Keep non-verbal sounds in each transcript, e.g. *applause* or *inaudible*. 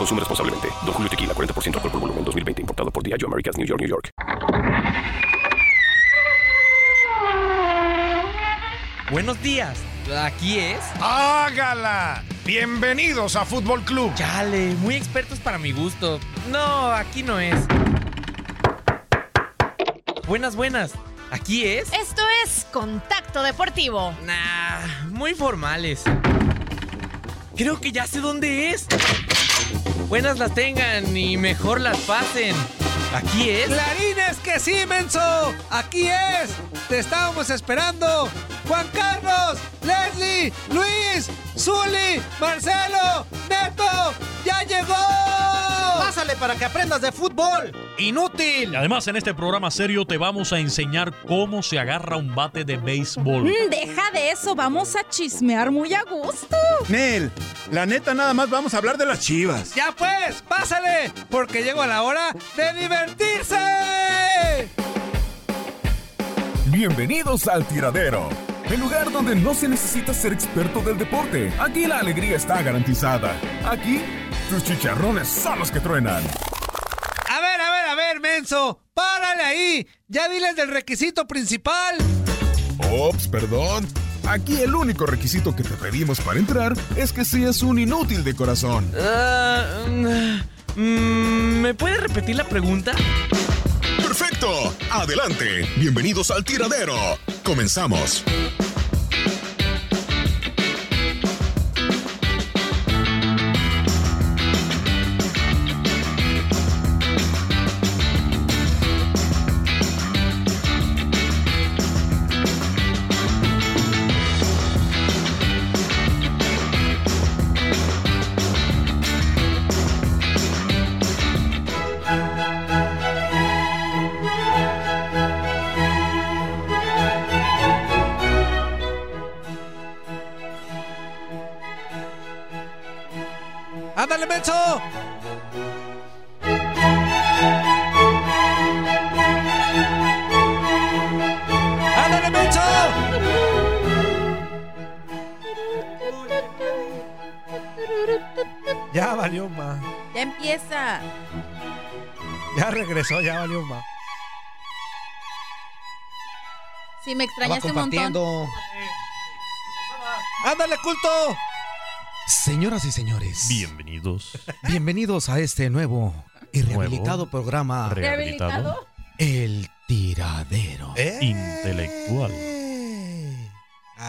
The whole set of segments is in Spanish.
Consume responsablemente. Don Julio Tequila, 40% alcohol por volumen, 2020. Importado por Diageo Americas, New York, New York. Buenos días. ¿Aquí es? ¡Hágala! Bienvenidos a Fútbol Club. Chale, muy expertos para mi gusto. No, aquí no es. Buenas, buenas. ¿Aquí es? Esto es Contacto Deportivo. Nah, muy formales. Creo que ya sé dónde es. Buenas las tengan y mejor las pasen. ¿Aquí es? ¡Clarines que sí, menso! ¡Aquí es! ¡Te estábamos esperando! ¡Juan Carlos! ¡Leslie! ¡Luis! ¡Zuli! ¡Marcelo! ¡Neto! ¡Ya llegó! ¡Pásale para que aprendas de fútbol! ¡Inútil! Además en este programa serio te vamos a enseñar cómo se agarra un bate de béisbol. Mm, deja de eso, vamos a chismear muy a gusto. Nel, la neta nada más vamos a hablar de las chivas. ¡Ya pues! ¡Pásale! Porque llegó la hora de divertirse. Bienvenidos al tiradero. El lugar donde no se necesita ser experto del deporte. Aquí la alegría está garantizada. Aquí, tus chicharrones son los que truenan. A ver, a ver, a ver, menso. ¡Párale ahí! Ya diles del requisito principal. Ops, perdón. Aquí el único requisito que te pedimos para entrar es que seas un inútil de corazón. Mm, ¿Me puede repetir la pregunta? ¡Perfecto! ¡Adelante! Bienvenidos al tiradero. Comenzamos. Regresó, ya valió más. Sí, me extrañaste un montón. ¡Ándale, culto! Señoras y señores, Bienvenidos. bienvenidos a este nuevo y rehabilitado programa Rehabilitado. El Tiradero. Intelectual.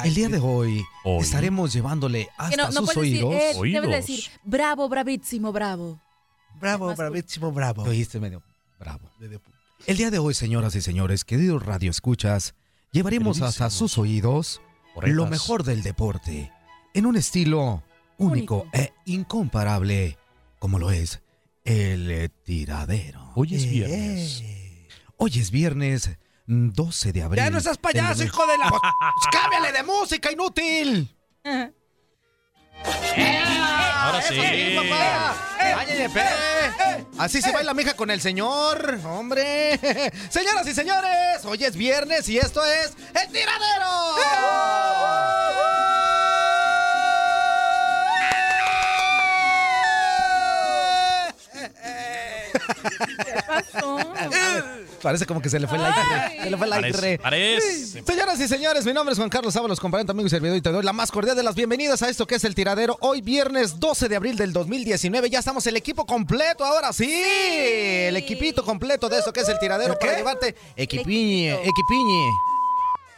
El día de hoy, Hoy. estaremos llevándole hasta no, no sus puedes decir, oídos. eh, debes Oídos. decir, bravo, bravísimo, bravo. Bravo, bravísimo, bravo. Lo oíste medio bravo. El día de hoy, señoras y señores, queridos radioescuchas, llevaremos hasta sus oídos Correctas. lo mejor del deporte en un estilo único, e incomparable, como lo es el tiradero. Hoy es Eh, viernes. Hoy es viernes mm, 12 de abril. Ya no estás payaso, hijo de la... *laughs* Pues, ¡Cámbiale de música, inútil! Ahora sí. ¡Sí, papá! ¡Ay, ay, espere! Así se baila mija con el señor, hombre. *laughs* Señoras y señores, hoy es viernes y esto es El Tiradero. ¿Qué pasó? *laughs* Parece como que se le fue el aire. Se le fue el aire. Parece. Señoras y señores, mi nombre es Juan Carlos Ábalos, comparante amigo y servidor y te doy la más cordial de las bienvenidas a esto que es El Tiradero. Hoy viernes 12 de abril del 2019, ya estamos el equipo completo, ahora sí. El equipito completo de esto que es El Tiradero para llevarte equipiñe, equipiñe.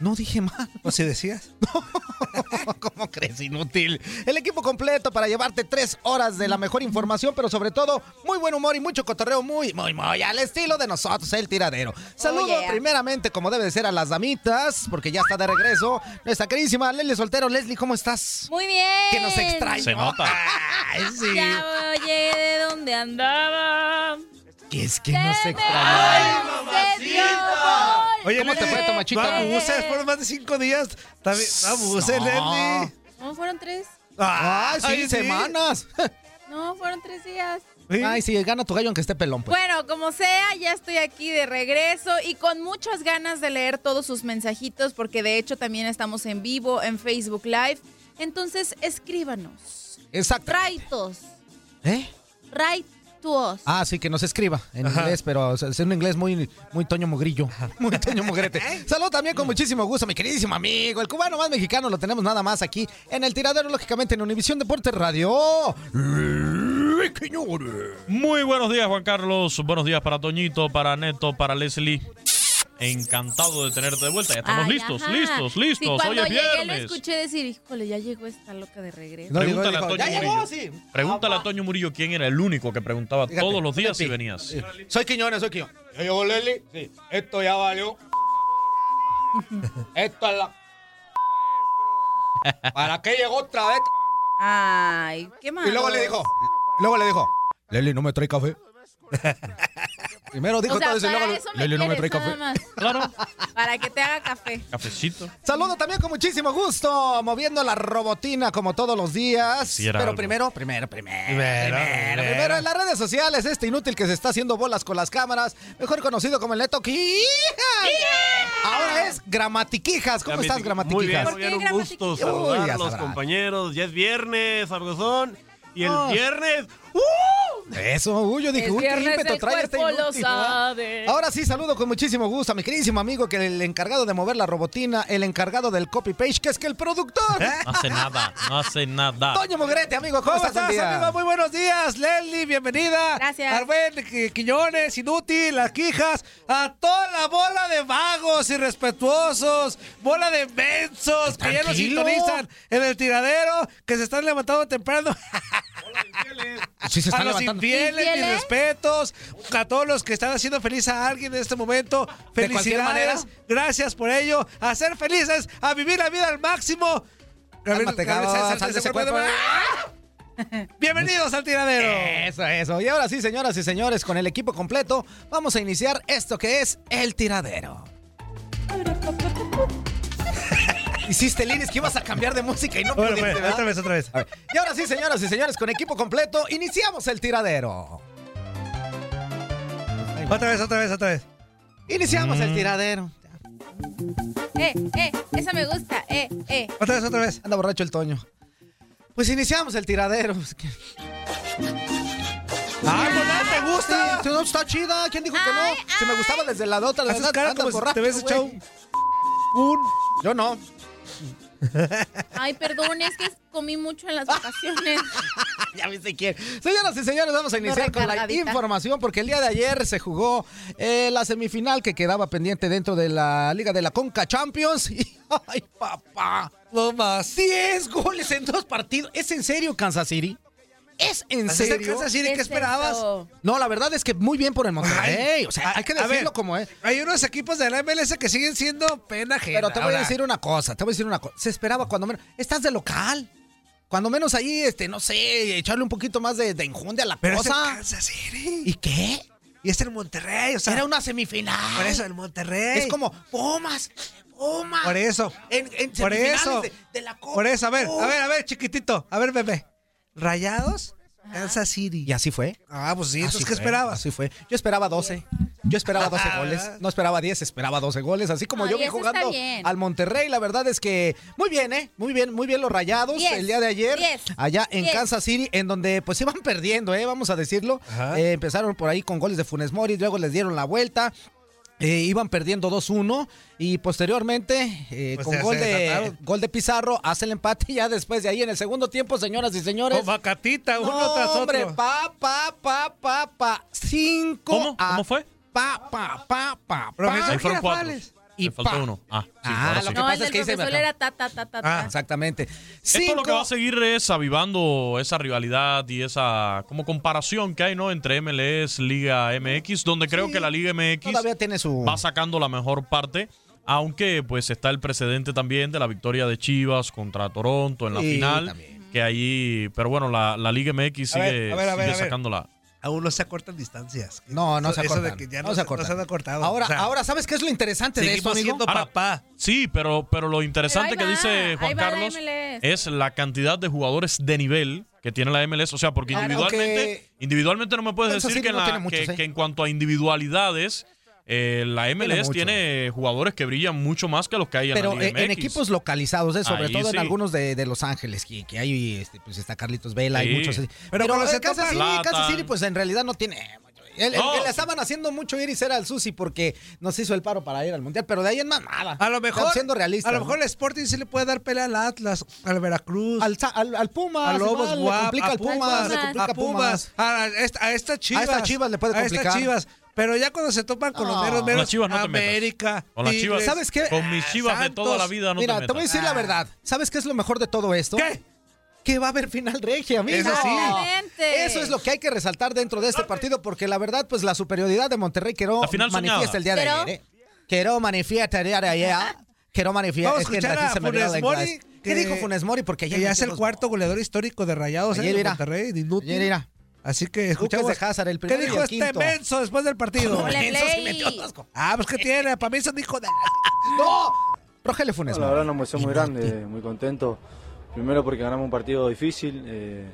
No dije mal. ¿O si decías? *laughs* ¿Cómo crees, inútil? El equipo completo para llevarte tres horas de la mejor información, pero sobre todo muy buen humor y mucho cotorreo muy, muy, muy al estilo de nosotros, el tiradero. Saludo yeah. primeramente, como debe de ser, a las damitas, porque ya está de regreso nuestra queridísima Leslie Soltero. Leslie, ¿cómo estás? Muy bien. Que nos extrañó. Se nota. Ay, sí. Ya oye de dónde andaba. Es que nos Se me extrañó. Oye, ¿Cómo te fue, Tomachito? No abuses, fueron más de cinco días. También, no abuses, No. No, fueron tres. Ay, sí, Ay, semanas. *laughs* No, fueron tres días. Sí. Ay, sí, gana tu gallo aunque esté pelón, pues. Bueno, como sea, ya estoy aquí de regreso y con muchas ganas de leer todos sus mensajitos porque de hecho también estamos en vivo en Facebook Live. Entonces, escríbanos. Exacto. Raitos. ¿Eh? Ah, sí, que nos escriba en inglés, pero o sea, es un inglés muy, muy Toño Mogrillo. *laughs* Muy Toño Mogrete. *laughs* Saludo también con muchísimo gusto mi queridísimo amigo, el cubano más mexicano. Lo tenemos nada más aquí en el tiradero, lógicamente en Univisión Deportes Radio. Muy buenos días, Juan Carlos. Buenos días para Toñito, para Neto, para Leslie. Encantado de tenerte de vuelta. Ya estamos Ay, listos, ajá. listos, Sí, listos. Hoy es llegué lo viernes. escuché decir, híjole, ya llegó esta loca de regreso. No, digo, Pregúntale a dijo, Toño ya llegó, Murillo. sí. Pregúntale a Toño Murillo quién era el único que preguntaba Fíjate, todos los días si fíjate. venías. Soy Quiñones, soy Quiñones. ¿Ya llegó Leslie? Sí. Esto ya valió. *laughs* Esto es la... *laughs* ¿Para qué llegó otra vez? Ay, qué malo. Y luego le dijo, luego le dijo, Leli, ¿no me trae café? *laughs* Primero dijo o sea, todo eso y luego, eso me Leli, ¿no me trae café? Claro, Para que te haga café. cafecito. Saludo también con muchísimo gusto, moviendo la robotina como todos los días. Sí, era Pero algo. primero, primero, primero, Primero, primero, primero. en las redes sociales, este inútil que se está haciendo bolas con las cámaras, mejor conocido como el Neto Quijas. Ahora es Gramatiquijas. ¿Cómo estás, Muy bien, Gramatiquijas? ¿Por muy bien, un Gramatiquijas? gusto saludar a los compañeros. Ya es viernes, sabrosón. Y el viernes, ¡uh! Eso, uy, yo dije, uy, qué ímpetu trae este inútil. Ahora sí, saludo con muchísimo gusto a mi queridísimo amigo, que el encargado de mover la robotina, el encargado del copy page, que es que el productor. No hace nada, no hace nada. Toño Mugrete, amigo, ¿cómo, ¿Cómo estás, día? amigo? Muy buenos días, Leslie, bienvenida. Gracias. Arben, Qui- Quiñones, Inútil, las Quijas, a toda la bola de vagos irrespetuosos, bola de mensos que ya nos sintonizan en el tiradero, que se están levantando temprano. *laughs* Sí, se a están los levantando. infieles, mis respetos, a todos los que están haciendo feliz a alguien en este momento. Felicidades, gracias por ello, a ser felices, a vivir la vida al máximo. Cálmate, Gabriel, cabrón, sal- sal de ese cuerpo cuerpo. de- Bienvenidos al tiradero. Eso, eso. Y ahora sí, señoras y señores, con el equipo completo, vamos a iniciar esto que es el tiradero. Hiciste, Linis, que ibas a cambiar de música y no Bueno, pudiste, ¿verdad? otra vez, otra vez. Y ahora sí, señoras y señores, con equipo completo, iniciamos el tiradero. Otra vez, otra vez, otra vez. Iniciamos Mm. el tiradero. Eh, eh, esa me gusta. Eh, eh. Otra vez, otra vez. Anda borracho el Toño. Pues iniciamos el tiradero. Ah, pues nada, ¿te gusta? Sí, no, está chida. ¿Quién dijo que no? Si me gustaba desde la nota, la verdad, como si borracho, te hubieses echado. Un. Yo no. Ay, perdón, es que comí mucho en las vacaciones. *laughs* ya viste quién. Señoras y señores, vamos a iniciar con la información porque el día de ayer se jugó eh, la semifinal que quedaba pendiente dentro de la Liga de la Conca Champions. *laughs* Y, ¡Ay, papá! No más. 10 goles en dos partidos. ¿Es en serio, Kansas City? ¿Es en es serio? Kansas City, ¿qué ¿Qué es esperabas? No, la verdad es que muy bien por el Monterrey. Ay, o sea, hay que decirlo ver, como es. Hay unos equipos de la MLS que siguen siendo pena ajena. Pero te voy a decir una cosa, te voy a decir una cosa. Se esperaba cuando menos. Estás de local. Cuando menos ahí, este, no sé, echarle un poquito más de, de enjundia a la Pero es el cosa. Kansas City. ¿Y qué? Y es el Monterrey, o sea. Era una semifinal. Por eso, el Monterrey. Es como Pumas, Pumas. Por eso. En, en Por eso. De, de la Copa. Por eso, a ver, a ver, a ver, chiquitito. A ver, bebé. Rayados, Kansas City. Y así fue. Ah, pues sí, Así entonces, ¿qué fue, esperabas? Así fue. Yo esperaba 12. Yo esperaba 12 goles. No esperaba 10, esperaba 12 goles. Así como yo vi jugando al Monterrey. La verdad es que muy bien, ¿eh? Muy bien, muy bien los rayados Diez. el día de ayer. Diez. Allá en Diez. Kansas City, en donde pues iban perdiendo, ¿eh? Vamos a decirlo. Eh, empezaron por ahí con goles de Funes Mori, luego les dieron la vuelta. Eh, iban perdiendo 2-1 y posteriormente eh, Pues con gol de, gol de Pizarro hace el empate y ya después de ahí en el segundo tiempo, señoras y señores. Con bacatita, uno No, tras hombre, pa, pa, pa, pa, pa. Cinco. ¿Cómo? a- ¿Cómo fue? Pa, pa, pa, pa. Y Me faltó pa. uno. Ah, sí, Ah, lo sí. que No, pasa el es que dice era ta, ta, ta, ta, Ah, ta. Exactamente. Esto lo que va a seguir es avivando esa rivalidad y esa como comparación que hay, ¿no? Entre MLS, Liga MX, donde creo Sí, que la Liga MX Todavía tiene su. va sacando la mejor parte. Aunque pues está el precedente también de la victoria de Chivas contra Toronto en la Sí, final. también. Que ahí, pero bueno, la, la Liga MX sigue, a ver, a ver, sigue a ver. sacándola. Aún no se acortan distancias. No, no Eso- se eso acortan. de que ya no, no, se se- acortan. no se han acortado. Ahora, O sea, ahora, ¿sabes qué es lo interesante de esto, amigo? Ahora, papá. Sí, pero, pero lo interesante Pero que dice Juan la Carlos MLS. es la cantidad de jugadores de nivel que tiene la MLS. O sea, porque individualmente, individualmente no me puedes decir City que, en no la- tiene muchos, que- ¿eh? que en cuanto a individualidades, eh, la MLS tiene, jugadores que brillan mucho más que los que hay en Pero la Liga en, equipos localizados, ¿eh? sobre Ahí todo sí. en algunos de, de Los Ángeles, que, que hay, este, pues está Carlitos Vela, hay Sí. muchos. así. Pero eh, se Kansas, City, Kansas Zlatan. City, pues en realidad no tiene. El, el No. que le estaban haciendo mucho iris era el Susi porque nos hizo el paro para ir al mundial, pero de ahí en más nada. A lo mejor, siendo realista. a lo mejor el Sporting sí le puede dar pelea al Atlas, al Veracruz, al, al, al Pumas, a Lobos le Guap, complica a al Pumas, Pumas, le complica a Pumas, a, esta, a estas Chivas. A estas Chivas le puede a estas complicar. Chivas. Pero ya cuando se topan con los meros Con meros no te metas. América, Con las Chivas, ¿Sabes qué? Con mis chivas de toda la vida no Mira, te te voy a metas. decir la Ah. verdad. ¿Sabes qué es lo mejor de todo esto? ¿Qué? Que va a haber final regia, amigo. Eso sí. Eso es lo que hay que resaltar dentro de este partido, porque la verdad, pues la superioridad de Monterrey quedó manifiesta el día de ayer. ¿eh? Quedó manifiesta el día de ayer. Quedó manifiesta. Es que a se me Funes la Mori, inglés. ¿Qué dijo Funes Mori? Porque ya es el cuarto goleador histórico de Rayados Ayer en. Monterrey. Ayer era. Así que escuchamos. de Hazard, el ¿Qué primero y dijo el este quinto. menso después del partido? Ole, Menso, se play. metió dos go- Ah, pues que tiene, para mí es un hijo de... *laughs* ¡No! Rogelio Funes la Mori. verdad una emoción muy grande, muy contento. Primero porque ganamos un partido difícil. eh,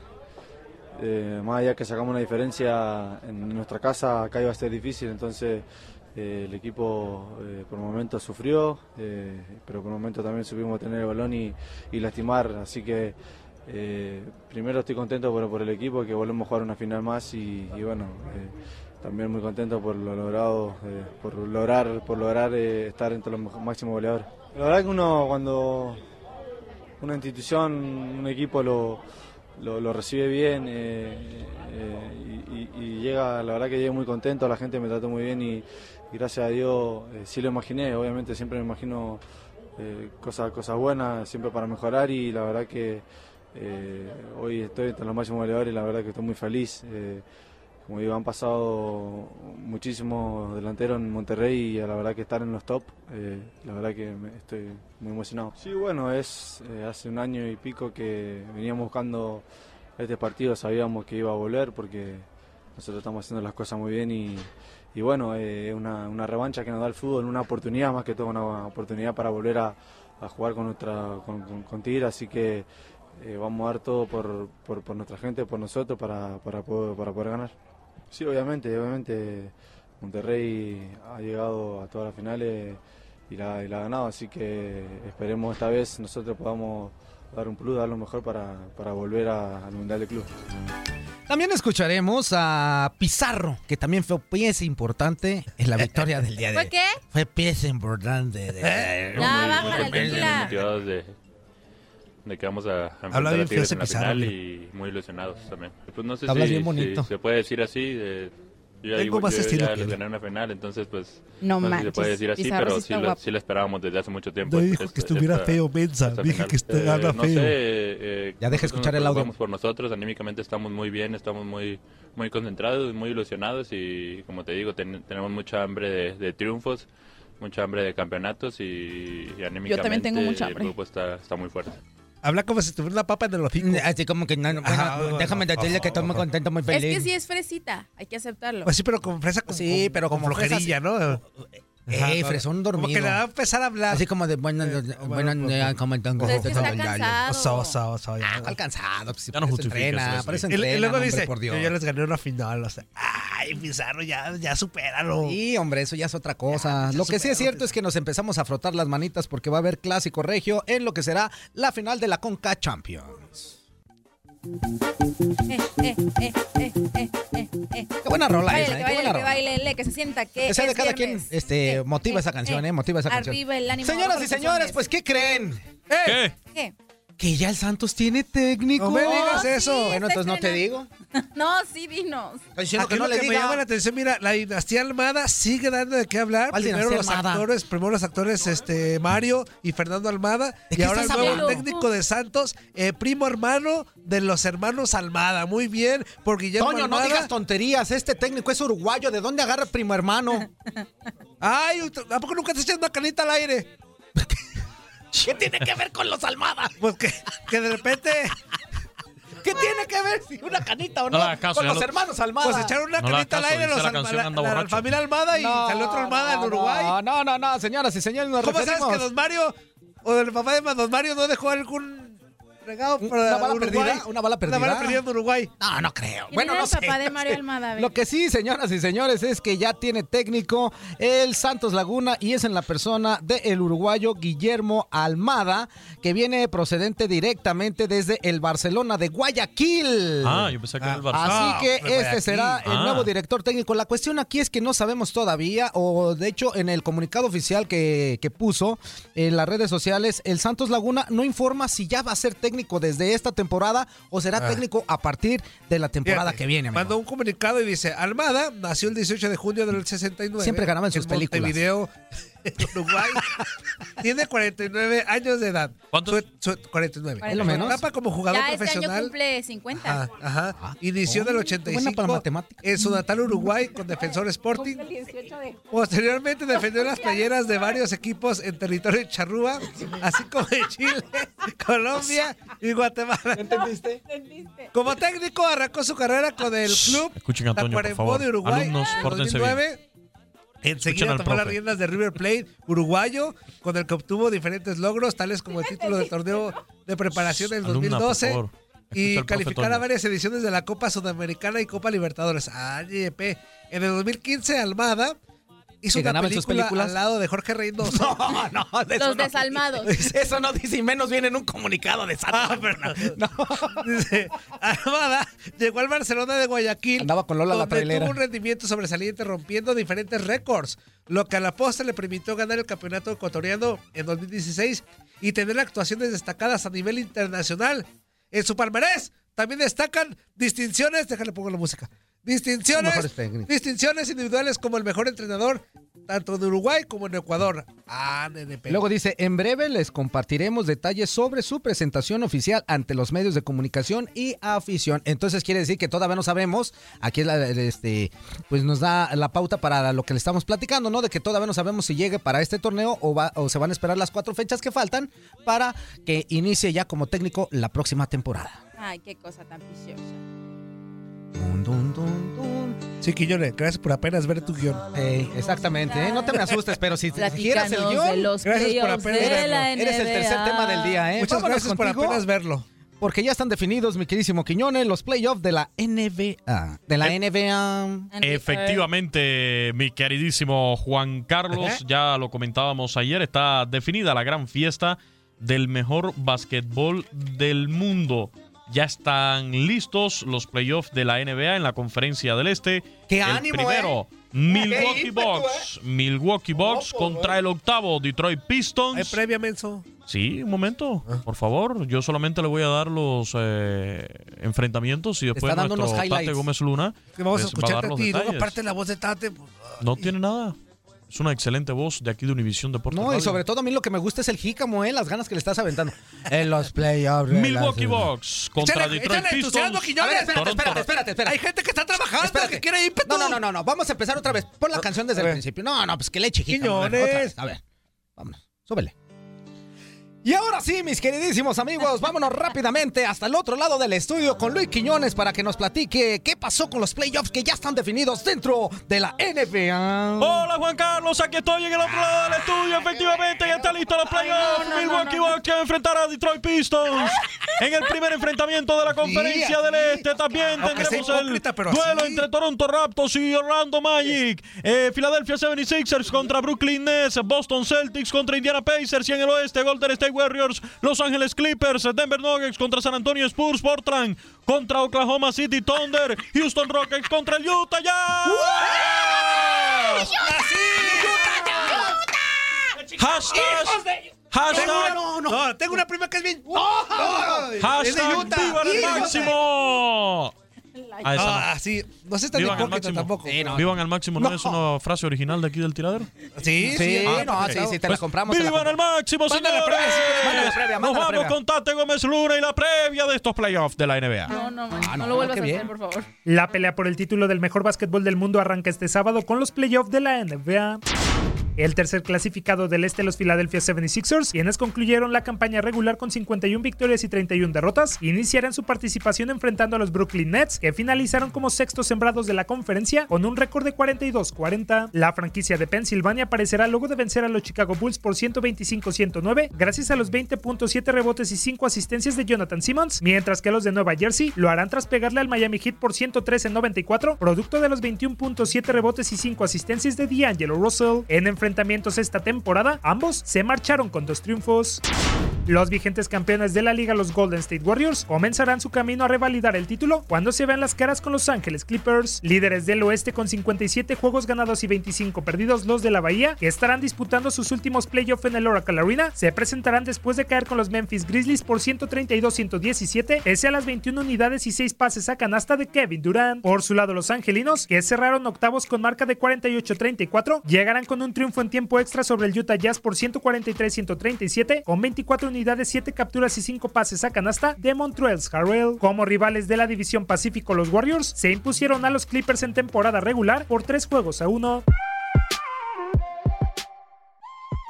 eh, más allá que sacamos una diferencia en nuestra casa, acá iba a ser difícil. Entonces eh, el equipo eh, por momentos sufrió, eh, pero por momentos también supimos tener el balón y, y lastimar. Así que eh, primero estoy contento por, por el equipo, que volvemos a jugar una final más y, bueno. eh, también muy contento por lo logrado, eh, por lograr, por lograr estar entre los máximos goleadores. La verdad que uno cuando una institución, un equipo lo, lo, recibe bien y, y- llega, la verdad que llegué muy contento, la gente me trató muy bien y, gracias a Dios sí lo imaginé, obviamente siempre me imagino cosas, cosas buenas, siempre para mejorar y la verdad que eh, hoy estoy entre los máximos goleadores y la verdad que estoy muy feliz. eh, como digo, han pasado muchísimos delanteros en Monterrey y la verdad que estar en los top, eh, la verdad que estoy muy emocionado. Sí, bueno, es hace un año y pico que veníamos buscando este partido, sabíamos que iba a volver porque nosotros estamos haciendo las cosas muy bien y, y bueno, es una, revancha que nos da el fútbol, una oportunidad más que todo, una oportunidad para volver a, a jugar con, nuestra, con, con, con Tigre, así que eh, vamos a dar todo por, por, por nuestra gente, por nosotros, para, para, poder, para poder ganar. Sí, obviamente, obviamente Monterrey ha llegado a todas las finales y la, y la ha ganado, así que esperemos esta vez nosotros podamos dar un plus, dar lo mejor para, para volver a- al Mundial de Club. También escucharemos a Pizarro, que también fue pieza importante en la victoria del día de ¿Fue hoy. qué? Fue pieza importante. de- *laughs* tranquila. De, que vamos a, a enfrentar bien a Tigres en la final y muy ilusionados también. Pues no sé Hablas si, bien bonito. si se puede decir así, de, Yo, Tengo yo- más yo estilo ya que gané una final, entonces pues No sé si se puede decir así, Pizarro pero sí lo, sí la esperábamos desde hace mucho tiempo. No dijo Esta- que estuviera esta- feo, mensa. Dije que estaba no feo. sé, eh, Ya deja escuchar el audio. preocupamos por nosotros, anímicamente estamos muy bien, estamos muy muy concentrados, muy ilusionados y como te digo, ten- tenemos mucha hambre de, de triunfos, mucha hambre de campeonatos y, y anímicamente tengo mucha hambre. el grupo está, está muy fuerte. Habla como si tuviera una papa en el hocico. Así como que, no, no, bueno, Ajá, bueno, déjame decirle que estoy muy contento, muy Es feliz. que sí es fresita, hay que aceptarlo. Pues sí, pero con fresa con, Sí, con- pero con como fresa flojerilla, ¿no? Ey, Ajá, fresón Como dormido. que le va a empezar a hablar. Así como de buenos, buenos días, ¿cómo están? Pero es que está Todo el día. cansado. Oso, oso, oso, ya. Ah, ¿cuál cansado? Pues, Ya no para eso justifiques, entrena, Y, y luego dice, por Dios. yo ya les gané una final. O sea, ay, Pizarro, ya, ya supéralo. Sí, hombre, eso ya es otra cosa. Ya, ya lo que sí es cierto es que nos empezamos a frotar las manitas porque va a haber clásico regio en lo que será la final de la Conca Champions. Eh, eh, eh, eh, eh, eh, eh. Qué buena rola esa, que ¿eh? Qué baile, buena que rola. baile, que se sienta que Que sea de cada viernes. quien, este, motiva esa canción, ¿eh? Motiva esa canción. Arriba el ánimo. Señoras y señores, pues, ¿qué creen? ¿Qué? ¿Qué? Que ya el Santos tiene técnico. No me digas sí, eso. Bueno, entonces no te digo. *laughs* No, sí, dinos. Estoy diciendo Aquí que no lo le que me llama la diga. atención, mira, la dinastía Almada sigue dando de qué hablar. ¿Cuál Primero los Almada? actores, primero los actores este Mario y Fernando Almada ¿De y ahora el nuevo técnico de Santos, eh, primo hermano de los hermanos Almada. Muy bien, por Guillermo Toño, no Almada. digas tonterías. Este técnico es uruguayo. ¿De dónde agarra primo hermano? *laughs* Ay, ¿a poco nunca te echas una canita al aire? *laughs* ¿Qué tiene que ver con los Almada? Pues que, que de repente ¿Qué tiene que ver si una canita o No caso, con los lo- hermanos Almada. pues echaron una No canita al caso, aire dice los la la, familia Almada y No, salió otro Almada en Uruguay. No, no, no, no, señoras y señores, nos ¿Cómo sabes referimos- que Don Mario o el papá de Don Mario no dejó algún regado ¿Una bala Uruguay? perdida? ¿Una bala perdida? Una bala perdida en Uruguay. No, no creo. ¿Quién Bueno, no el sé. papá de *laughs* Mario. Almada? Lo que sí, señoras y señores, es que ya tiene técnico el Santos Laguna y es en la persona del uruguayo Guillermo Almada, que viene procedente directamente desde el Barcelona de Guayaquil. Ah, yo pensé que era el Barça. Así Ah, que Guayaquil. este será el Ah. nuevo director técnico. La cuestión aquí es que no sabemos todavía, o de hecho en el comunicado oficial que, que puso en las redes sociales, el Santos Laguna no informa si ya va a ser técnico desde esta temporada o será Ah. técnico a partir de la temporada Fíjate, que viene. amigo. Mandó un comunicado y dice, Almada nació el 18 de junio del 69. Siempre ganaba en sus películas. Montevideo, Uruguay. *laughs* Tiene 49 años de edad. ¿Cuántos? Su- su- 49. Es lo menos. Etapa como jugador Ya este año profesional. cumple 50. Ajá, ajá. Ah. Inició Oh, del qué 85 buena para matemáticas. en su natal Uruguay con Defensor Sporting. Cumple el 18 de Posteriormente defendió las *laughs* playeras de varios equipos en territorio de Charrúa, así como en Chile, *laughs* Colombia y Guatemala. ¿Entendiste? ¿Entendiste? Como técnico arrancó su carrera con el club Escuchen a Toño, por favor. de Uruguay Alumnos, en pórtense 2009. Escuchen Enseguida tomó las riendas de River Plate uruguayo, con el que obtuvo diferentes logros, tales como el título del torneo de preparación por 2012 favor. Escucha y calificar a varias ediciones de la Copa Sudamericana y Copa Libertadores. Ah. En el 2015, Almada hizo ¿Que una ganaba en sus película películas? al lado de Jorge Reynoso. *laughs* No, no, de Los no desalmados. dice. *laughs* Eso no dice y menos viene en un comunicado de Santos. Ah, Laguna. *laughs* Dice, Armada llegó al Barcelona de Guayaquil. Andaba con Lola la donde trailera. tuvo un rendimiento sobresaliente rompiendo diferentes récords, lo que a la postre le permitió ganar el campeonato ecuatoriano en 2016 y tener actuaciones destacadas a nivel internacional. En su palmarés también destacan distinciones, déjale pongo la música. Distinciones, Mejores técnicos. distinciones individuales como el mejor entrenador tanto en Uruguay como en Ecuador. Ah, NNP. Luego dice, en breve les compartiremos detalles sobre su presentación oficial ante los medios de comunicación y afición. Entonces quiere decir que todavía no sabemos, aquí es la- este, pues nos da la pauta para lo que le estamos platicando, ¿no? De que todavía no sabemos si llegue para este torneo o, va, o se van a esperar las cuatro fechas que faltan para que inicie ya como técnico la próxima temporada. Ay, qué cosa tan viciosa. Sí, Quiñones, gracias por apenas ver tu guion. Exactamente, ¿eh? no te me asustes, pero si quieres el guion, Gracias por apenas verlo. eres el tercer tema del día, ¿eh? Muchas Vámonos gracias por apenas verlo. Porque ya están definidos, mi queridísimo Quiñones, los playoffs de la NBA. De la NBA. Efectivamente, mi queridísimo Juan Carlos, Ajá. ya lo comentábamos ayer, está definida la gran fiesta del mejor básquetbol del mundo. Ya están listos los playoffs de la NBA en la conferencia del Este. ¡Qué el ánimo, primero, Milwaukee ímpetu, Bucks. Milwaukee Bucks contra el octavo Detroit Pistons. ¿Hay previa, menso? Sí, un momento, por favor. Yo solamente le voy a dar los eh, enfrentamientos y después nuestro unos Tate. Gómez Luna Que vamos a escucharte a. Luego, detalles. aparte la voz de Tate. pues, No tiene nada. Es una excelente voz de aquí de Univisión Deportes. No, y sobre todo a mí lo que me gusta es el jícamo, ¿eh? Las ganas que le estás aventando. *laughs* En los playoffs. Milwaukee Bucks contra Échale- Detroit échale entusiasmo, Pistons. Quiñones. A ver, espérate, espérate, espérate, espérate. Hay gente que está trabajando, Espérate. que quiere ímpetu. No, no, no, no, no. Vamos a empezar otra vez. Pon la canción desde el principio. No, no, pues que le eche jícamo. A ver, otra vez. A ver, vámonos. Súbele. Y ahora sí, mis queridísimos amigos, *laughs* vámonos rápidamente hasta el otro lado del estudio con Luis Quiñones para que nos platique qué pasó con los playoffs que ya están definidos dentro de la NBA. Hola Juan Carlos, aquí estoy en el otro lado del estudio. Efectivamente, ya está listo los playoffs. Milwaukee Bucks que va a enfrentar a Detroit Pistons. En el primer enfrentamiento de la conferencia Sí, del. Este también tendremos el duelo entre Toronto Raptors y Orlando Magic. Eh, Philadelphia 76ers contra Brooklyn Nets. Boston Celtics contra Indiana Pacers. Y en el oeste, Golden State Warriors, Los Ángeles Clippers, Denver Nuggets contra San Antonio Spurs, Portland contra Oklahoma City Thunder, Houston Rockets contra el Utah Jazz. Hashtag. Hashtag. Tengo una, no, tengo una prima que es bien. No, es de Hashtag Utah. viva el máximo. Ah, esa no. Ah, sí. No sé tan Vivan al hipócrita máximo. tampoco. Vivan al máximo, ¿no, No. es una frase original de aquí del tiradero? Sí, Sí, Ah, no, ok. sí, sí, te la Pues, compramos. te la ¡Vivan al máximo, Manda la señores! previa, sí, manda la previa, Nos manda la vamos previa. con Tate Gómez Luna y la previa de estos playoffs de la NBA. No, no, Ah, no, no, lo vuelvas qué a bien. hacer, por favor. La pelea por el título del mejor básquetbol del mundo arranca este sábado con los playoffs de la NBA. El tercer clasificado del este, los Philadelphia 76ers, quienes concluyeron la campaña regular con 51 victorias y 31 derrotas, iniciarán su participación enfrentando a los Brooklyn Nets, que finalizaron como sextos sembrados de la conferencia con un récord de 42-40. La franquicia de Pensilvania aparecerá luego de vencer a los Chicago Bulls por 125-109, gracias a los 20.7 rebotes y 5 asistencias de Jonathan Simmons, mientras que los de Nueva Jersey lo harán tras pegarle al Miami Heat por 113-94, producto de los 21.7 rebotes y 5 asistencias de D'Angelo Russell. En enfrentamientos esta temporada, ambos se marcharon con dos triunfos. Los vigentes campeones de la liga, los Golden State Warriors, comenzarán su camino a revalidar el título cuando se vean las caras con Los Ángeles Clippers, líderes del oeste con 57 juegos ganados y 25 perdidos. Los de la Bahía, que estarán disputando sus últimos playoffs en el Oracle Arena, se presentarán después de caer con los Memphis Grizzlies por 132-117, pese a las 21 unidades y 6 pases a canasta de Kevin Durant. Por su lado, los angelinos, que cerraron octavos con marca de 48-34, llegarán con un triunfo en tiempo extra sobre el Utah Jazz por 143-137, con 24 unidades, 7 capturas y 5 pases a canasta de Montreal's Harrell. Como rivales de la división Pacífico, los Warriors se impusieron a los Clippers en temporada regular por 3 juegos a 1.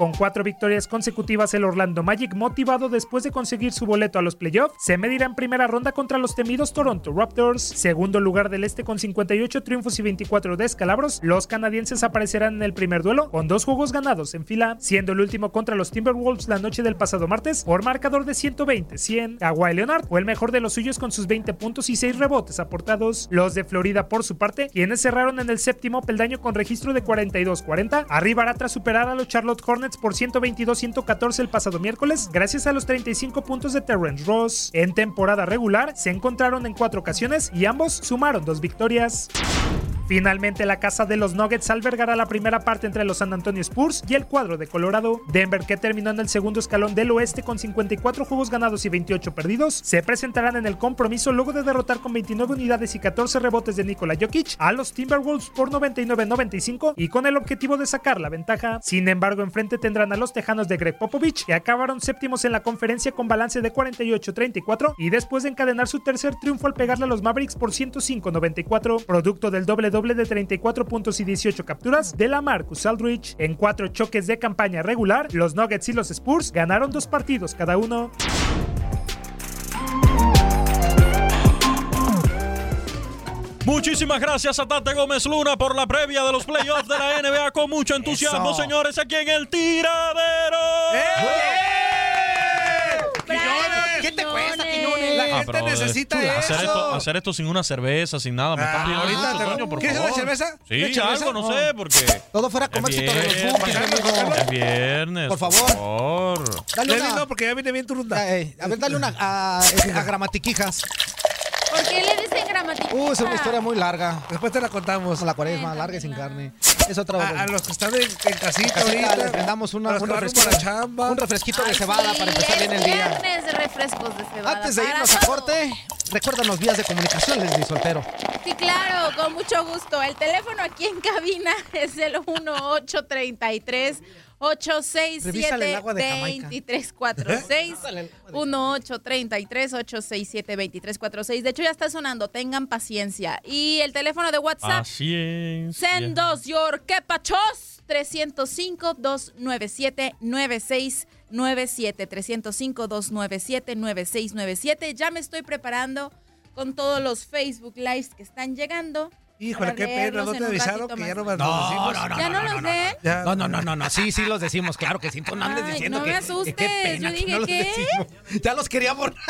Con cuatro victorias consecutivas, el Orlando Magic, motivado después de conseguir su boleto a los playoffs, se medirá en primera ronda contra los temidos Toronto Raptors. Segundo lugar del este con 58 triunfos y 24 descalabros, los canadienses aparecerán en el primer duelo con dos juegos ganados en fila, siendo el último contra los Timberwolves la noche del pasado martes por marcador de 120-100. Kawhi Leonard fue el mejor de los suyos con sus 20 puntos y 6 rebotes aportados. Los de Florida, por su parte, quienes cerraron en el séptimo peldaño con registro de 42-40, arribará tras superar a los Charlotte Hornets por 122-114 el pasado miércoles, gracias a los 35 puntos de Terrence Ross. En temporada regular, se encontraron en cuatro ocasiones y ambos sumaron dos victorias. Finalmente, la casa de los Nuggets albergará la primera parte entre los San Antonio Spurs y el cuadro de Colorado. Denver, que terminó en el segundo escalón del oeste con 54 juegos ganados y 28 perdidos, se presentarán en el compromiso luego de derrotar con 29 unidades y 14 rebotes de Nikola Jokic a los Timberwolves por 99-95 y con el objetivo de sacar la ventaja. Sin embargo, enfrente tendrán a los Tejanos de Greg Popovich, que acabaron séptimos en la conferencia con balance de 48-34 y después de encadenar su tercer triunfo al pegarle a los Mavericks por 105-94, producto del doble doble de 34 puntos y 18 capturas de la Marcus Aldrich. En cuatro choques de campaña regular, los Nuggets y los Spurs ganaron dos partidos cada uno. Muchísimas gracias a Tate Gómez Luna por la previa de los playoffs de la NBA con mucho entusiasmo, Eso. señores, aquí en el tiradero. ¿Qué te cuesta, Quiñones? La Ah, gente eh, necesita hacer eso. esto, hacer esto sin una cerveza, sin nada, me Ah, pidiendo ahorita mucho, te- Toño, por ¿Quieres favor. una cerveza? Sí, ¿Una cerveza? algo, no sé, porque Todo fuera éxito de los amigo. es viernes, Por favor. Por favor. Dale Leslie, una. no, porque ya viene bien tu ronda. Eh, a ver, dale una a, a gramatiquijas. ¿Por qué le dicen emblemática. Uh, es una historia muy larga. Después te la contamos. La cuaresma, larga y sin carne. Es otra A, a los que están en, en casita Casita, ahorita. les brindamos una, los un, refresquito, chamba. un refresquito de cebada para empezar bien el día. Viernes de refrescos de cebada. Antes de irnos a corte, recuérdanos vías de comunicación, Leslie Soltero. Sí, claro, con mucho gusto. El teléfono aquí en cabina es el 1833 Revísale el agua de Jamaica. 867-2346. 1833-867-2346. *laughs* De hecho, ya está sonando. Tengan paciencia. Y el teléfono de WhatsApp. Así es. Send us your quepachos 305-297-9697. 305-297-9697. Ya me estoy preparando con todos los Facebook Lives que están llegando. Híjole, qué pena, ¿no te avisaron que más. ya no me No, decimos? no, no, ¿Ya no, los ven? No, no, no, no, no, sí, sí los decimos, claro que sí. Tú no andes diciendo no que, me *laughs* que asustes, qué pena yo que dije, no los ¿qué? decimos. *laughs* Ya los quería borrar. *laughs*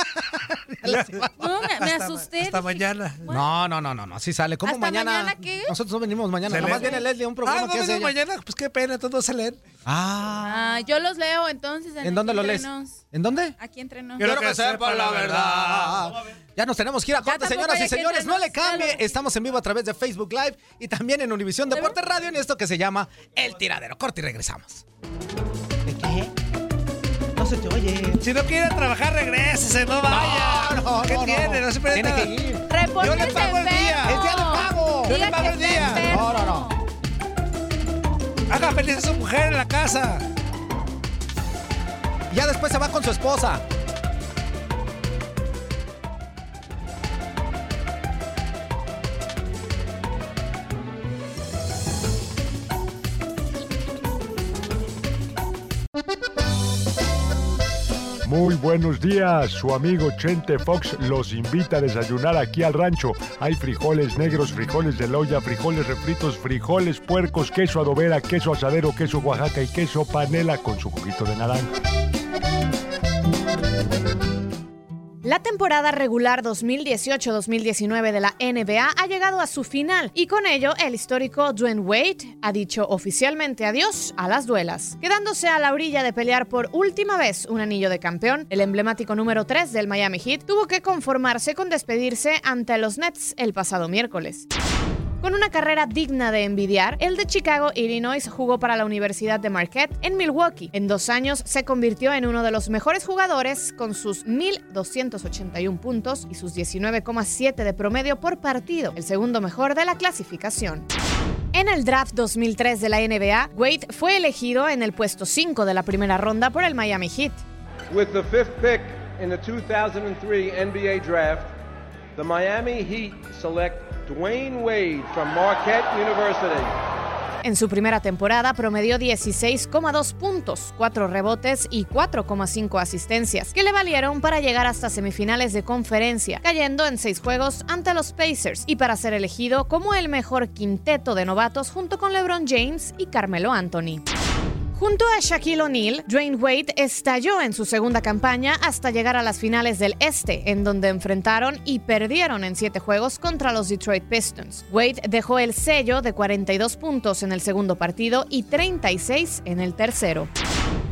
No, me, me Hasta- asusté. Hasta dije, mañana. No, no, no, no, no, así sale. ¿Cómo ¿Hasta mañana? mañana qué? Nosotros no venimos mañana. Se Nomás viene Leslie a un Ah, programa no que hace mañana. Pues qué pena, todos no se leen. Ah, Ah, yo los leo entonces. ¿en dónde lo Aquí lees? ¿En dónde? Aquí entre nos. Quiero que sepa la verdad. Ya nos tenemos que ir a corte, señoras y señores. No le cambie. Estamos en vivo a través de Facebook Live y también en Univisión Deporte Radio en esto que se llama El Tiradero. Corte y regresamos. ¿De qué? No se te oye. Si no quiere trabajar, regrésese, no vaya. No, no, ¿Qué no, tiene? no. No, se pierde Tiene que ir. Yo le pago el día. Es día de pago. Yo le pago el día. No, no, no. Haga feliz a su mujer en la casa. Ya después se va con su esposa. Muy buenos días, su amigo Chente Fox los invita a desayunar aquí al rancho. Hay frijoles negros, frijoles de loya, frijoles refritos, frijoles puercos, queso adobera, queso asadero, queso Oaxaca y queso panela con su juguito de naranja. La temporada regular 2018-2019 de la NBA ha llegado a su final y con ello el histórico Dwayne Wade ha dicho oficialmente adiós a las duelas. Quedándose a la orilla de pelear por última vez un anillo de campeón, el emblemático número 3 del Miami Heat tuvo que conformarse con despedirse ante los Nets el pasado miércoles. Con una carrera digna de envidiar, el de Chicago, Illinois, jugó para la Universidad de Marquette en Milwaukee. En dos años se convirtió en uno de los mejores jugadores con sus 1.281 puntos y sus 19,7 de promedio por partido, el segundo mejor de la clasificación. En el draft 2003 de la NBA, Wade fue elegido en el puesto 5 de la primera ronda por el Miami Heat. With the fifth pick in the 2003 NBA Draft, the Miami Heat select Dwayne Wade from Marquette University. En su primera temporada promedió 16,2 puntos, 4 rebotes y 4,5 asistencias, que le valieron para llegar hasta semifinales de conferencia, cayendo en 6 juegos ante los Pacers y para ser elegido como el mejor quinteto de novatos junto con LeBron James y Carmelo Anthony. Junto a Shaquille O'Neal, Dwayne Wade estalló en su segunda campaña hasta llegar a las finales del Este, en donde enfrentaron y perdieron en siete juegos contra los Detroit Pistons. Wade dejó el sello de 42 puntos en el segundo partido y 36 en el tercero.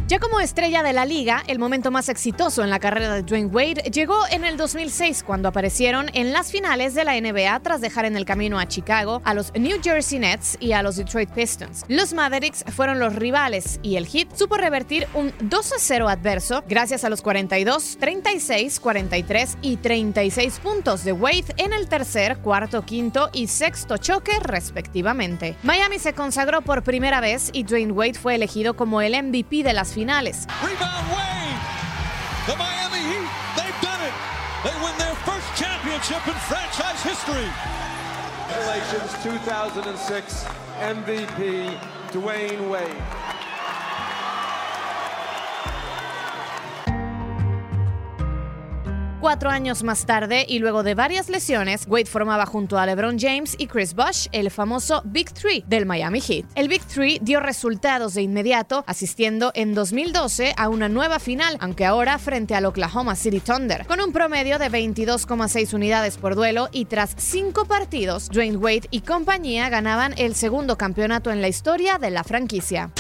Ya como estrella de la liga, el momento más exitoso en la carrera de Dwayne Wade llegó en el 2006 cuando aparecieron en las finales de la NBA tras dejar en el camino a Chicago, a los New Jersey Nets y a los Detroit Pistons. Los Mavericks fueron los rivales y el Heat supo revertir un 2-0 adverso gracias a los 42, 36, 43 y 36 puntos de Wade en el tercer, cuarto, quinto y sexto choque respectivamente. Miami se consagró por primera vez y Dwayne Wade fue elegido como el MVP de las finales. Rebound Wade. The Miami Heat, they've done it. They win their first championship in franchise history. Congratulations, 2006 MVP Dwayne Wade. Cuatro años más tarde y luego de varias lesiones, Wade formaba junto a LeBron James y Chris Bosh el famoso Big Three del Miami Heat. El Big Three dio resultados de inmediato, asistiendo en 2012 a una nueva final, aunque ahora frente al Oklahoma City Thunder, con un promedio de 22,6 unidades por duelo y tras cinco partidos, Dwayne Wade y compañía ganaban el segundo campeonato en la historia de la franquicia.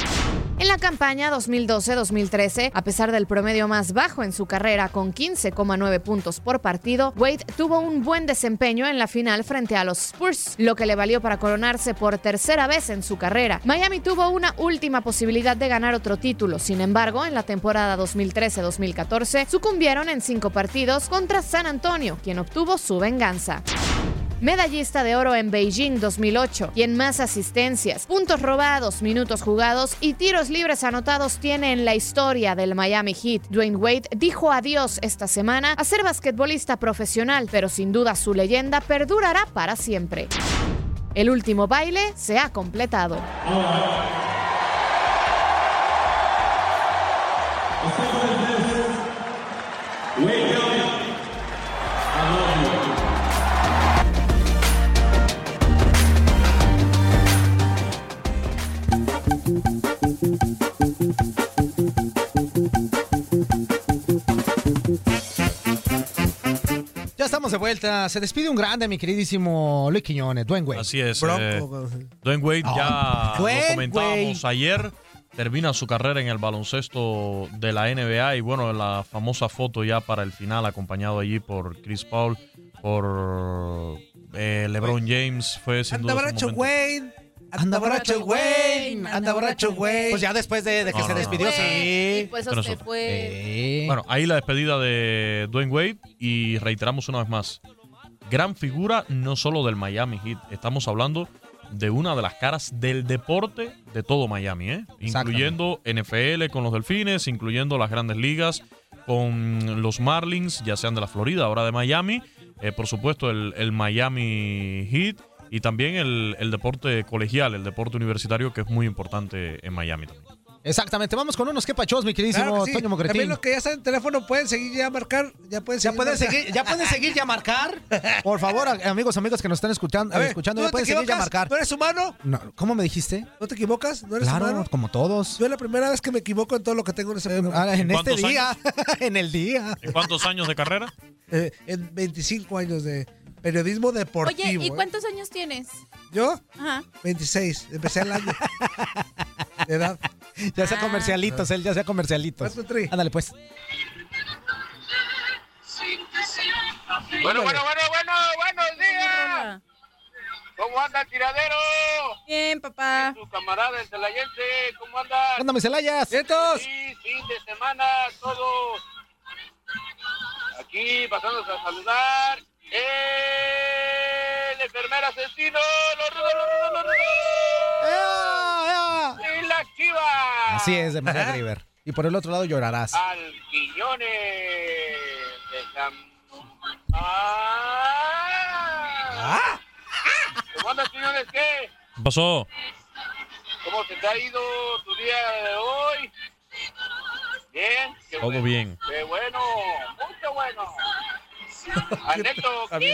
En la campaña 2012-2013, a pesar del promedio más bajo en su carrera con 15,9 puntos por partido, Wade tuvo un buen desempeño en la final frente a los Spurs, lo que le valió para coronarse por tercera vez en su carrera. Miami tuvo una última posibilidad de ganar otro título, sin embargo, en la temporada 2013-2014 sucumbieron en cinco partidos contra San Antonio, quien obtuvo su venganza. Medallista de oro en Beijing 2008, quien más asistencias, puntos robados, minutos jugados y tiros libres anotados tiene en la historia del Miami Heat. Dwayne Wade dijo adiós esta semana a ser basquetbolista profesional, pero sin duda su leyenda perdurará para siempre. El último baile se ha completado. Estamos de vuelta. Se despide un grande, mi queridísimo Luis Quiñones, Dwayne Wade. Así es. Bronco. eh, Dwayne Wade ya Ah, lo Dwayne comentábamos ayer. Termina su carrera en el baloncesto de la NBA y bueno, la famosa foto ya para el final acompañado allí por Chris Paul, por eh, LeBron James fue sin Anda duda. Wayne. Anda borracho, güey. Anda borracho, güey. Pues ya después de, de que No, se no, no. despidió, sí. Y pues se fue. Bueno, ahí la despedida de Dwayne Wade y reiteramos una vez más, gran figura no solo del Miami Heat, estamos hablando de una de las caras del deporte de todo Miami, ¿eh? incluyendo NFL con los Delfines, incluyendo las grandes ligas con los Marlins, ya sean de la Florida, ahora de Miami, eh, por supuesto el, el Miami Heat y también el, el deporte colegial, el deporte universitario que es muy importante en Miami también. Exactamente. Vamos con unos que pachos, mi queridísimo Claro que sí. Toño Mogretín. También los que ya están en teléfono pueden seguir ya a marcar. Ya pueden ¿Ya seguir. pueden marcar. seguir, ya pueden seguir ya marcar? Por favor, amigos, amigos que nos están escuchando, ver, escuchando ¿tú ya pueden seguir ya marcar. ¿No eres humano? No, ¿Cómo me dijiste? ¿No te equivocas? ¿No eres Claro, humano? como todos. Yo es la primera vez que me equivoco en todo lo que tengo en ese programa. Ah, en este ¿Cuántos día, *laughs* en el día. ¿En cuántos años de carrera? Eh, en 25 años de periodismo deportivo. Oye, ¿y ¿eh? cuántos años tienes? ¿Yo? Ajá. 26. Empecé el año. *laughs* de edad. Ya sea comercialitos, él ya sea comercialitos. Ándale, pues. Bueno, bueno, bueno, bueno, buenos días. ¿Cómo anda el tiradero? Bien, papá. Tu camarada el celayense, ¿cómo anda? Anda, mis Celayas. Sí, fin de semana, todos. Aquí pasándose a saludar. El enfermero asesino, los rudos, los rudos, los rudos. Y la chiva. Así es, de María River. Y por el otro lado llorarás. Al Quiñones de San... Ah. ¿Cómo andas, Quiñones? ¿Qué? ¿Qué pasó? ¿Cómo te ha ido tu día de hoy? Bien. Qué Todo bueno. bien. Qué bueno, mucho bueno. *laughs* Nori.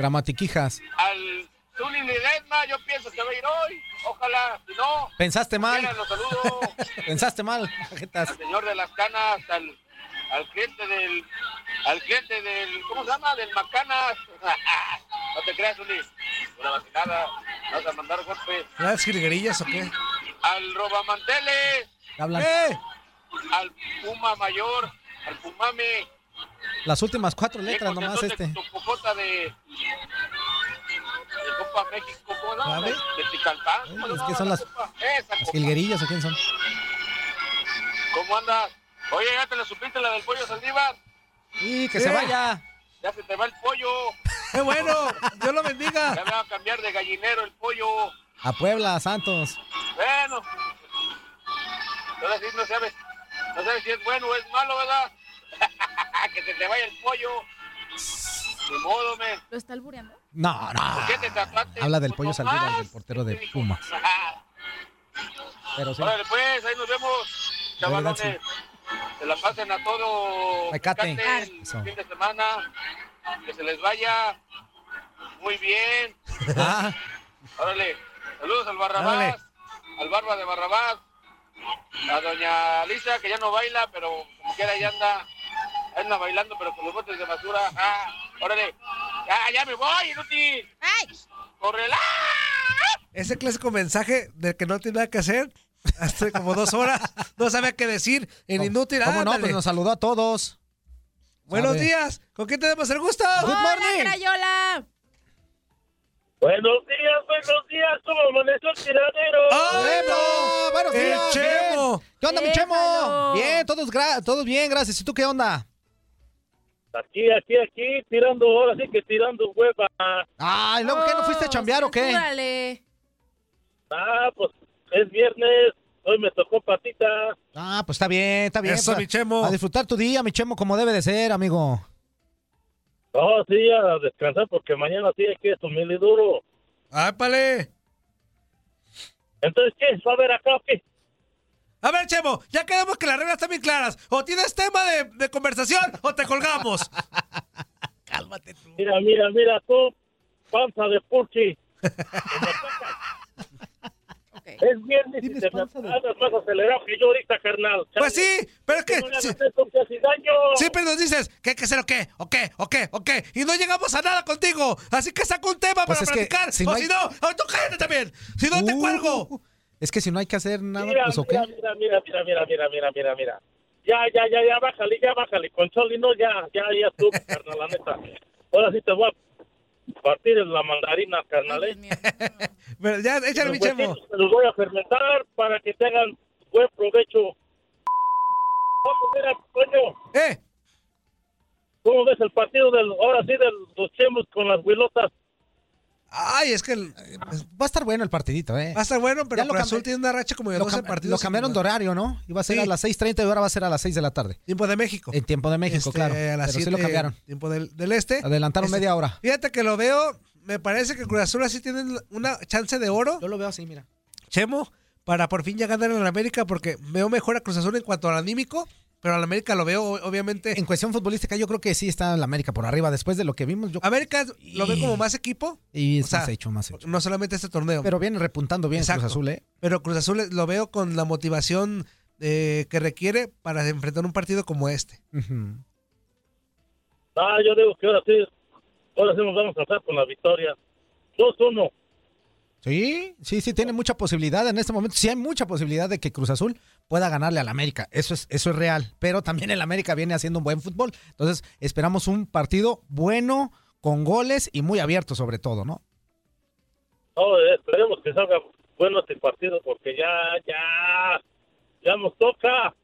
Gramatiquijas. al Zuli Ledesma, yo pienso que va a ir hoy. Ojalá, si no, Pensaste mal. los saludo. *laughs* Pensaste mal. Al señor de las canas, al, al cliente del, al cliente del, ¿cómo se llama? Del Macanas. *laughs* no te creas, Zuli. Una vacilada, vas a mandar golpes. ¿Las jilguerillas o qué? Al Robamanteles, Hablan. al Puma Mayor, al Pumame. Las últimas cuatro letras nomás este. de, de Copa México, ¿cómo. De. ¿cómo Es que son La las, las jilguerillas o quién son. ¿Cómo andas? Oye, ¿ya te la supiste la del pollo Saldívar? Y que Sí. se vaya. Ya se te va el pollo. *laughs* ¡Qué bueno! ¡Dios lo bendiga! Ya me va a cambiar de gallinero el pollo. A Puebla, Santos. Bueno. Ahora sí no sabes, no sabes si es bueno o es malo, ¿verdad? *laughs* que se te vaya el pollo. Ni modo, men. ¿Lo está albureando? No, no. ¿Por qué te tatuaste? Habla del pollo Pues nomás. del portero de Pumas. Pero sí. Órale, pues, ahí nos vemos, chavalones. Se la pasen a todo. Mecate. El Eso. fin de semana. Que se les vaya muy bien. *laughs* Ah, Órale, saludos al Barrabás, Órale. al Barba de Barrabás, a doña Lisa, que ya no baila, pero como quiera ya anda, anda bailando, pero con los botes de basura. Ah, órale, ya, ya me voy, inútil. ¡Ay! ¡Córrela! ese clásico mensaje del que no tiene nada que hacer, *laughs* hace como dos horas, no sabía qué decir, en inútil. ¿Cómo no? Pues nos saludó a todos. Buenos Sabe. días, ¿con quién tenemos el gusto? Hola, Crayola. Buenos días, buenos días, ¿cómo amaneció el tiradero? ¡Chemo! ¡Buenos ¡El días! Chemo! bien. ¿Qué onda, mi Chemo? Bien, todos, gra- todos bien, gracias. ¿Y tú qué onda? Aquí, aquí, aquí, tirando, ahora sí que tirando hueva. Ay, ¿luego qué? ¿No fuiste a chambear o qué? Censúrale. Ah, pues es viernes, hoy me tocó patita. Ah, pues está bien, está bien. Eso, Pues, mi Chemo. A disfrutar tu día, mi Chemo, como debe de ser, amigo. No, sí, a descansar porque mañana sí hay que sumirle duro. ¡Ay, pale! Entonces, ¿qué? ¿Va a ver acá o qué? A ver, Chemo, ya quedamos que las reglas están bien claras. O tienes tema de, de conversación o te colgamos. *laughs* Mira, mira, mira tú, panza de purchi. Es viernes y te me andas más acelerado que yo ahorita, carnal. Pues sí, pero es que... No sí- nos dices que hay que hacer o qué, o qué, o qué, o qué. Y no llegamos a nada contigo. Así que saca un tema Pues para es que platicar. si o no hay- si no, tú cállate también. Si no, te Uh, cuelgo. Es que si no hay que hacer nada, mira, pues ok. Mira, mira, mira, mira, mira, mira, mira, mira. Ya, ya, ya, ya, bájale, ya, bájale. Con Choli no, ya, ya, ya tú, *laughs* carnal, la neta. Ahora sí te voy a partir en la mandarina, carnal. ¿eh? *laughs* ya, échale, mi chemo. Los voy a fermentar para que tengan buen provecho. Vamos, mira, coño. ¿Eh? ¿Cómo ves el partido del, ahora sí, de los chemos con las huilotas? Ay, es que el- Va a estar bueno el partidito, ¿eh? va a estar bueno, pero Cruz Azul tiene una racha como de Lo, 12 cam- partidos. lo cambiaron de horario, ¿no? Iba a ser Sí. a las 6.30 y ahora va a ser a las 6 de la tarde. Tiempo de México. En tiempo de México, Este, claro. A las Pero sí 7, lo cambiaron. Tiempo del, del este. Adelantaron Este, media hora. Fíjate que lo veo, me parece que Cruz Azul así tiene una chance de oro. Yo lo veo así, mira. Chemo, para por fin ya ganar en América, porque veo mejor a Cruz Azul en cuanto al anímico, pero al América lo veo, obviamente. En cuestión futbolística, yo creo que sí está en la América por arriba. Después de lo que vimos, yo América lo ve como más equipo, Y es o sea, más hecho, más hecho. no solamente este torneo. Pero viene repuntando bien Exacto. Cruz Azul, ¿eh? Pero Cruz Azul lo veo con la motivación eh, que requiere para enfrentar un partido como este. Ah, yo digo que ahora sí, ahora sí nos vamos a hacer con la victoria. 2-1. Sí, sí, sí, tiene mucha posibilidad en este momento. Sí hay mucha posibilidad de que Cruz Azul pueda ganarle al América. Eso es, eso es real. Pero también el América viene haciendo un buen fútbol. Entonces, esperamos un partido bueno, con goles y muy abierto sobre todo, ¿no? No, eh, esperemos que salga bueno este partido porque ya, ya, ya nos toca.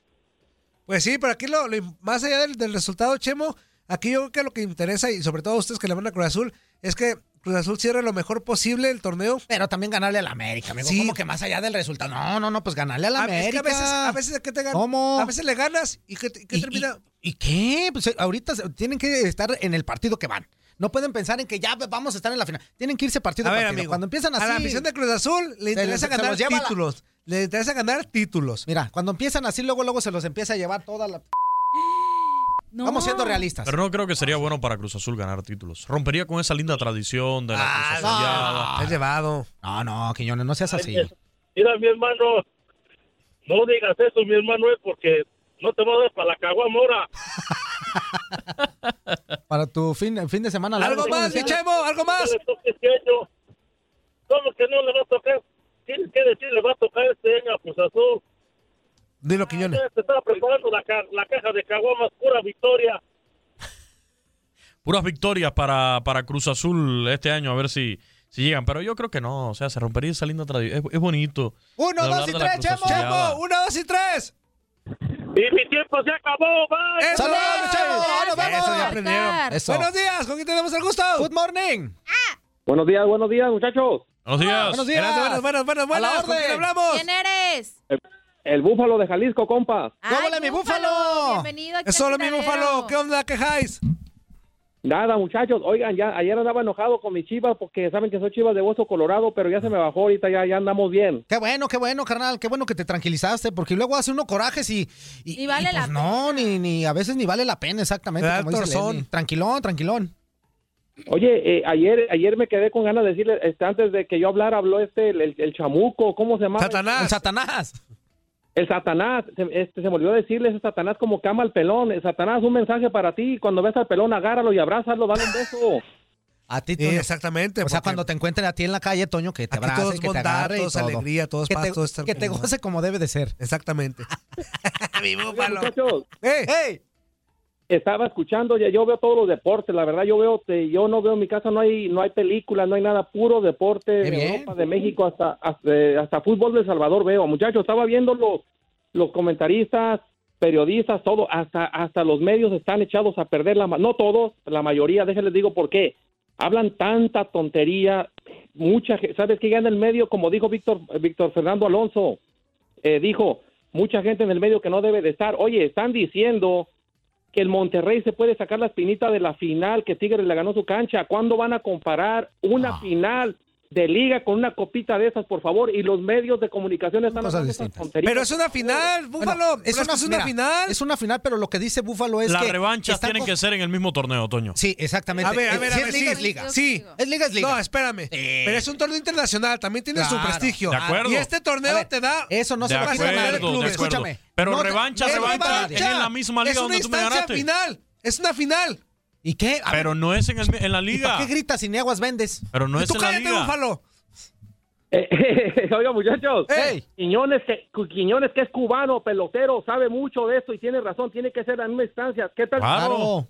Pues sí, pero aquí lo, lo más allá del, del resultado, Chemo, aquí yo creo que lo que interesa, y sobre todo a ustedes que le van a Cruz Azul, es que Cruz Azul cierre lo mejor posible el torneo. Pero también ganarle al América, amigo. Sí. ¿Cómo que más allá del resultado? No, no, no, pues ganarle al América. es que a veces, a veces ¿qué te ganas? ¿Cómo? A veces le ganas y ¿Y- termina. ¿Y qué? Pues eh, ahorita tienen que estar en el partido que van. No pueden pensar en que ya vamos a estar en la final. Tienen que irse partido A partido. amigo. Cuando empiezan así. A la afición de Cruz Azul le interesa les- ganar la- títulos. Le interesa ganar títulos. Mira, cuando empiezan así, luego, luego se los empieza a llevar toda la. No. Vamos siendo realistas. Pero no creo que sería bueno para Cruz Azul ganar títulos. Rompería con esa linda tradición de la Ah, Cruz Azulada. Has llevado. No, no, Quiñones, no seas así. Mira, mi hermano, no digas eso, mi hermano, es porque no te va a dar para la caguamora. *laughs* Para tu fin, fin de semana. largo, ¿Algo ¿cómo más? Chemo? ¿Algo más? No toques este. ¿Cómo que no le va a tocar? Tienes que decir, le va a tocar este año a Cruz Azul. Dilo, Quiñones. Se estaba preparando la, ca- la caja de caguamas, pura victoria. Puras victorias para, para Cruz Azul este año, a ver si, si llegan. Pero yo creo que no. O sea, se rompería esa linda tradición. Es, es bonito. Uno, dos y tres, Chemo. Chemo, uno, dos y tres. Y mi tiempo se acabó, bye. ¡Eso! ¡Saludos, Chemo! ¡Nos vemos! Eso ya aprendieron. Eso. Buenos días, ¿con quién tenemos el gusto? Good morning. Buenos días, buenos días, muchachos. Buenos días. Buenos días. Buenas, buenas, buenas, A la buenas. ¿Con quién orden. hablamos? ¿Quién eres? El búfalo de Jalisco, compas. ¡Hola, mi búfalo! Bienvenido aquí Es solo mi búfalo. ¿Qué onda, quejáis? Nada, muchachos. Oigan, ya ayer andaba enojado con mis chivas porque saben que soy chivas de hueso colorado, pero ya se me bajó ahorita, ya, ya andamos bien. Qué bueno, qué bueno, carnal. Qué bueno que te tranquilizaste, porque luego hace uno corajes y. y Ni vale y, pues, la No, ni, ni a veces ni vale la pena, exactamente. Como dice. Tranquilón, tranquilón. Oye, eh, ayer ayer me quedé con ganas de decirle, este, antes de que yo hablara, habló este, el, el- el chamuco, ¿cómo se llama? Satanás. El Satanás. El Satanás, se, este, se me olvidó decirle ese Satanás como cama al pelón. El Satanás, un mensaje para ti. Cuando ves al pelón, agárralo y abrázalo, dale un beso. A ti, Sí, Toño. exactamente. O sea, cuando te encuentren a ti en la calle, Toño, que te abrace, todo es que te agarre y todo es todo. alegría, todo es que paz, te, todo que te goce como debe de ser. Exactamente. *laughs* Mi búfalo. Muchachos, ¡Ey! Estaba escuchando, ya yo veo todos los deportes, la verdad yo veo, te- yo no veo en mi casa, no hay no hay películas, no hay nada, puro deporte de bien. Europa, de México, hasta, hasta, hasta fútbol de El Salvador veo. Muchachos, estaba viendo los, los comentaristas, periodistas, todo, hasta, hasta los medios están echados a perder, la, no todos, la mayoría, déjenles digo por qué. Hablan tanta tontería, mucha ¿sabes qué gana el medio? Como dijo Víctor, Víctor Fernando Alonso, eh, dijo, mucha gente en el medio que no debe de estar. Oye, están diciendo que el Monterrey se puede sacar la espinita de la final que Tigres le ganó su cancha. ¿Cuándo van a comparar una final de liga con una copita de esas, por favor? Y los medios de comunicación están Cosas hablando esas distintas. tonterías. Pero es una final, Búfalo. es, pero una, es una mira, final. Es una final, pero lo que dice Búfalo es Las que. revanchas están tienen que ser en el mismo torneo, Toño. Sí, exactamente. A ver, a Eh, ver, si a ver, es liga, sí, es liga. Sí. Es liga, es liga. No, espérame. Pero es un torneo internacional, también tiene su prestigio. De acuerdo. Y este torneo ver, te da. Eso no se va a hacer. Escúchame. Pero no revancha, es revancha, revancha. es en la misma liga es donde una tú me final. Es una final. ¿Y qué? A ver, Pero no es en, el, en la ¿y liga. ¿Para qué gritas si ni aguas vendes? Pero no Y es tú en la cállate, liga. Búfalo. Eh, *laughs* Oiga, muchachos, Ey. Quiñones, que, Quiñones, que es cubano, pelotero, sabe mucho de esto y tiene razón, tiene que ser la misma instancia. ¿Qué tal? Claro.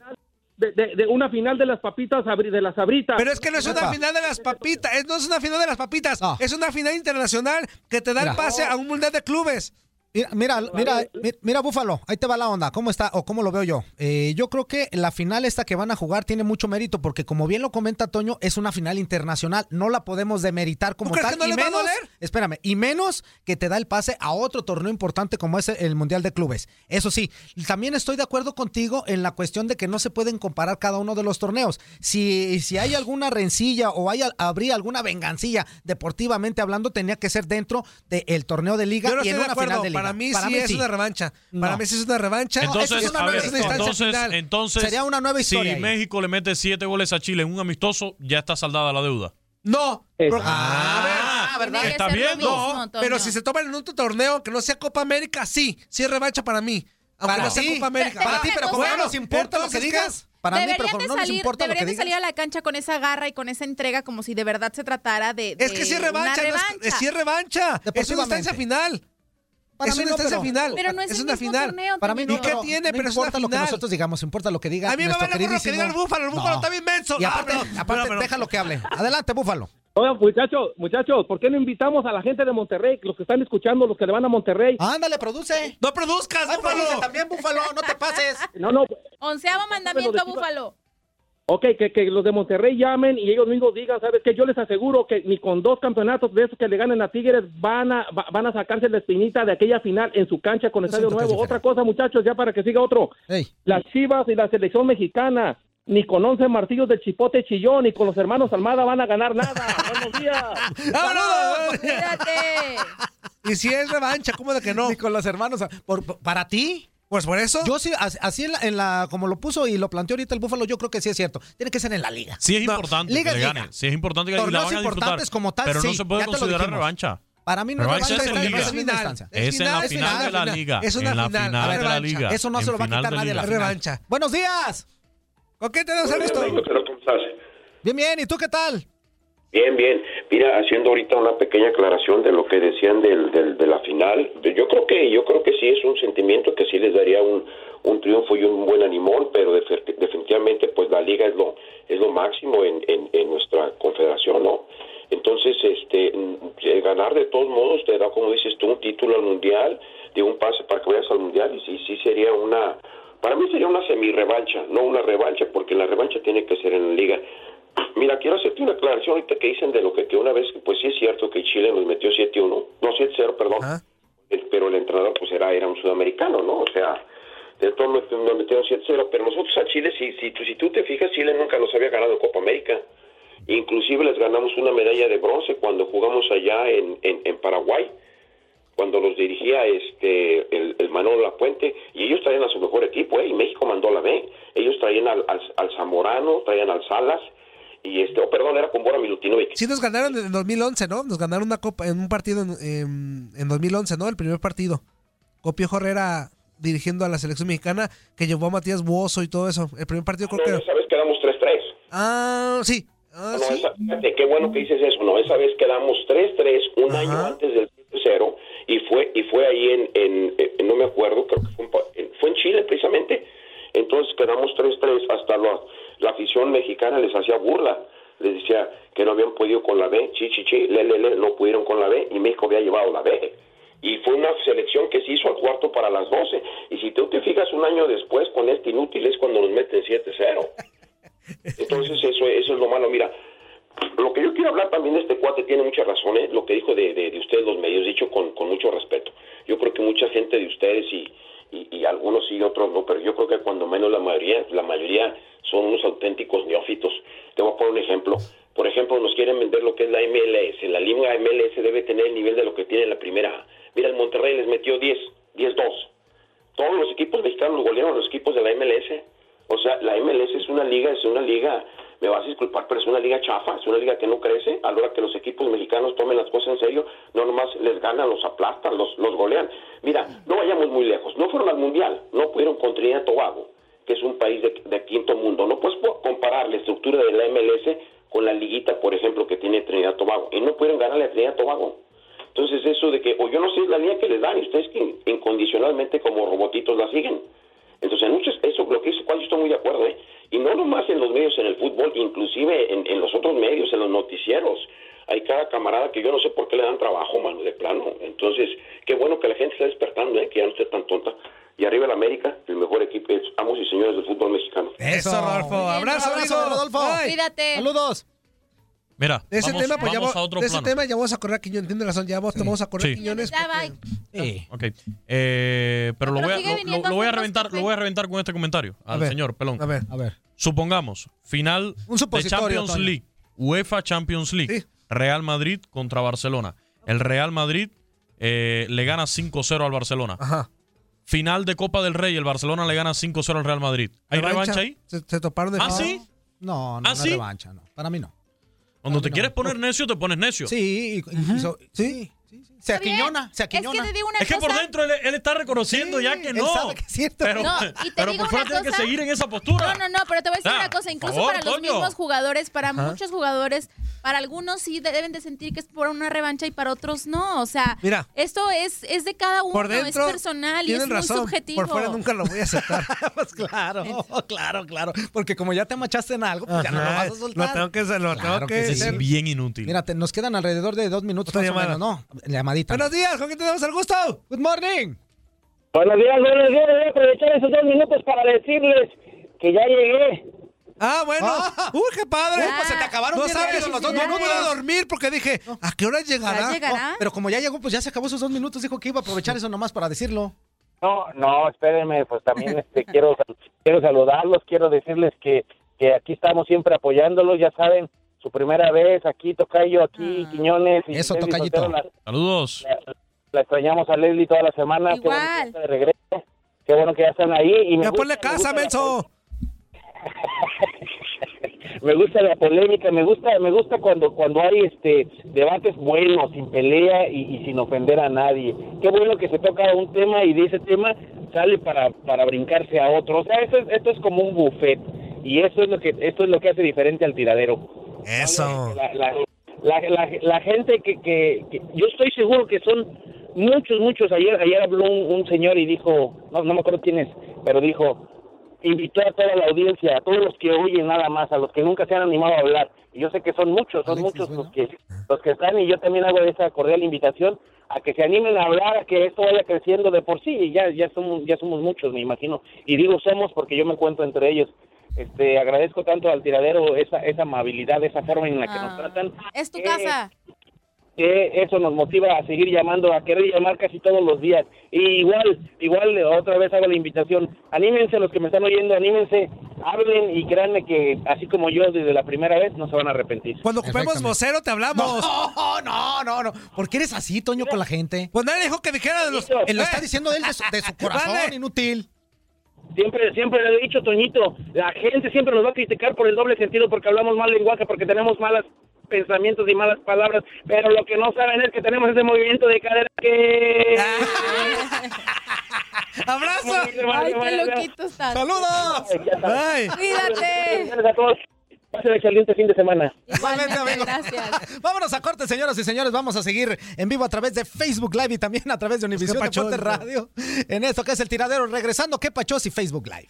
De, de- de una final de las papitas, de las sabritas. Pero es que no es una final de las papitas. No es una final de las papitas. No. Es una final internacional que te da el pase a un mundial de clubes. Mira, mira, mira, mi- mira, Búfalo, ahí te va la onda. ¿Cómo está o cómo lo veo yo? Eh, yo creo que la final esta que van a jugar tiene mucho mérito porque, como bien lo comenta Toño, es una final internacional. No la podemos demeritar como ¿Tú crees tal. que no y les va a menos, doler? espérame, y menos que te da el pase a otro torneo importante como es el Mundial de Clubes. Eso sí, también estoy de acuerdo contigo en la cuestión de que no se pueden comparar cada uno de los torneos. Si, si hay alguna rencilla o hay, habría alguna vengancilla deportivamente hablando, tenía que ser dentro del torneo de liga no y en de una acuerdo. final de liga. Para mí sí es una revancha. Para mí sí es una revancha. Entonces, es una, a ver, una entonces, final. entonces, Sería una nueva historia Si ahí. México le mete siete goles a Chile en un amistoso, ya está saldada la deuda. No. Porque- Ah, ¿verdad? que ¿Está mismo, no, pero si se toman en otro torneo que no sea Copa América, sí. Sí es revancha para mí. Aunque Para no sea ti, Copa América. Para ti, una pero como no nos importa lo que digas. Para mí, pero de no nos salir, importa lo que deberían de salir a la cancha con esa garra y con esa entrega como si de verdad se tratara de, Es que sí es una revancha. no es- revancha. sí es revancha. Es una instancia final. Para es mí una no, instancia pero- final. Pero no es, es el una mismo final. torneo. Para mí no, ¿Y qué pero tiene? no Pero es una importa lo que final. nosotros digamos, importa lo que diga A mí me vale gorro que diga el Búfalo. El Búfalo No. está bien menso. Y aparte, Ah, pero- aparte pero- pero- déjalo que hable. Adelante, Búfalo. Oigan, muchachos, muchachos, ¿por qué no invitamos a la gente de Monterrey, los que están escuchando, los que le van a Monterrey? Ándale, produce. No produzcas, Ay, Búfalo. produce también, Búfalo, no te pases. No, no, Onceavo mandamiento. Búfalo. Ok, que, que los de Monterrey llamen y ellos mismos digan, ¿sabes qué? Yo les aseguro que ni con dos campeonatos de esos que le ganen a Tigres van a, va- van a sacarse la espinita de aquella final en su cancha con Estadio es Nuevo. Otra cosa, muchachos, ya para que siga otro. Las Chivas y la selección mexicana, ni con 11 martillos del Chipote Chillón, ni con los hermanos Almada van a ganar nada. *laughs* Buenos días. ¡Vámonos! Cuídate. Y si es revancha, ¿cómo de que no? Ni con los hermanos. Por- para ti, Pues por eso. yo sí, as- así en la, en la- como lo puso y lo planteó ahorita el Búfalo, yo creo que sí es cierto. Tiene que ser en la liga. Sí es No, importante liga que es le liga. gane. Sí es importante que la Torneos van a disfrutar. importantes como tal, pero no sí, se puede te considerar revancha. Para mí no es Revancha revancha, es en misma instancia. Es en la es final de la final. liga. Es una en la final, final de la liga. Eso no en se lo va a final quitar nadie a la final. Revancha. Buenos días. ¿Con qué gusto? Pero, ¿cómo estás? Bien, bien. ¿Y tú qué tal? Bien, bien. Mira, haciendo ahorita una pequeña aclaración de lo que decían del, del- de la final, yo creo que yo creo que sí es un sentimiento que sí les daría un, un triunfo y un buen animón, pero definitivamente pues la liga es lo es lo máximo en, en, nuestra confederación, ¿no? Entonces, este, mm, ganar de todos modos te da, como dices tú, un título al mundial, de un pase para que vayas al mundial y sí, sí sería una, para mí sería una semi-revancha, no una revancha, porque la revancha tiene que ser en la liga. Mira, quiero hacerte una aclaración ahorita que dicen de lo que, que una vez, pues sí es cierto que Chile nos metió 7-1, no 7-0, perdón, El- pero el entrenador pues era, era un sudamericano, ¿no? O sea, de todo nos, nos metieron 7-0, pero nosotros a Chile, si, si, tú- si tú te fijas, Chile nunca nos había ganado Copa América. Inclusive les ganamos una medalla de bronce cuando jugamos allá en, en, en Paraguay, cuando los dirigía este el, el Manolo Lapuente, y ellos traían a su mejor equipo, ¿eh? y México mandó la B. Ellos traían al, al, al Zamorano, traían al Salas, y este, oh, perdón, era con Bora Milutinovic. Sí nos ganaron en 2011, ¿no? Nos ganaron una copa en un partido en, en, en 2011, ¿no? El primer partido. Copio Herrera dirigiendo a la selección mexicana que llevó a Matías Buoso y todo eso. El primer partido creo No, que... no sabes, quedamos 3-3. Ah, sí. Ah, no, esa- fíjate, qué bueno que dices eso. No, esa vez quedamos 3-3 un año antes del 0 y fue y fue ahí en, en- en- no me acuerdo, creo que fue en, fue en Chile precisamente. Entonces quedamos 3-3 hasta la, la afición mexicana les hacía burla. Les decía que no habían podido con la B, chi, chi, chi, le, le, le, no pudieron con la B y México había llevado la B. Y fue una selección que se hizo al cuarto para las 12. Y si tú te fijas un año después con este inútil es cuando nos meten 7-0. *laughs* Entonces eso, eso es lo malo. Mira, lo que yo quiero hablar también de este cuate tiene muchas razones, lo que dijo de, de, de ustedes los medios, dicho con, con mucho respeto. Yo creo que mucha gente de ustedes y, y, y algunos sí, otros no, pero yo creo que cuando menos la mayoría, la mayoría son unos auténticos neófitos. Te voy a poner un ejemplo. Por ejemplo, nos quieren vender lo que es la MLS. La liga MLS debe tener el nivel de lo que tiene la primera. Mira, el Monterrey les metió 10, 10-2. Todos los equipos mexicanos golearon a los equipos de la MLS. O sea, la MLS es una liga, es una liga, me vas a disculpar, pero es una liga chafa, es una liga que no crece. A la hora que los equipos mexicanos tomen las cosas en serio, no nomás les ganan, los aplastan, los, los golean. Mira, no vayamos muy lejos. No fueron al Mundial, no pudieron con Trinidad Tobago, que es un país de, quinto mundo. No puedes comparar la estructura de la MLS con la liguita, por ejemplo, que tiene Trinidad Tobago. Y no pudieron ganarle a Trinidad Tobago. Entonces eso de que, o yo no sé, es la línea que les dan y ustedes que incondicionalmente como robotitos la siguen. Entonces, en muchos, eso lo que dice Juan, yo estoy muy de acuerdo, ¿eh? Y no nomás en los medios, en el fútbol, inclusive en, en los otros medios, en los noticieros. Hay cada camarada que yo no sé por qué le dan trabajo, mano, de plano. Entonces, qué bueno que la gente está despertando, ¿eh? Que ya no esté tan tonta. Y arriba el América, el mejor equipo, es amos y señores del fútbol mexicano. Eso, Rodolfo. Abrazo, Abrazo. Rodolfo. Ay. Cuídate. Saludos. Mira, De ese vamos, tema, pues ya vamos a otro de ese plano. tema ya vamos a correr a Quiñones. Entiende razón, ya vamos, vamos a correr Sí. a Quiñones. Ya, porque-. Eh, pero lo Pero voy, a, lo- voy a reventar, lo voy a reventar con este comentario al ver, señor Pelón. A ver. A ver. Supongamos, final Un de Champions Toño. League, UEFA Champions League, Real Madrid contra Barcelona. El Real Madrid eh, le gana 5-0 al Barcelona. Ajá. Final de Copa del Rey, el Barcelona le gana 5-0 al Real Madrid. ¿Hay revancha, ahí? Se, se toparon de ¿Ah, nuevo. sí? No, no, ¿Ah, no sí? es revancha, no. Para mí no. Cuando te quieres poner necio, te pones necio. Sí, y- y- y so- sí. Se Está bien. aquiñona, se Es que aquiñona. te digo una Es que por cosa. dentro él, él está reconociendo ya que él no. sabe que es cierto. Pero, No, y te pero digo por fuera una tiene que cosa. seguir en esa postura. No, no, no, pero te voy a decir Ah, una cosa, incluso favor, para los Toño. mismos jugadores, para muchos jugadores, para algunos sí de- deben de sentir que es por una revancha y para otros no. O sea, Mira. esto es, es de cada uno, Por dentro, es personal y es muy razón. subjetivo. Por fuera nunca lo voy a aceptar. *laughs* *laughs* Pues claro, claro, claro. Porque como ya te machaste en algo, pues ya no lo vas a soltar. Lo tengo que, lo Claro tengo que, que sí. Es bien inútil. Mira, te- nos quedan alrededor de dos minutos más o menos, ¿no? Llamadita. Buenos días, ¿con quién tenemos el gusto? Good morning. Buenos días, buenos días. Voy a aprovechar esos dos minutos para decirles que ya llegué. Ah, bueno. Uy, qué padre. Pues se te acabaron no sabes, los dos no, no pude dormir porque dije, ¿a qué hora llegará? Oh, pero como ya llegó, pues ya se acabó esos dos minutos. Dijo que iba a aprovechar eso nomás para decirlo. No, no, espérenme, pues también este, quiero, quiero saludarlos, quiero decirles que, que aquí estamos siempre apoyándolos, ya saben, su primera vez aquí, Tocayo, aquí, Quiñones. Y Eso, Leslie Tocayito. Soltero, La, Saludos. la extrañamos a Leslie toda la semana. Qué bueno que está de regreso. Qué bueno que ya están ahí. Y me Ya gusta- ponle casa, menso. *laughs* me gusta la polémica, me gusta, me gusta cuando cuando hay este debates buenos, sin pelea y, y sin ofender a nadie. Qué bueno que se toca un tema y de ese tema sale para, para brincarse a otro. O sea, esto es, esto es como un buffet y eso es lo que esto es lo que hace diferente al tiradero. Eso. La, la, la, la, la gente que, que, que- yo estoy seguro que son muchos, muchos. Ayer ayer habló un, un señor y dijo, no, no me acuerdo quién es, pero dijo, invitó a toda la audiencia, a todos los que oyen nada más, a los que nunca se han animado a hablar. Y yo sé que son muchos, son muchos los que los que están y yo también hago esa cordial invitación a que se animen a hablar, a que esto vaya creciendo de por sí. Y ya ya somos ya somos muchos, me imagino. Y digo somos porque yo me encuentro entre ellos. Este, agradezco tanto al tiradero esa esa amabilidad, esa forma en la que nos Ah. tratan. Es tu que- casa. que eso nos motiva a seguir llamando, a querer llamar casi todos los días. Y igual, igual eh, otra vez hago la invitación, anímense los que me están oyendo, anímense, hablen y créanme que así como yo desde la primera vez no se van a arrepentir. Cuando ocupemos vocero te hablamos. *laughs* No, no, no, no. ¿Por qué eres así, Toño, con la gente? Pues nadie dijo que dijera de los... Él lo está diciendo él de su, de su *laughs* corazón, Vale. inútil. Siempre, siempre le he dicho, Toñito, la gente siempre nos va a criticar por el doble sentido porque hablamos mal lenguaje, porque tenemos malos pensamientos y malas palabras, pero lo que no saben es que tenemos ese movimiento de cadera que... *laughs* ¡Abrazo! Ay, qué loquito estás. ¡Saludos! Cuídate. Pasen excelente fin de semana. Igualmente, amigo. Gracias. *laughs* Vámonos a corte, señoras y señores. Vamos a seguir en vivo a través de Facebook Live y también a través de Univisión pachó, Deportes? Radio. En esto que es el tiradero. Regresando, ¿qué pachos y Facebook Live?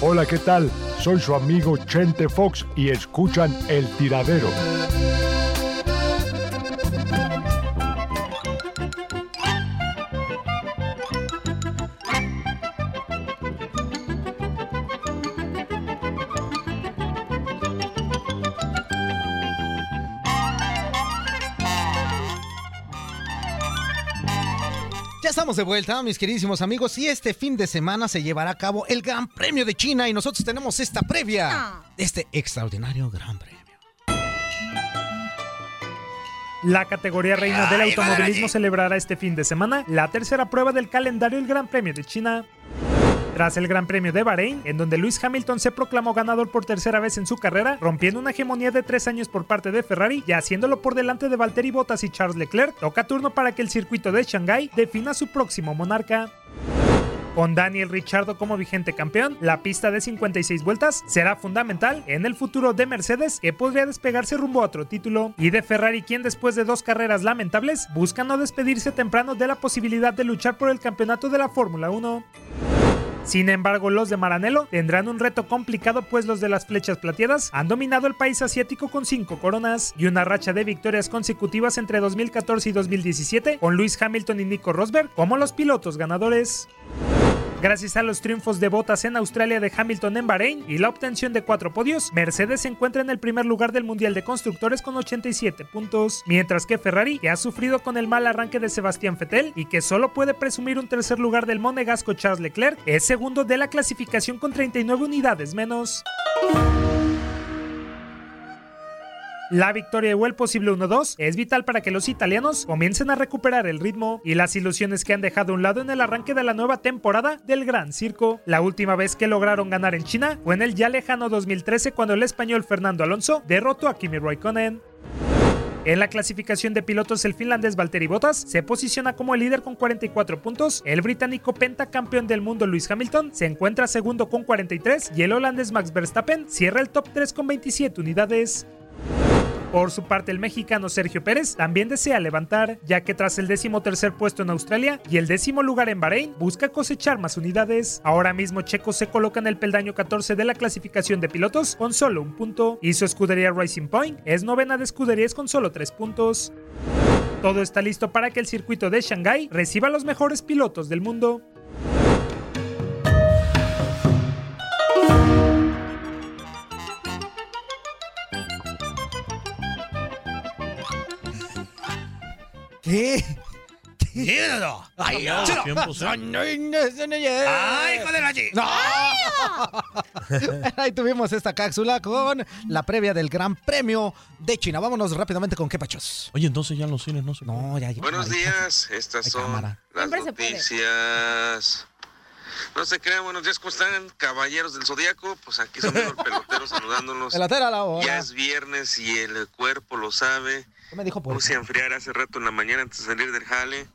Hola, ¿qué tal? Soy su amigo Chente Fox y escuchan El Tiradero. Ya estamos de vuelta, mis queridísimos amigos, y este fin de semana se llevará a cabo el Gran Premio de China y nosotros tenemos esta previa de este extraordinario Gran Premio. La categoría reina del automovilismo celebrará este fin de semana la tercera prueba del calendario el Gran Premio de China. Tras el Gran Premio de Bahrein, en donde Lewis Hamilton se proclamó ganador por tercera vez en su carrera, rompiendo una hegemonía de tres años por parte de Ferrari y haciéndolo por delante de Valtteri Bottas y Charles Leclerc, toca turno para que el circuito de Shanghái defina su próximo monarca. Con Daniel Ricciardo como vigente campeón, la pista de 56 vueltas será fundamental en el futuro de Mercedes, que podría despegarse rumbo a otro título, y de Ferrari, quien después de dos carreras lamentables busca no despedirse temprano de la posibilidad de luchar por el campeonato de la Fórmula 1. Sin embargo, los de Maranello tendrán un reto complicado pues los de las flechas plateadas han dominado el país asiático con cinco coronas y una racha de victorias consecutivas entre 2014 y 2017 con Lewis Hamilton y Nico Rosberg como los pilotos ganadores. Gracias a los triunfos de botas en Australia de Hamilton en Bahrein y la obtención de cuatro podios, Mercedes se encuentra en el primer lugar del Mundial de Constructores con 87 puntos, mientras que Ferrari, que ha sufrido con el mal arranque de Sebastián Vettel y que solo puede presumir un tercer lugar del monegasco Charles Leclerc, es segundo de la clasificación con 39 unidades menos. La victoria el posible 1-2 es vital para que los italianos comiencen a recuperar el ritmo y las ilusiones que han dejado a un lado en el arranque de la nueva temporada del Gran Circo. La última vez que lograron ganar en China fue en el ya lejano 2013 cuando el español Fernando Alonso derrotó a Kimi Raikkonen. En la clasificación de pilotos, el finlandés Valtteri Bottas se posiciona como el líder con 44 puntos. El británico pentacampeón del mundo Lewis Hamilton se encuentra segundo con 43 y el holandés Max Verstappen cierra el top 3 con 27 unidades. Por su parte, el mexicano Sergio Pérez también desea levantar, ya que tras el décimo tercer puesto en Australia y el décimo lugar en Bahrein, busca cosechar más unidades. Ahora mismo Checo se coloca en el peldaño 14 de la clasificación de pilotos con solo un punto, y su escudería Racing Point es novena de escuderías con solo tres puntos. Todo está listo para que el circuito de Shanghái reciba a los mejores pilotos del mundo. ¿Qué? ¿Qué? Ay, no, chido. tiempo, sí. Ay, hijo de la chi- ¡No! *laughs* Ahí tuvimos esta cápsula con la previa del Gran Premio de China. Vámonos rápidamente con qué pachos. Oye, entonces ya en los cines no se No, ya, ya. Buenos días, estas son cámara. las noticias. No se crean, buenos días, ¿cómo están, caballeros del Zodíaco? Pues aquí son el *laughs* pelotero saludándolos. Pelotero a la hora. Ya es viernes y el cuerpo lo sabe. ¿Qué me dijo por Puse a enfriar hace rato en la mañana antes de salir del jale.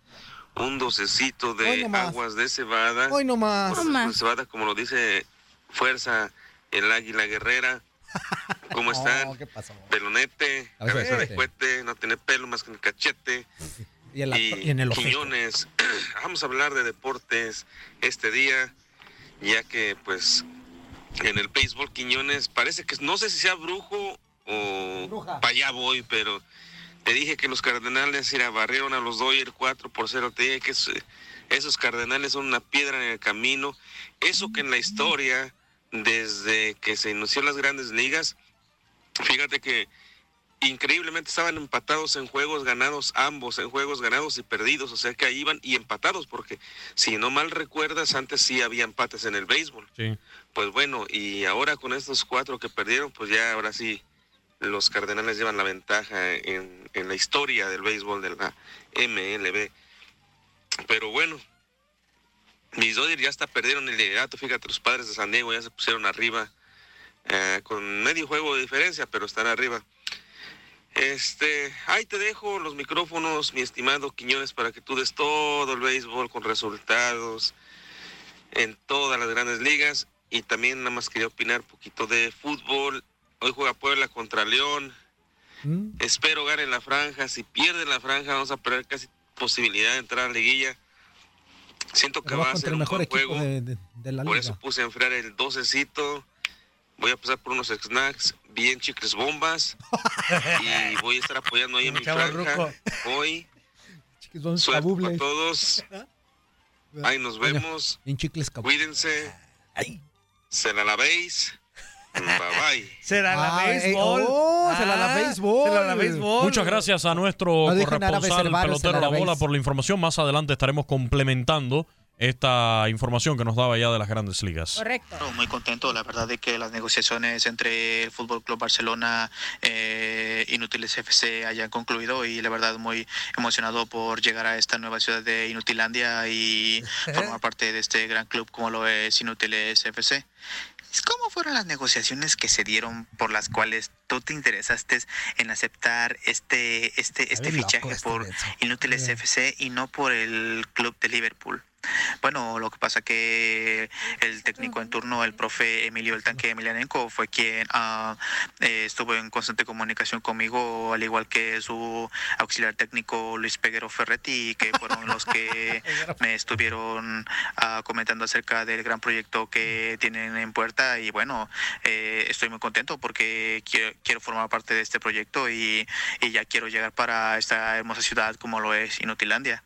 Un docecito Hoy de aguas de cebada. Hoy nomás. De cebada, como lo dice Fuerza, el águila guerrera. *laughs* ¿Cómo están? ¿Qué pasó? Pelonete, Cabeza de cohete, no tiene pelo más que en el cachete. Y en, la- y en el. Quiñones. *clears throat* Vamos a hablar de deportes este día, ya que pues en el béisbol Quiñones parece que no sé si sea brujo o para allá voy, pero te dije que los Cardenales ir barrieron a los Dodgers 4 por 0. Te dije que es- esos Cardenales son una piedra en el camino. Eso que en la historia, desde que se inició las grandes ligas, fíjate que increíblemente estaban empatados en juegos ganados ambos, en juegos ganados y perdidos, o sea que ahí iban y empatados, porque si no mal recuerdas, antes sí había empates en el béisbol. Sí. Pues bueno, y ahora con estos cuatro que perdieron, pues ya ahora sí los Cardenales llevan la ventaja en, la historia del béisbol de la MLB. Pero bueno, mis Dodgers ya hasta perdieron el liderato. Fíjate, los padres de San Diego ya se pusieron arriba eh, con medio juego de diferencia, pero están arriba. Este, ahí te dejo los micrófonos, mi estimado Quiñones, para que tú des todo el béisbol con resultados en todas las grandes ligas. Y también nada más quería opinar un poquito de fútbol. Hoy juega Puebla contra León. Espero gane la franja. Si pierden la franja, vamos a perder casi posibilidad de entrar a la liguilla. Siento que Pero va a ser el un mejor buen juego. de, de- de la Por liga. eso puse a enfriar el 12cito. Voy a pasar por unos snacks, bien chicles bombas. *laughs* y voy a estar apoyando ahí en mi franja. ruco. Hoy, suerte para todos. *laughs* Ahí nos vemos. En chicles. Cuídense. Se la lavéis. Bye bye. Será la Ah, eh, béisbol. oh, será la béisbol. será la béisbol. Muchas gracias a nuestro No árabe corresponsal varios, pelotero La árabe. Bola por la información. Más adelante estaremos complementando esta información que nos daba ya de las grandes ligas. Correcto. Muy contento, la verdad, de que las negociaciones entre el Fútbol Club Barcelona eh, Inútiles FC hayan concluido y la verdad muy emocionado por llegar a esta nueva ciudad de Inutilandia y *laughs* formar parte de este gran club como lo es Inútiles FC. ¿Cómo fueron las negociaciones que se dieron por las cuales tú te interesaste en aceptar este este este Ay, loco fichaje este por Inútiles FC y no por el club de Liverpool? Bueno, lo que pasa que el técnico en turno, el profe Emilio el Tanque Emelianenko, fue quien ah, eh, estuvo en constante comunicación conmigo, al igual que su auxiliar técnico Luis Peguero Ferretti, que fueron los que *laughs* me estuvieron ah, comentando acerca del gran proyecto que tienen en puerta. Y bueno, eh, estoy muy contento porque quiero, quiero formar parte de este proyecto y, y ya quiero llegar para esta hermosa ciudad como lo es Inutilandia.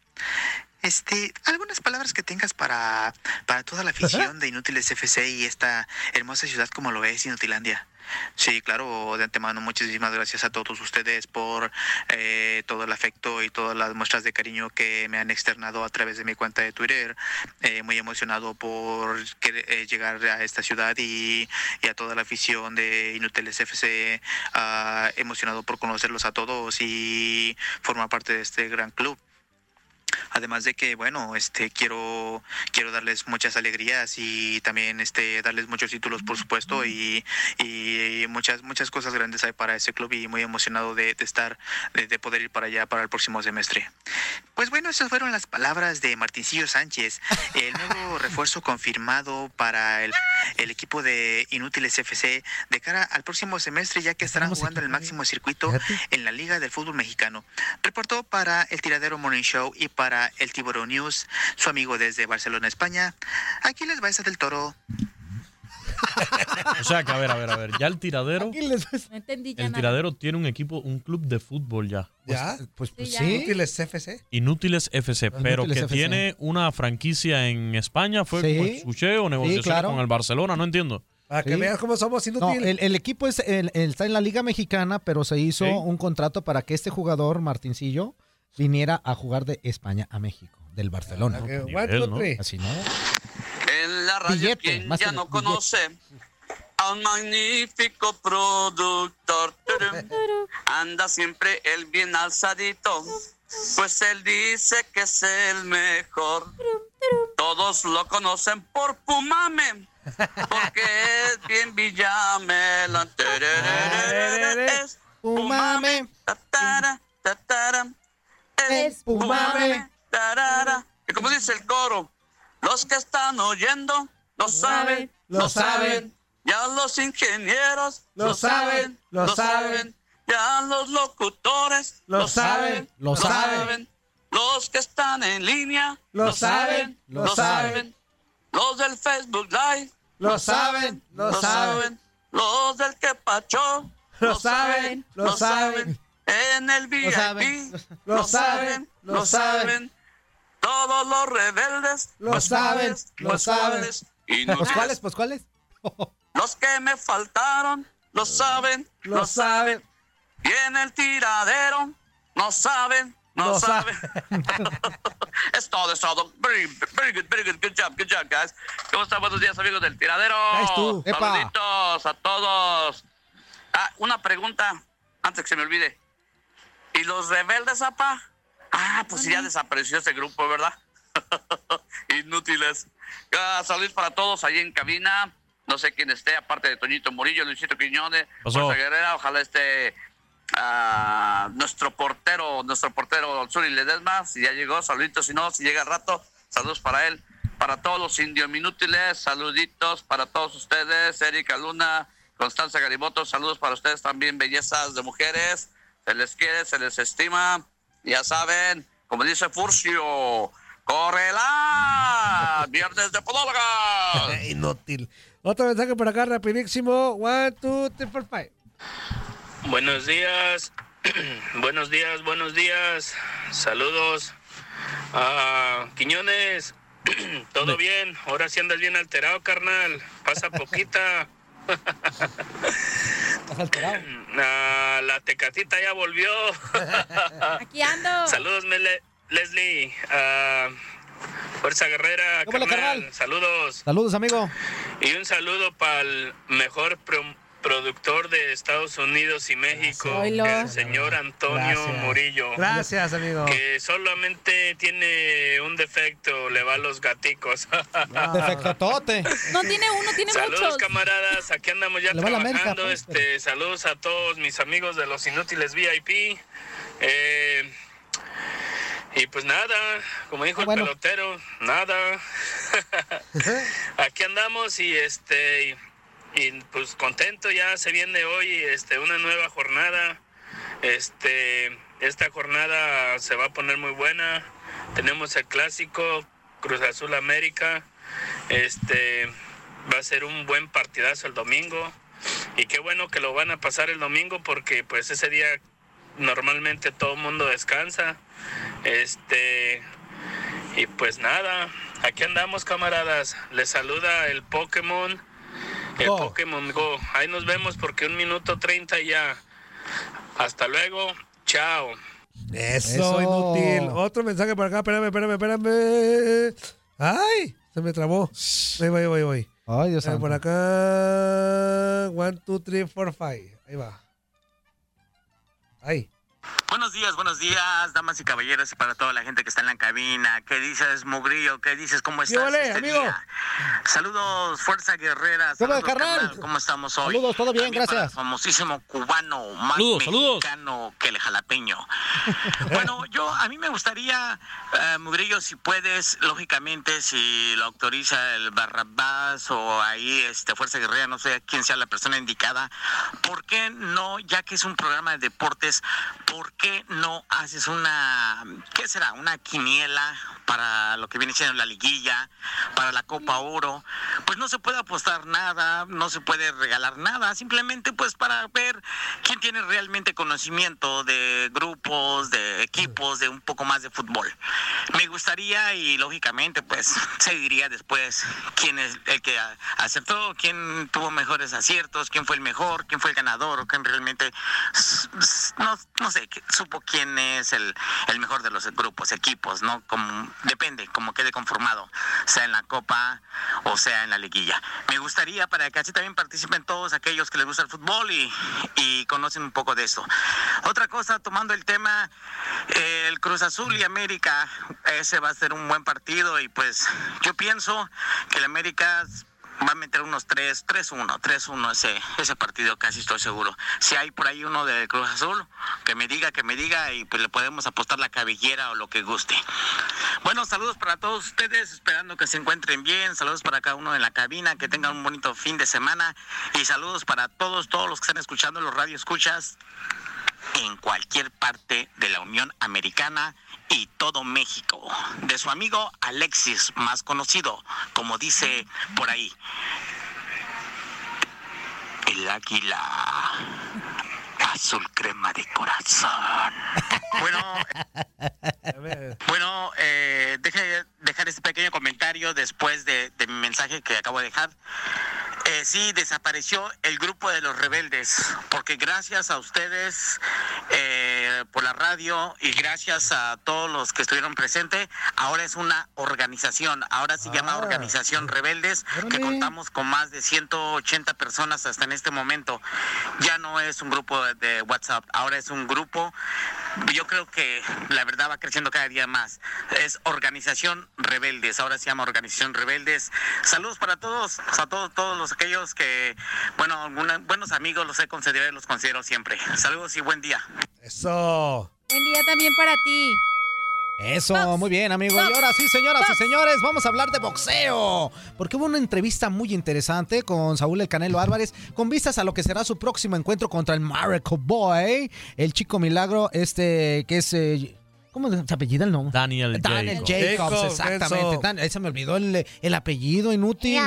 Este, algunas palabras que tengas para, para toda la afición de Inútiles FC y esta hermosa ciudad como lo es Inutilandia. Sí, claro, de antemano muchísimas gracias a todos ustedes por eh, todo el afecto y todas las muestras de cariño que me han externado a través de mi cuenta de Twitter. Eh, muy emocionado por eh, llegar a esta ciudad y, y a toda la afición de Inútiles FC, ah, emocionado por conocerlos a todos y formar parte de este gran club. Además de que, bueno, este quiero quiero darles muchas alegrías y también este darles muchos títulos, por supuesto, y, y muchas muchas cosas grandes hay para ese club y muy emocionado de, de estar de, de poder ir para allá para el próximo semestre. Pues bueno, esas fueron las palabras de Martincillo Sánchez, el nuevo *laughs* refuerzo confirmado para el, el equipo de Inútiles FC de cara al próximo semestre, ya que estarán jugando en el máximo circuito en la Liga del Fútbol Mexicano. Reportó para el Tiradero Morning Show y para el Tiburón News, su amigo desde Barcelona, España. Aquí les va esa del toro. *laughs* O sea que, a ver, a ver, a ver. Ya el tiradero. No entendí ya El nada. tiradero tiene un equipo, un club de fútbol ya. ¿Ya? Pues, pues Sí, sí. Inútiles FC. Inútiles FC, pero Inútiles que FC. tiene una franquicia en España. ¿Fue Sí. escuché o negociación claro. con el Barcelona? No entiendo. Para que Sí. veas cómo somos No, inútiles. el, el equipo es, el- el- está en la Liga Mexicana, pero se hizo Sí. un contrato para que este jugador, Martincillo, viniera a jugar de España a México, del Barcelona. Ah. Así no. En la radio, Billete, quien más ya no billete. conoce a un magnífico productor. Anda siempre el bien alzadito, pues él dice que es el mejor. Todos lo conocen por Pumame, porque es bien Villamelón. Tererere, Es Pumame. tatara, tatara, es Pumame. tarara. Y como dice el coro, los que están oyendo lo saben, lo saben. Ya los ingenieros Lo saben, lo saben. Ya los locutores Lo saben, lo saben. Los que están en línea Lo saben, lo saben. Los del Facebook Live Lo saben, lo saben. Los del que pachó Lo saben, lo saben. En el VIP saben, lo saben, lo saben. Todos los rebeldes Lo saben, lo saben. ¿Pues cuáles? ¿Pues cuáles? los que me faltaron lo saben, Lo saben. Y en el tiradero no saben, no saben. *laughs* es todo, es todo. Very, very good, very good. Good job, good job, guys. ¿Cómo están? Buenos días, amigos del tiradero. Saluditos a todos. Ah, una pregunta antes que se me olvide. ¿Y los rebeldes, apa? Ah, pues ya desapareció ese grupo, ¿verdad? *laughs* Inútiles. Ah, saludos para todos allí en cabina. No sé quién esté, aparte de Toñito Murillo, Luisito Quiñones. Fuerza Guerrera. Ojalá esté ah, nuestro portero, nuestro portero Zuri Ledesma. Si ya llegó, saluditos. Si no, si llega al rato, saludos para él. Para todos los indios inútiles, saluditos para todos ustedes. Erika Luna, Constanza Gariboto, saludos para ustedes también, bellezas de mujeres. Se les quiere, se les estima. Ya saben, como dice Furcio, ¡Córrela! ¡Viernes de podóloga! *laughs* Inútil. Otro mensaje por acá, rapidísimo. One, two, three, four, five. Buenos días, *clears throat* buenos días, buenos días. Saludos. a Quiñones, *clears throat* ¿todo bien? Ahora sí andas bien alterado, carnal. Pasa poquita. *laughs* *laughs* Ah, la tecatita ya volvió. *laughs* Aquí ando. Saludos, Mele- Leslie. Ah, Fuerza Guerrera, carnal. carnal. Saludos. Saludos, amigo. Y un saludo para el mejor productor de Estados Unidos y México, el señor Antonio Gracias. Murillo. Gracias, amigo. Que solamente tiene un defecto, le va a los gaticos. *laughs* Defectotote. No tiene uno, tiene Saludos muchos. camaradas, aquí andamos ya Le va la América, trabajando. pues, este, saludos a todos mis amigos de los inútiles VIP. Eh, y pues nada, como dijo Ah, el pelotero, nada. *laughs* aquí andamos y este y, pues contento ya se viene hoy este una nueva jornada. Este esta jornada se va a poner muy buena. Tenemos el clásico Cruz Azul América. Este va a ser un buen partidazo el domingo. Y qué bueno que lo van a pasar el domingo porque pues ese día normalmente todo el mundo descansa. Este y pues nada, aquí andamos camaradas. Les saluda el Pokémon. El Go. Pokémon Go. Ahí nos vemos porque un minuto 30 ya. Hasta luego. Chao. Eso, Eso. inútil. Otro mensaje por acá. Espérame, espérame, espérame. ¡Ay! Se me trabó. Ahí voy, ahí voy, ahí voy. Ay, Dios santo. por acá. One, two, three, four, five. Ahí va. Ahí. Buenos días, buenos días, damas y caballeros, y para toda la gente que está en la cabina. ¿Qué dices, Mugrillo? ¿Qué dices? ¿Cómo ¿Qué estás? ole, este amigo? día? Saludos, Fuerza Guerrera. ¿Qué ole, Saludos, carnal? carnal. ¿Cómo estamos hoy? Saludos, todo bien, También para gracias. el famosísimo cubano, más Saludos, saludos. mexicano que el jalapeño. *laughs* bueno, yo, a mí me gustaría, eh, Mugrillo, si puedes, lógicamente, si lo autoriza el Barrabás o ahí, este, Fuerza Guerrera, no sé quién sea la persona indicada, ¿por qué no, ya que es un programa de deportes, ¿por qué no haces una, qué será, una quiniela para lo que viene siendo la liguilla, para la Copa Oro? Pues no se puede apostar nada, no se puede regalar nada, simplemente pues para ver quién tiene realmente conocimiento de grupos, de equipos, de un poco más de fútbol. Me gustaría y lógicamente pues se diría después quién es el que acertó, quién tuvo mejores aciertos, quién fue el mejor, quién fue el ganador, o quién realmente no, no sé, supo quién es el, el mejor de los grupos, equipos, ¿no? Como, depende, como quede conformado, sea en la Copa o sea en la liguilla. Me gustaría para que así también participen todos aquellos que les gusta el fútbol y, y conocen un poco de esto. Otra cosa, tomando el tema, eh, el Cruz Azul y América, ese va a ser un buen partido y pues yo pienso que el América va a meter unos 3, 3-1, 3-1 ese, ese partido, casi estoy seguro. Si hay por ahí uno de Cruz Azul, que me diga, que me diga y pues le podemos apostar la cabellera o lo que guste. Bueno, saludos para todos ustedes, esperando que se encuentren bien, saludos para cada uno en la cabina, que tengan un bonito fin de semana y saludos para todos, todos los que están escuchando los radio escuchas en cualquier parte de la Unión Americana y todo México. De su amigo Alexis, más conocido, como dice por ahí, el águila azul crema de corazón. Bueno, bueno, eh, deje dejar este pequeño comentario después de, de mi mensaje que acabo de dejar. Eh, sí, desapareció el grupo de los rebeldes, porque gracias a ustedes, eh, por la radio y gracias a todos los que estuvieron presentes. Ahora es una organización, ahora se llama Organización Rebeldes, que contamos con más de 180 personas hasta en este momento. Ya no es un grupo de, de WhatsApp, ahora es un grupo. Yo creo que la verdad va creciendo cada día más. Es Organización Rebeldes, ahora se llama Organización Rebeldes. Saludos para todos, a todos, todos los aquellos que, bueno, alguna- buenos amigos los he considerado y los considero siempre. Saludos y buen día. Eso. Buen día también para ti. Eso, muy bien, amigo. Y ahora sí, señoras y señores, vamos a hablar de boxeo. Porque hubo una entrevista muy interesante con Saúl El Canelo Álvarez, con vistas a lo que será su próximo encuentro contra el Miracle Boy, el chico milagro, este que es. eh, ¿Cómo se apellida el nombre? Daniel, Daniel Jacobs, Jacobs. exactamente. eso. Dan- eh, se me olvidó el, el apellido inútil.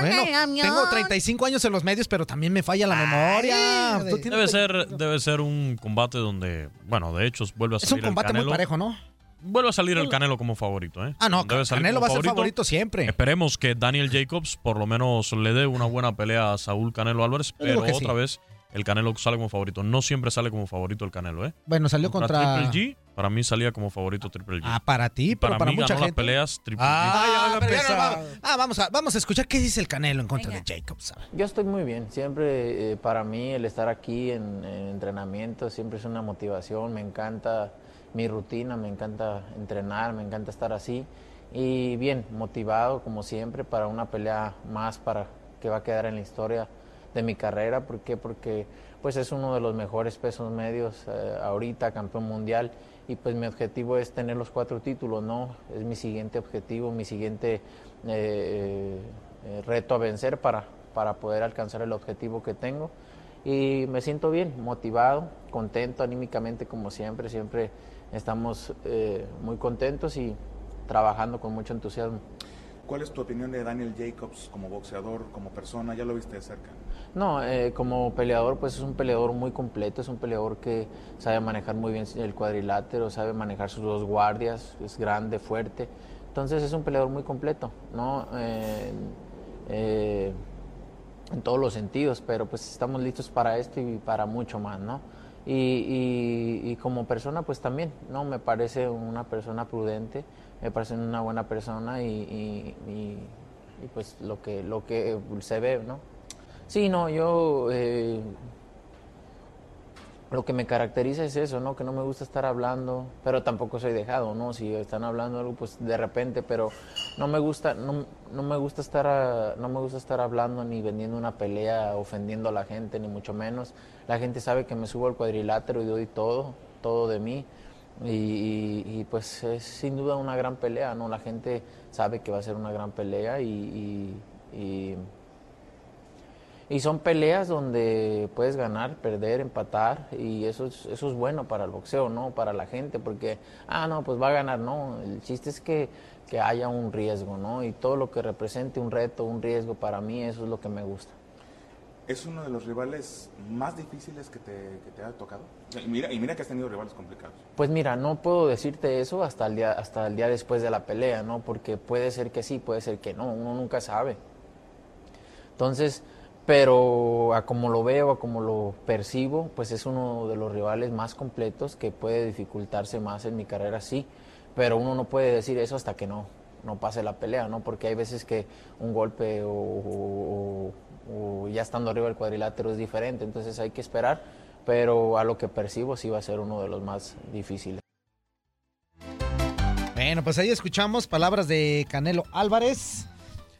Bueno, tengo 35 años en los medios, pero también me falla la memoria. Debe ser, debe ser un combate donde, bueno, de hecho vuelve a Es salir un combate el muy parejo, ¿no? Vuelve a salir el Canelo como favorito, ¿eh? Ah, no, Debe salir Canelo va a ser favorito siempre. Esperemos que Daniel Jacobs por lo menos le dé una buena pelea a Saúl Canelo Álvarez, pero sí. otra vez el Canelo sale como favorito. No siempre sale como favorito el Canelo, ¿eh? Bueno, salió contra. Triple G, para mí salía como favorito Triple G. Ah, para ti, pero para, mí mucha ganó las gente. peleas Triple Ah, G. pero ya no vamos, ah, vamos a, vamos a escuchar qué dice el Canelo en contra de Jacobs. Yo estoy muy bien, siempre eh, para mí el estar aquí en, en entrenamiento siempre es una motivación, me encanta mi rutina, me encanta entrenar, me encanta estar así y bien, motivado como siempre para una pelea más para que va a quedar en la historia de mi carrera, ¿por qué? Porque pues es uno de los mejores pesos medios eh, ahorita, campeón mundial y pues mi objetivo es tener los cuatro títulos, ¿no? Es mi siguiente objetivo, mi siguiente eh, eh, reto a vencer para, para poder alcanzar el objetivo que tengo. Y me siento bien, motivado, contento anímicamente como siempre, siempre estamos eh, muy contentos y trabajando con mucho entusiasmo. ¿Cuál es tu opinión de Daniel Jacobs como boxeador, como persona? Ya lo viste de cerca. No, eh, como peleador, pues es un peleador muy completo, es un peleador que sabe manejar muy bien el cuadrilátero, sabe manejar sus dos guardias, es grande, fuerte. Entonces es un peleador muy completo, ¿no? Eh, eh, en todos los sentidos, pero pues estamos listos para esto y para mucho más, ¿no? Y, y- y como persona, pues también, ¿no? Me parece una persona prudente, me parece una buena persona y, y- pues lo que, lo que se ve, ¿no? Sí, no, yo eh, lo que me caracteriza es eso, ¿no? Que no me gusta estar hablando, pero tampoco soy dejado, ¿no? Si están hablando algo, pues de repente, pero no me gusta, no, me gusta estar, ah, no me gusta estar hablando ni vendiendo una pelea, ofendiendo a la gente, ni mucho menos. La gente sabe que me subo al cuadrilátero y doy todo, todo de mí. Y, y- y, pues es sin duda una gran pelea, ¿no? La gente sabe que va a ser una gran pelea y, y- y- son peleas donde puedes ganar, perder, empatar y eso es, eso es bueno para el boxeo, ¿no? Para la gente porque, ah, no, pues va a ganar, no. El chiste es que, que haya un riesgo, ¿no? Y todo lo que represente un reto, un riesgo para mí, eso es lo que me gusta. ¿Es uno de los rivales más difíciles que te, que te ha tocado? Y mira, y mira que has tenido rivales complicados. Pues mira, no puedo decirte eso hasta el día, hasta el día después de la pelea, ¿no? Porque puede ser que sí, puede ser que no, uno nunca sabe. Entonces, pero a como lo veo, a como lo percibo, pues es uno de los rivales más completos que puede dificultarse más en mi carrera, sí. Pero uno no puede decir eso hasta que no, no pase la pelea, ¿no? Porque hay veces que un golpe o, ya estando arriba del cuadrilátero es diferente, entonces hay que esperar. Pero a lo que percibo sí va a ser uno de los más difíciles. Bueno, pues ahí escuchamos palabras de Canelo Álvarez.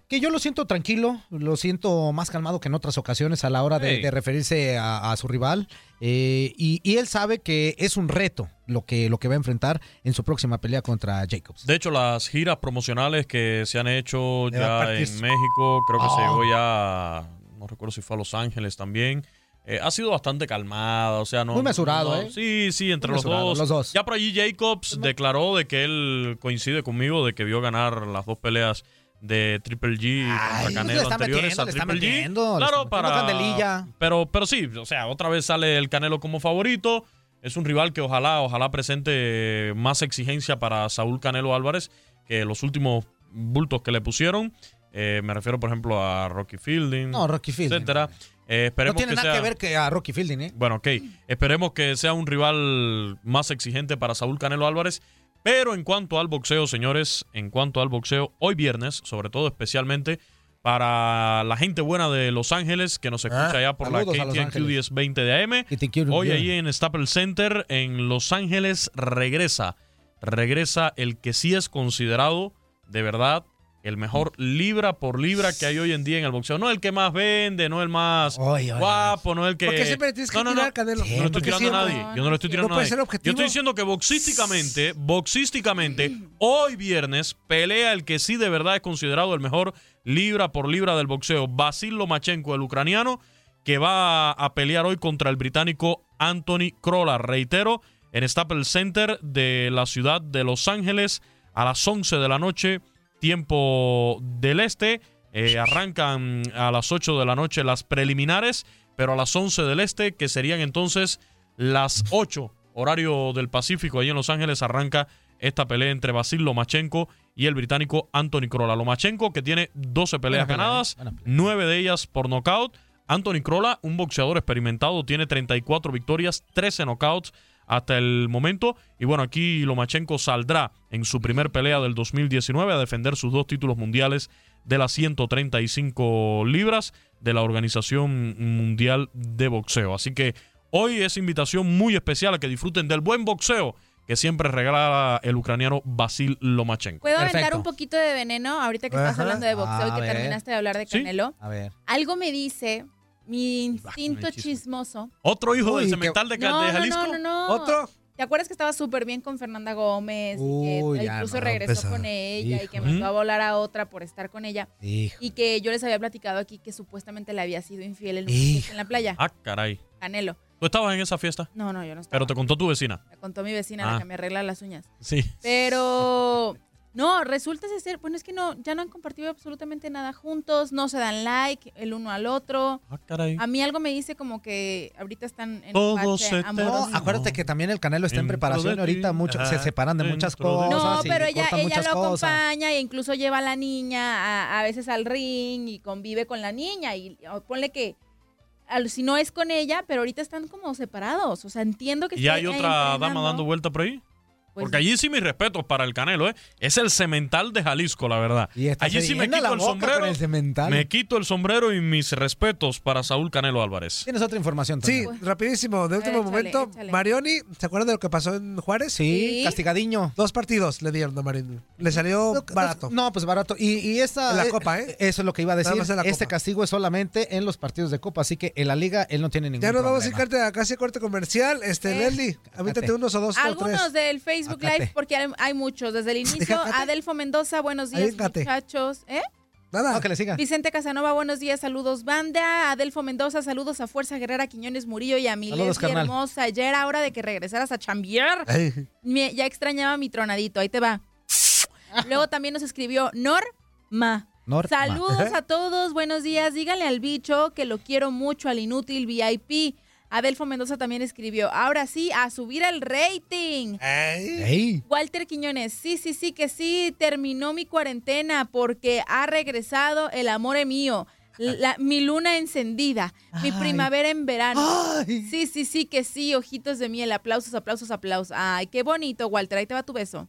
Que yo lo siento tranquilo, lo siento más calmado que en otras ocasiones a la hora de, referirse a, a su rival. eh, y, y él sabe que es un reto lo que, lo que va a enfrentar en su próxima pelea contra Jacobs. De hecho, las giras promocionales que se han hecho ya en México, creo que se llegó ya, no recuerdo si fue a Los Ángeles también. eh, ha sido bastante calmada, o sea, no. Muy mesurado, no- ¿eh? Sí, sí, entre los dos. los dos. Ya por allí Jacobs declaró de que él coincide conmigo de que vio ganar las dos peleas de Triple G contra Canelo anteriores metiendo, a Triple G. metiendo, Claro, para candelilla. pero, pero sí, o sea, otra vez sale el Canelo como favorito. Es un rival que ojalá, ojalá presente más exigencia para Saúl Canelo Álvarez que los últimos bultos que le pusieron. Eh, me refiero, por ejemplo, a Rocky Fielding. No, Rocky Fielding, Etcétera. Eh, No tiene que nada sea- que ver que a Rocky Fielding, ¿eh? Bueno, ok. Esperemos que sea un rival más exigente para Saúl Canelo Álvarez. Pero en cuanto al boxeo, señores, en cuanto al boxeo, hoy viernes, sobre todo especialmente para la gente buena de Los Ángeles que nos escucha Ah, allá por la KTNQ Ángeles. 1020 de AM. Hoy ahí en Staples Center en Los Ángeles regresa, regresa el que sí es considerado de verdad el mejor libra por libra que hay hoy en día en el boxeo. No el que más vende, no el más guapo, no el que... ¿Por qué siempre tienes que no, no, tirar, no. Canelo? Yo no estoy ¿Por qué tirando a nadie. Yo no le estoy tirando ¿No a puede nadie. ser objetivo? Yo estoy diciendo que boxísticamente, boxísticamente, hoy viernes pelea el que sí de verdad es considerado el mejor libra por libra del boxeo, Basil Lomachenko, el ucraniano, que va a pelear hoy contra el británico Anthony Crolla. Reitero, en Staples Center de la ciudad de Los Ángeles a las 11 de la noche, tiempo del este. Eh, arrancan a las 8 de la noche las preliminares, pero a las 11 del este, que serían entonces las 8, horario del Pacífico, ahí en Los Ángeles, arranca esta pelea entre Basil Lomachenko y el británico Anthony Crolla. Lomachenko, que tiene 12 peleas pelea, ganadas, buena 9 de ellas por nocaut. Anthony Crolla, un boxeador experimentado, tiene 34 victorias, 13 knockouts hasta el momento. Y bueno, aquí Lomachenko saldrá en su primer pelea del 2019 a defender sus dos títulos mundiales de las 135 libras de la Organización Mundial de Boxeo. Así que hoy es invitación muy especial a que disfruten del buen boxeo que siempre regala el ucraniano Basil Lomachenko. ¿Puedo aventar un poquito de veneno ahorita que estás hablando de boxeo y que terminaste de hablar de Sí. Canelo? A ver. Algo me dice mi instinto chismoso. ¿Otro hijo Uy, del cemental de, No, de no, Jalisco? no, no, no. ¿Te acuerdas que estaba súper bien con Fernanda Gómez? y Uy, que ya incluso no, regresó empezó. con ella y que mandó a volar a otra por estar con ella. Hijo. Y que yo les había platicado aquí que supuestamente le había sido infiel en, en la playa. Ah, caray. Canelo. ¿Tú estabas en esa fiesta? No, no, yo no estaba. Pero te contó tu vecina. Me contó mi vecina, Ah. la que me arregla las uñas. Sí. Pero no, resulta ser, bueno, es que no, ya no han compartido absolutamente nada juntos, no se dan like el uno al otro. Ah, caray. A mí algo me dice como que ahorita están en Todo un se bache amoroso. No, acuérdate que también el Canelo está en preparación ahorita, mucho, se separan de muchas cosas. No, y pero ella, ella lo cosas. acompaña e incluso lleva a la niña a, a veces al ring y convive con la niña y ponle que si no es con ella, pero ahorita están como separados. O sea, entiendo que ¿Y hay otra dama dando vuelta por ahí? Pues- Porque allí sí mis respetos para el Canelo, ¿eh? Es el cemental de Jalisco, la verdad. Allí sí me quito la el sombrero. con el cemental. Me quito el sombrero y mis respetos para Saúl Canelo Álvarez. ¿Tienes otra información? Sí, Toño? rapidísimo, de último Échale, momento. échale. Marioni, ¿se acuerdan de lo que pasó en Juárez? Sí, Sí. castigadiño. Dos partidos le dieron a Marioni. Le salió barato. No, pues barato. Y, y esta. En la eh, Copa, ¿eh? Eso es lo que iba a Nada decir. más en la Este Copa. castigo es solamente en los partidos de Copa, así que en la liga él no tiene ningún Ya nos vamos a ir problema. corte a casi corte comercial. Este, Leslie, avítate unos o dos o Algunos tres. del Facebook Acate. Live, porque hay, hay muchos. Desde el *laughs* inicio. Adelfo Mendoza, buenos días, muchachos. ¿Eh? Nada. No, que le siga. Vicente Casanova, buenos días, saludos, banda. Adelfo Mendoza, saludos a Fuerza Guerrera Quiñones Murillo y a mi Saludos, Leslie hermosa. Ya era hora de que regresaras a chambear. Me- ya extrañaba mi tronadito, ahí te va. Luego también nos escribió Norma. Norma. Saludos a todos, buenos días. Díganle al bicho que lo quiero mucho, al inútil VIP. Adelfo Mendoza también escribió, ahora sí, a subir el rating. Walter Quiñones, sí, sí, sí, que sí, terminó mi cuarentena porque ha regresado el amor es mío. La- mi luna encendida, mi Ay. primavera en verano. Sí, sí, sí, que sí, ojitos de miel, aplausos, aplausos, aplausos. Ay, qué bonito, Walter, ahí te va tu beso.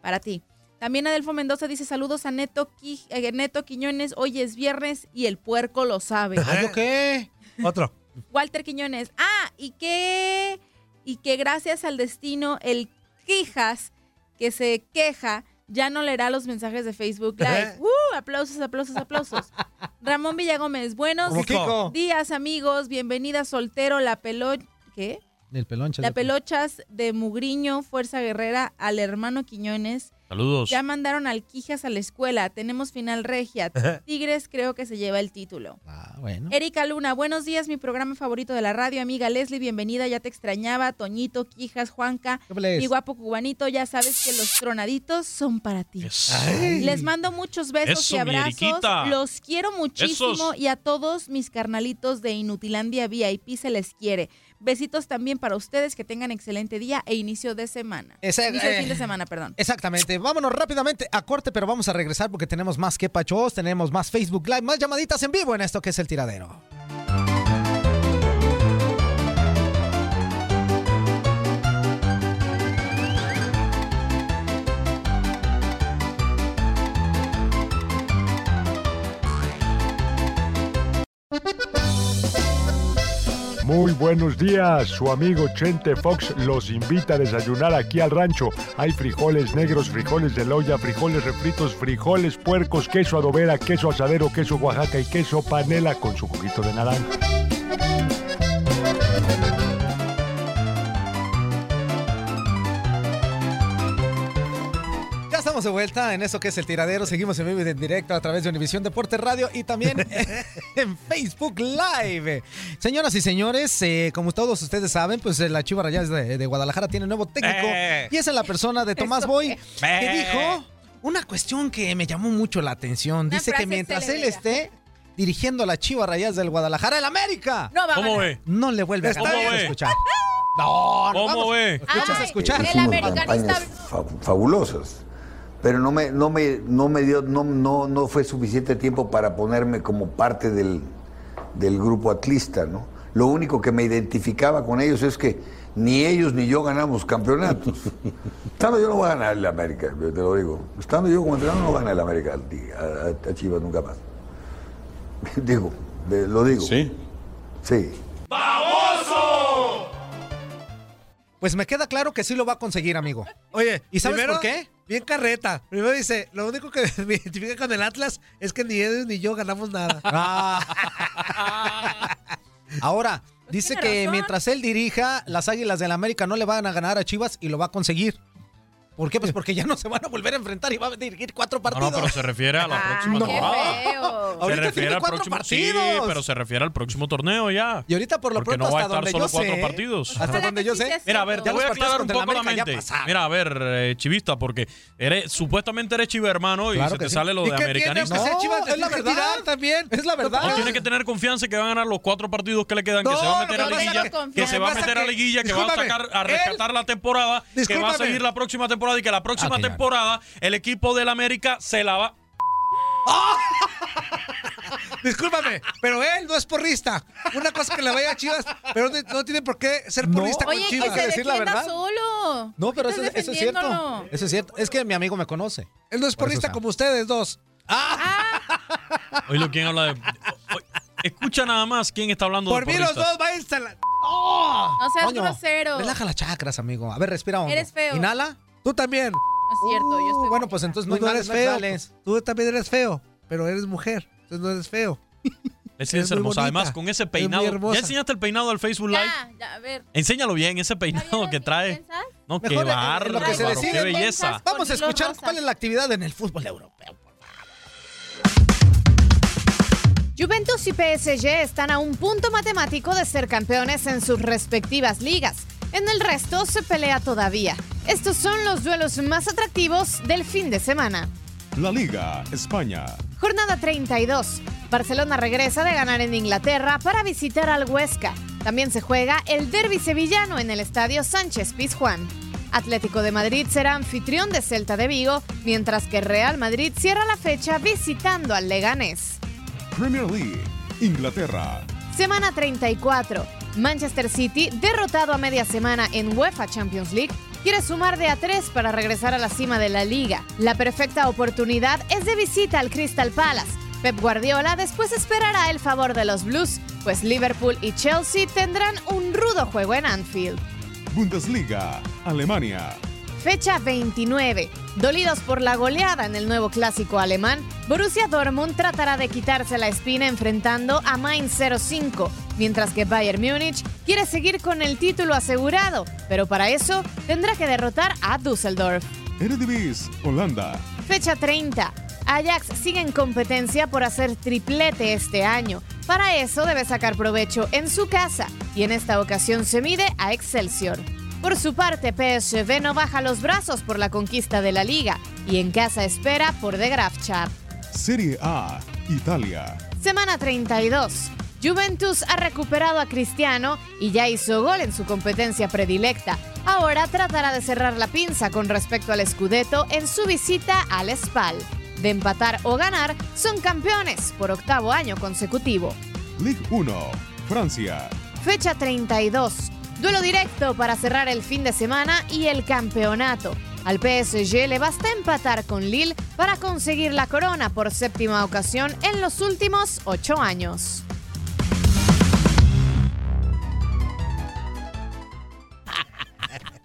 Para ti. También Adelfo Mendoza dice saludos a Neto, Qui- eh, Neto Quiñones, hoy es viernes y el puerco lo sabe. ¿Ah, yo qué? Otro. Walter Quiñones. Ah, y que, y que gracias al destino, el Quijas, que se queja, ya no leerá los mensajes de Facebook Live. ¡Uh! Aplausos, aplausos, aplausos. *laughs* Ramón Villagómez, buenos Kiko. días, amigos. Bienvenida, soltero, la pelo... ¿Qué? El. La pelochas de Mugriño, Fuerza Guerrera, al hermano Quiñones. Saludos. Ya mandaron al Quijas a la escuela. Tenemos final regia. *laughs* Tigres creo que se lleva el título. Ah, bueno. Erika Luna, buenos días, mi programa favorito de la radio, amiga Leslie, bienvenida, ya te extrañaba, Toñito, Quijas, Juanca, mi guapo cubanito, ya sabes que los tronaditos son para ti. Ay. Les mando muchos besos Eso, y abrazos, los quiero muchísimo Esos. y a todos mis carnalitos de Inutilandia VIP se les quiere. Besitos también para ustedes, que tengan excelente día e inicio de semana. Ese- inicio de eh, fin de semana, perdón. Exactamente. Vámonos rápidamente a corte, pero vamos a regresar porque tenemos más que pachos, tenemos más Facebook Live, más llamaditas en vivo en esto que es el tiradero. Muy buenos días, su amigo Chente Fox los invita a desayunar aquí al rancho. Hay frijoles negros, frijoles de loya, frijoles refritos, frijoles puercos, queso adobera, queso asadero, queso Oaxaca y queso panela con su juguito de naranja. Estamos de vuelta en eso que es el tiradero. Seguimos en vivo y en directo a través de Univisión Deporte Radio y también *laughs* *laughs* en Facebook Live. Señoras y señores, eh, como todos ustedes saben, pues eh, la Chiva Rayadas de, de Guadalajara tiene nuevo técnico Eh. y esa es la persona de *laughs* Tomás Boy que Eh. dijo una cuestión que me llamó mucho la atención. Dice que mientras él esté dirigiendo a la Chiva Rayadas del Guadalajara, el América No ¿Cómo ganar. ve? no le vuelve a escuchar. No, no, ¿Cómo vamos. ve? Escuchas a Ay, escuchar. el americanista- fabulosas, pero no me, no me, no me dio, no, no, no fue suficiente tiempo para ponerme como parte del, del grupo atlista, ¿no? Lo único que me identificaba con ellos es que ni ellos ni yo ganamos campeonatos. *laughs* Estando yo no voy a ganar el América, te lo digo. Estando yo como entrenador no gana el América a, a- a Chivas nunca más. *laughs* digo, de- lo digo. Sí. Sí. Pues me queda claro que sí lo va a conseguir, amigo. Oye, ¿Y sabes primero, por qué? Bien carreta. Primero dice, lo único que *laughs* me identifica con el Atlas es que ni ellos ni yo ganamos nada. *laughs* Ah. Ahora, dice que razón. mientras él dirija, las Águilas del América no le van a ganar a Chivas y lo va a conseguir. ¿Por qué? Pues porque ya no se van a volver a enfrentar y va a dirigir cuatro No, partidos. no, pero se refiere a la próxima no. temporada. Qué feo. Se refiere al próximo. partidos. Sí, pero se refiere al próximo torneo ya. Y ahorita por lo Porque pronto no va a estar donde solo yo cuatro sé, partidos. hasta donde yo sé. Mira, a ver, te Ya voy a aclarar un poco la América mente. Mira, a ver, eh, chivista, porque eres supuestamente eres chiva hermano y Claro se te sí. sale lo ¿Y de americanista. No, es la verdad. también. Es la verdad. No tiene que tener confianza que va a ganar los cuatro partidos que le quedan, que No, se va a meter no, a no, liguilla, no, no, que se va a meter a liguilla, que va a sacar a rescatar la temporada, que va a seguir la próxima temporada y que la próxima Ah, claro. temporada el equipo del América se la va. *laughs* Discúlpame, pero él no es porrista. Una cosa que le vaya a Chivas, pero no, no tiene por qué ser No. porrista Oye, con que Chivas. se decir la verdad. solo. No, pero eso, eso es cierto. Eso es cierto. Es que mi amigo me conoce. Él no es Por porrista como ustedes dos. *laughs* Oye, lo quién habla de. escucha nada más quién está hablando Por de mí los dos vayan a la... No seas Coño, grosero. Relaja las chakras, amigo. A ver, respira hondo. Eres feo. Inhala. Tú también. No es cierto, yo estoy Bueno, pues entonces no eres feo. Tú también eres feo, pero eres mujer. Entonces no eres feo. Es, Eres muy hermosa. bonita. Además, con ese peinado. ¿Ya enseñaste el peinado del Facebook Live? Ya, ya, a ver. Enséñalo bien, ese ¿Está peinado que trae. No, qué Mejor bárbaro, qué belleza. Vamos a escuchar cuál es la actividad en el fútbol europeo. Juventus y PSG están a un punto matemático de ser campeones en sus respectivas ligas. En el resto se pelea todavía. Estos son los duelos más atractivos del fin de semana. La Liga, España. Jornada 32. Barcelona regresa de ganar en Inglaterra para visitar al Huesca. También se juega el derby sevillano en el estadio Sánchez Pizjuán. Atlético de Madrid será anfitrión de Celta de Vigo, mientras que Real Madrid cierra la fecha visitando al Leganés. Premier League, Inglaterra. Semana 34. Manchester City, derrotado a media semana en UEFA Champions League, quiere sumar de a tres para regresar a la cima de la liga. La perfecta oportunidad es de visita al Crystal Palace. Pep Guardiola después esperará el favor de los Blues, pues Liverpool y Chelsea tendrán un rudo juego en Anfield. Bundesliga, Alemania. Fecha 29. Dolidos por la goleada en el nuevo clásico alemán, Borussia Dortmund tratará de quitarse la espina enfrentando a Mainz 05, mientras que Bayern Múnich quiere seguir con el título asegurado, pero para eso tendrá que derrotar a Düsseldorf. Eredivisie, Holanda. Fecha 30. Ajax sigue en competencia por hacer triplete este año. Para eso debe sacar provecho en su casa y en esta ocasión se mide a Excelsior. Por su parte, PSV no baja los brazos por la conquista de la liga y en casa espera por The Graafschap. Serie A, Italia. Semana 32. Juventus ha recuperado a Cristiano y ya hizo gol en su competencia predilecta. Ahora tratará de cerrar la pinza con respecto al Scudetto en su visita al Spal. De empatar o ganar, son campeones por octavo año consecutivo. Ligue 1, Francia. Fecha 32. Duelo directo para cerrar el fin de semana y el campeonato. Al PSG le basta empatar con Lille para conseguir la corona por séptima ocasión en los últimos ocho años.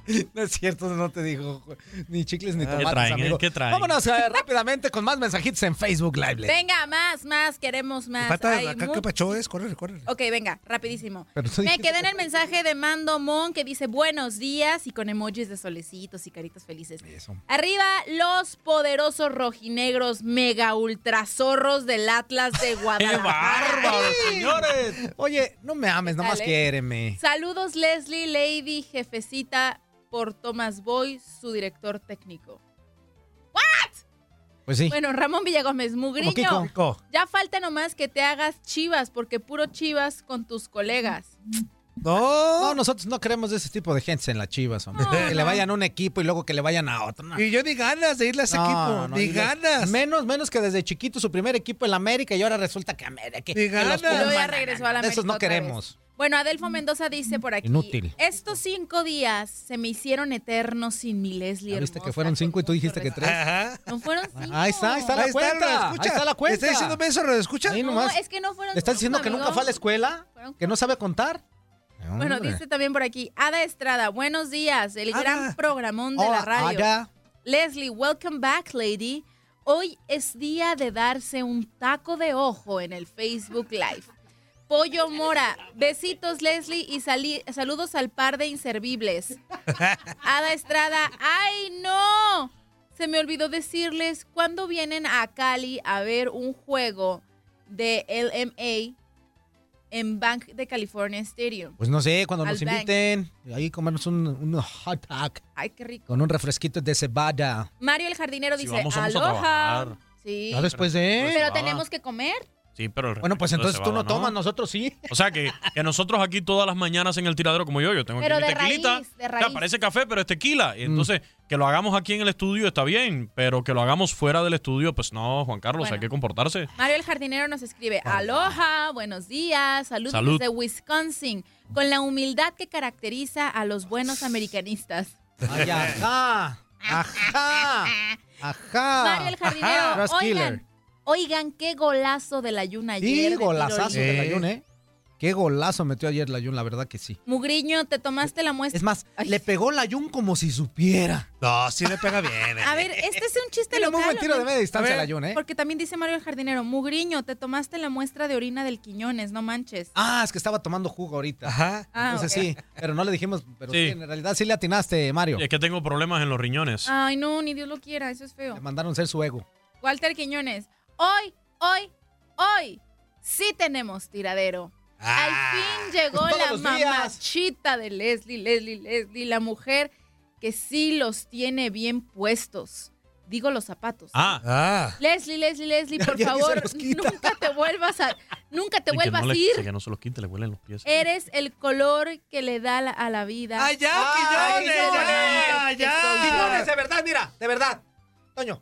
*laughs* No es cierto, no te dijo ni chicles ni ¿Qué tomates, traen, eh? amigo. ¿Qué traen? Vámonos eh, rápidamente con más mensajitos en Facebook Live. Venga, más, más, queremos más. Falta Hay acá, mu- ¿qué pacho es? Corre, corre. Ok, venga, rapidísimo. Me quedé en el mensaje de Mando Mon que dice buenos días y con emojis de solecitos y caritas felices. Arriba los poderosos rojinegros mega ultrazorros del Atlas de *laughs* Guadalajara. señores! Oye, no me ames, nomás Dale. quiéreme. Saludos Leslie, Lady, jefecita por Thomas Boy, su director técnico. Pues sí. Bueno, Ramón Villagómez, Mugriño. Ya falta nomás que te hagas chivas, porque puro chivas con tus colegas. No. No, nosotros no queremos de ese tipo de gente en las chivas, hombre. que le vayan a un equipo y luego que le vayan a otro. no. Y yo ni ganas de irle a ese No, equipo. no, ni ganas. Menos, menos que desde chiquito su primer equipo en la América y ahora resulta que América. que ganas. los Y luego ya regresó a la de Esos América no queremos. Bueno, Adelfo Mendoza dice por aquí. Inútil. Estos cinco días se me hicieron eternos sin mi Leslie ¿Ya viste que fueron cinco y tú dijiste que tres? No fueron cinco. Ahí está, ahí está la Ahí cuenta. lo Ahí escucha. está la cuenta. ¿Le está diciendo eso, lo escucha? Ahí No, nomás. es que no fueron ¿Le estás diciendo que nunca fue a la escuela? ¿Que no sabe contar? Bueno, Hombre. dice también por aquí, Ada Estrada, buenos días, el Ada. gran programón de Hola, la radio. Ada. Leslie, welcome back, lady. Hoy es día de darse un taco de ojo en el Facebook Live. Pollo Mora, besitos Leslie y sali- saludos al par de inservibles. Ada Estrada, ¡ay no! Se me olvidó decirles cuándo vienen a Cali a ver un juego de LMA en Bank de California Stadium. Pues no sé, cuando nos bank. inviten, ahí comernos un, un hot dog Ay, qué rico. con un refresquito de cebada. Mario el jardinero Si dice, vamos, vamos a aloha. trabajar. Sí. Ya después de... Pero tenemos que comer. Sí, pero el Bueno, pues entonces tú no tomas, nosotros sí. O sea que, que nosotros aquí todas las mañanas en el tiradero como yo, yo tengo Pero aquí mi de tequilita. raíz, de O sea, raíz. parece café, pero es tequila. Mm. Y entonces, que lo hagamos aquí en el estudio está bien, pero que lo hagamos fuera del estudio, pues no, Juan Carlos, Bueno. hay que comportarse. Mario el jardinero nos escribe, aloha, buenos días, saludos Salud. desde Wisconsin, con la humildad que caracteriza a los buenos americanistas. Ay, ajá. *laughs* Ajá. Ajá. Mario el jardinero, killer. oigan, oigan, qué golazo de la Yuna ayer. Y de tiro golazazo de la libre. Jun, ¿eh? Qué golazo metió ayer la Jun, la verdad que sí. Mugriño, te tomaste la muestra. Es más, le pegó la Jun como si supiera. No, sí le pega bien. A ver, este es un chiste local. muy buen tiro ¿o de media distancia la Jun, ¿eh? Porque también dice Mario el jardinero, Mugriño, te tomaste la muestra de orina del Quiñones, no manches. Ah, es que estaba tomando jugo ahorita. Ajá. Ah, Entonces ok. sí, pero no le dijimos, pero sí. Sí. en realidad sí le atinaste, Mario. Es que tengo problemas en los riñones. Ay, no, ni Dios lo quiera, eso es feo. Le mandaron ser su ego. Walter Quiñones, hoy, hoy, hoy, sí tenemos tiradero. Al fin llegó la mamachita de Leslie, Leslie, Leslie, la mujer que sí los tiene bien puestos. Digo los zapatos. Ah, Ah. Leslie, Leslie, Leslie, por Ya favor, nunca te vuelvas a, nunca te y vuelvas no a le- ir. Que no se los quite, le huelen los pies. Eres el color que le da la- a la vida. ¡Ay, ya, Ay! ¡Ya, ya! de verdad, mira, de verdad. Toño.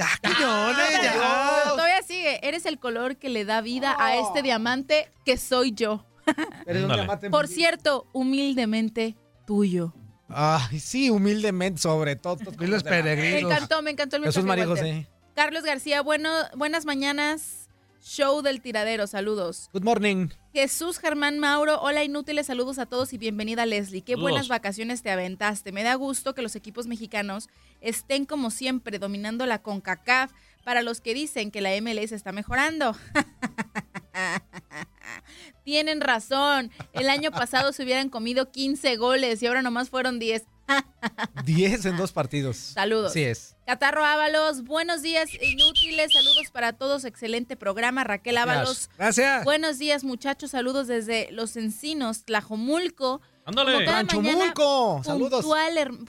Ya, Quiñones, Pero ya. Todavía sigue. Eres el color que le da vida a este diamante que soy yo. Eres un Ándale. diamante. Por cierto, humildemente tuyo. Ay, sí, humildemente, sobre todo. Y los Me peregrinos. encantó, me encantó el Jesús mensaje, María Walter. José. Carlos García, bueno, buenas mañanas. Show del tiradero, saludos. Good morning. Jesús Germán Mauro, hola inútiles, saludos a todos y bienvenida Leslie. Qué Saludos. buenas vacaciones te aventaste. Me da gusto que los equipos mexicanos estén como siempre dominando la CONCACAF para los que dicen que la MLS está mejorando. *laughs* Tienen razón. El año pasado se hubieran comido 15 goles y ahora nomás fueron 10. 10 en dos partidos. Saludos. Así es. Catarro Ábalos, buenos días inútiles, saludos para todos, excelente programa. Raquel Ábalos, Gracias. buenos días muchachos, saludos desde Los Encinos, Tlajomulco. Ándale. Mañana, Saludos.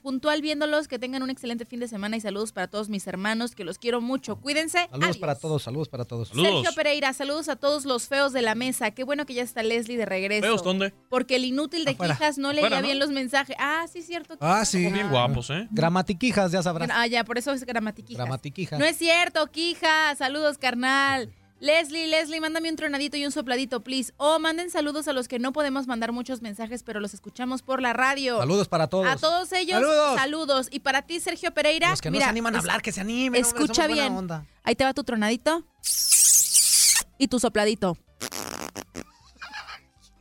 Puntual, viéndolos, que tengan un excelente fin de semana y saludos para todos mis hermanos, que los quiero mucho. Cuídense. Saludos Adiós. para todos, saludos para todos. Sergio Pereira, saludos a todos los feos de la mesa. Qué bueno que ya está Leslie de regreso. ¿Feos dónde? Porque el inútil de Afuera. Quijas no leía Afuera, ¿no? bien los mensajes. Ah, sí, cierto. Ah, sí. Bien guapos, ¿eh? Gramatiquijas, ya sabrás. Ah, ya, por eso es gramatiquijas. Gramatiquijas. No es cierto, Quija. Saludos, carnal. Leslie, Leslie, mándame un tronadito y un sopladito, please. O manden saludos a los que no podemos mandar muchos mensajes, pero los escuchamos por la radio. Saludos para todos. A todos ellos, Saludos. saludos. Y para ti, Sergio Pereira, Los que no mira, se animan a hablar, que se animen. Escucha bien. onda. Ahí te va tu tronadito. Y tu sopladito.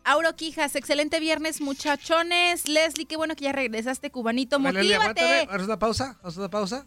Auro Quijas, excelente viernes, muchachones. Leslie, qué bueno que ya regresaste, cubanito. Motívate. aguántame. ¿Haz una pausa? ¿Haz una pausa?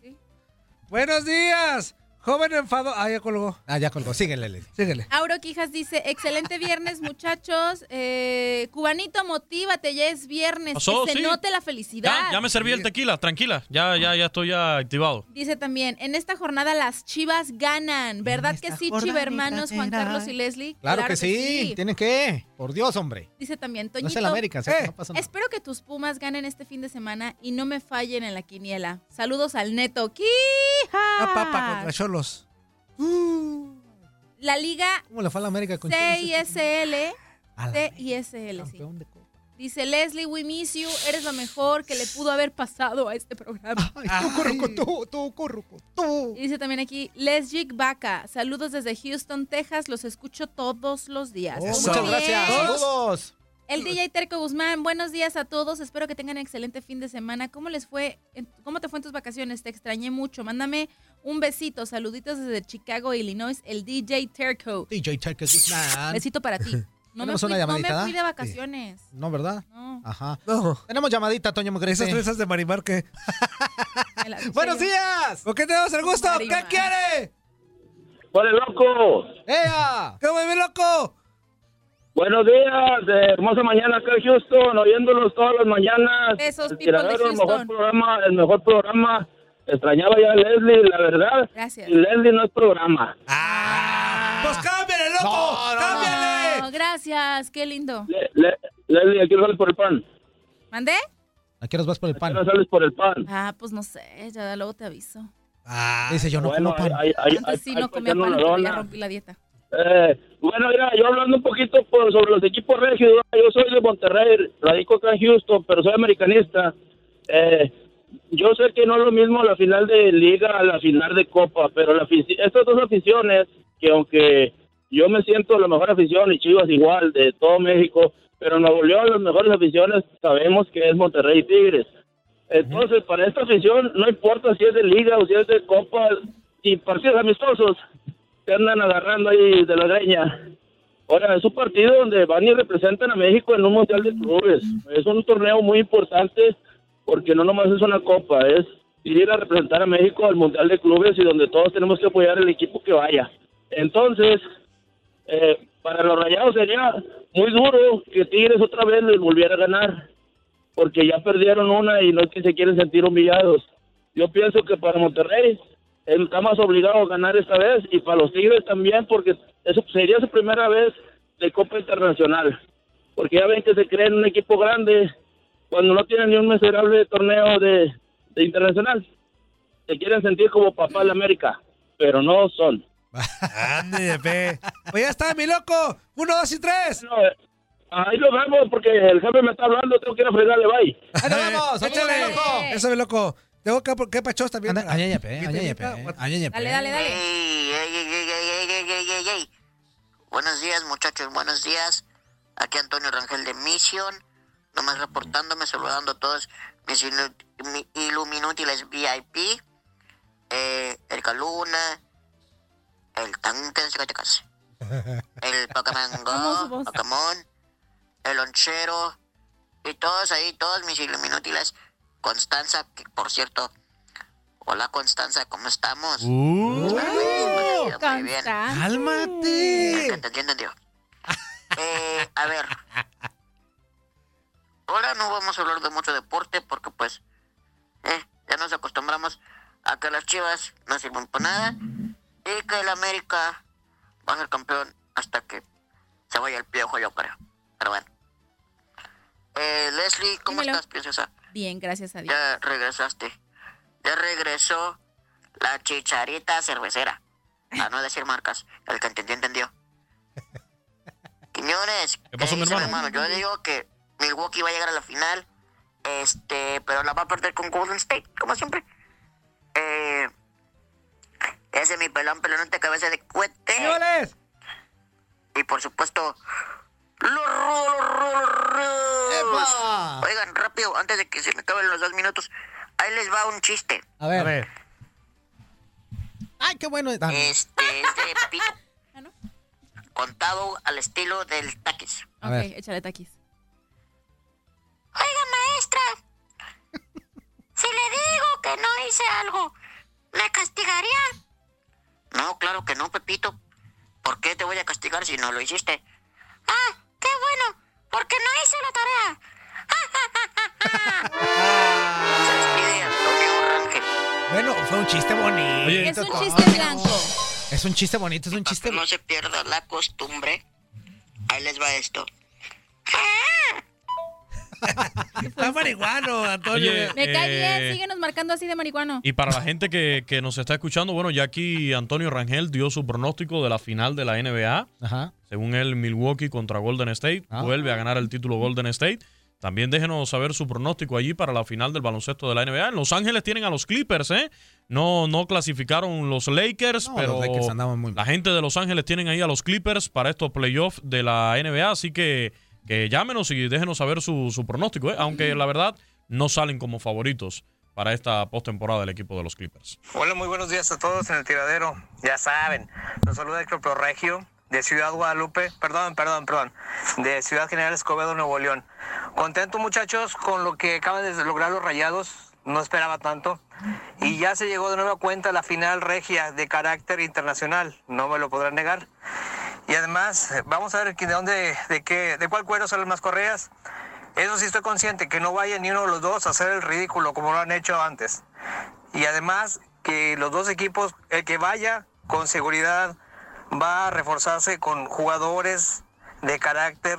Buenos días. Joven enfado. Ah, ya colgó. Ah, ya colgó. Síguele, Leli. Síguele. Auro Quijas dice, excelente viernes, muchachos. Eh, cubanito, motívate, ya es viernes. Pasó, que se sí. note la felicidad. Ya, ya me serví el tequila, tranquila. Ya, ya, ya estoy ya activado. Dice también, en esta jornada las chivas ganan. ¿Verdad que sí, hermanos, Juan. Carlos y Leslie? Claro, que, sí. Tienen que. Por Dios, hombre. Dice también, No Toñito. es el América, así que no pasa nada. Espero que tus Pumas ganen este fin de semana y no me fallen en la quiniela. Saludos al neto. ¡Quija! Ah, papa contra Cholos. La liga ¿Cómo le fue a la América con? CISL. CISL, sí. Dice Leslie, we miss you. Eres lo mejor que le pudo haber pasado a este programa. tú, corruco, tú, tú, corruco, tú. Y dice también aquí, Lesjik Vaca. Saludos desde Houston, Texas. Los escucho todos los días. Oh, muchas bien. gracias. Saludos. El DJ Terco Guzmán, buenos días a todos. Espero que tengan excelente fin de semana. ¿Cómo les fue? ¿Cómo te fue en tus vacaciones? Te extrañé mucho. Mándame un besito. Saluditos desde Chicago, Illinois. El DJ Terco. DJ Terco Guzmán. Besito para ti. *laughs* No me, fui, una no me llamadita, fui de vacaciones. No, ¿verdad? No. Ajá. No. Tenemos llamadita, Toño Mugrete. Esas de Marimar que. ¡Buenos días! ¿Con qué tenemos el gusto? ¿Qué quiere? ¡Por el loco! ¡Ea! ¿Cómo mi loco? Buenos días, eh, hermosa mañana acá en Houston, oyéndolos todas las mañanas. Besos, el de tiradero, el mejor programa, el mejor programa. Extrañaba ya a Leslie, la verdad. Gracias. Y Leslie no es programa. Pues cámbiale, loco. cámbiale. No, gracias. Qué lindo. Le- le- Leslie, aquí no sales por el pan. ¿Mandé? ¿A qué horas vas por el pan? no sales por el pan. Ah, pues no sé. Ya luego te aviso. Dice yo no Bueno, como pan. hay- hay- hay- Antes sí hay- no comía pan, pero ya rompí la dieta. Eh, bueno, mira, yo hablando un poquito por- sobre los equipos regios, yo soy de Monterrey, radico acá en Houston, pero soy americanista. Eh, yo sé que no es lo mismo la final de liga a la final de copa, pero la estas dos aficiones, que aunque yo me siento la mejor afición y Chivas igual de todo México, pero en Nuevo León las mejores aficiones sabemos que es Monterrey y Tigres. Entonces, para esta afición, no importa si es de liga o si es de copa y partidos amistosos, se andan agarrando ahí de la greña. Ahora, es un partido donde van y representan a México en un Mundial de Clubes. Es un torneo muy importante porque no nomás es una copa, es ir a representar a México al Mundial de Clubes y donde todos tenemos que apoyar el equipo que vaya. Entonces, eh, para los rayados sería muy duro que Tigres otra vez les volviera a ganar porque ya perdieron una y no es que se quieren sentir humillados. Yo pienso que para Monterrey está más obligado a ganar esta vez y para los Tigres también porque eso sería su primera vez de Copa Internacional. Porque ya ven que se creen un equipo grande cuando no tienen ni un miserable torneo de, de internacional. Se quieren sentir como papá de América, pero no son. Ande, pe. Pues ya está, mi loco. Uno, dos y tres. Ahí lo vemos porque el jefe me está hablando. Tengo que ir a fregarle, bye. Ahí nos vemos. Échale, loco. Eso, mi loco. Tengo que, que pachos también. Añeña, pe. Añeña, pe. Añeña, pe. Dale, dale, dale. Buenos días, muchachos. Buenos días. Aquí Antonio Rangel de Mission. Nomás reportándome, saludando a todos mis ilu mi Illuminutiles VIP. Eh, el Caluna el Tanque de Zacatecas. *laughs* El Pokémon Go. Pokémon. El Lonchero. Y todos ahí, todos mis iluminútiles. Constanza, que por cierto. Hola Constanza, ¿cómo estamos? Uh. Muy bien. ¡Cálmate! Entendió, entendió. Eh, a ver. Ahora no vamos a hablar de mucho deporte porque pues eh, ya nos acostumbramos a que las chivas no sirven para nada y que el América va a ser campeón hasta que se vaya el piojo, yo creo. Pero bueno. Eh, Leslie, ¿cómo Dímelo. estás, princesa? Bien, gracias a Dios. Ya regresaste. Ya regresó la chicharita cervecera. A no decir marcas. El que entendió, entendió. *laughs* Quiñones, ¿Qué pasó, mi dice hermano? Yo digo que Milwaukee va a llegar a la final, este, pero la va a perder con Golden State, como siempre. Eh, ese es mi pelón, pelonote, cabeza de cohete. Y por supuesto, los rudos. Oigan, rápido, antes de que se me acaben los dos minutos, ahí les va un chiste. A ver. Ay, qué bueno. *laughs* Ah, no. Este es de Pito. Contado al estilo del taquis. A ok, ver. échale taquis. Oiga, maestra, si le digo que no hice algo, ¿me castigaría? No, claro que no, Pepito. ¿Por qué te voy a castigar si no lo hiciste? Ah, qué bueno, porque no hice la tarea. Se despide Antonio Rangel. Bueno, fue un chiste bonito. Oye, Es un chiste blanco. Es un chiste bonito, es un chiste. Que no se pierda la costumbre, ahí les va esto. *laughs* Está marihuano, Antonio. Oye, Me cae eh, bien, síguenos marcando así de marihuano. Y para la gente que, que nos está escuchando, bueno, ya aquí Antonio Rangel dio su pronóstico de la final de la NBA. Ajá. Según él, Milwaukee contra Golden State. Ah. Vuelve a ganar el título Golden State. También déjenos saber su pronóstico allí para la final del baloncesto de la NBA. En Los Ángeles tienen a los Clippers, ¿eh? No, no clasificaron los Lakers, No, pero los Lakers andaban muy la gente de Los Ángeles tienen ahí a los Clippers para estos playoffs de la NBA. Así que, que llámenos y déjenos saber su, su pronóstico, ¿eh? Aunque la verdad no salen como favoritos para esta postemporada del equipo de los Clippers. Hola, muy buenos días a todos en el tiradero. Ya saben, los saluda Héctor Regio de Ciudad Guadalupe, perdón, perdón, perdón, de Ciudad General Escobedo, Nuevo León. Contento muchachos con lo que acaban de lograr los Rayados, no esperaba tanto. Y ya se llegó de nueva cuenta la final regia de carácter internacional, no me lo podrán negar. Y además, eh, vamos a ver de dónde, de qué, de cuál cuero salen más correas. Eso sí estoy consciente, que no vaya ni uno de los dos a hacer el ridículo como lo han hecho antes. Y además que los dos equipos, el que vaya con seguridad va a reforzarse con jugadores de carácter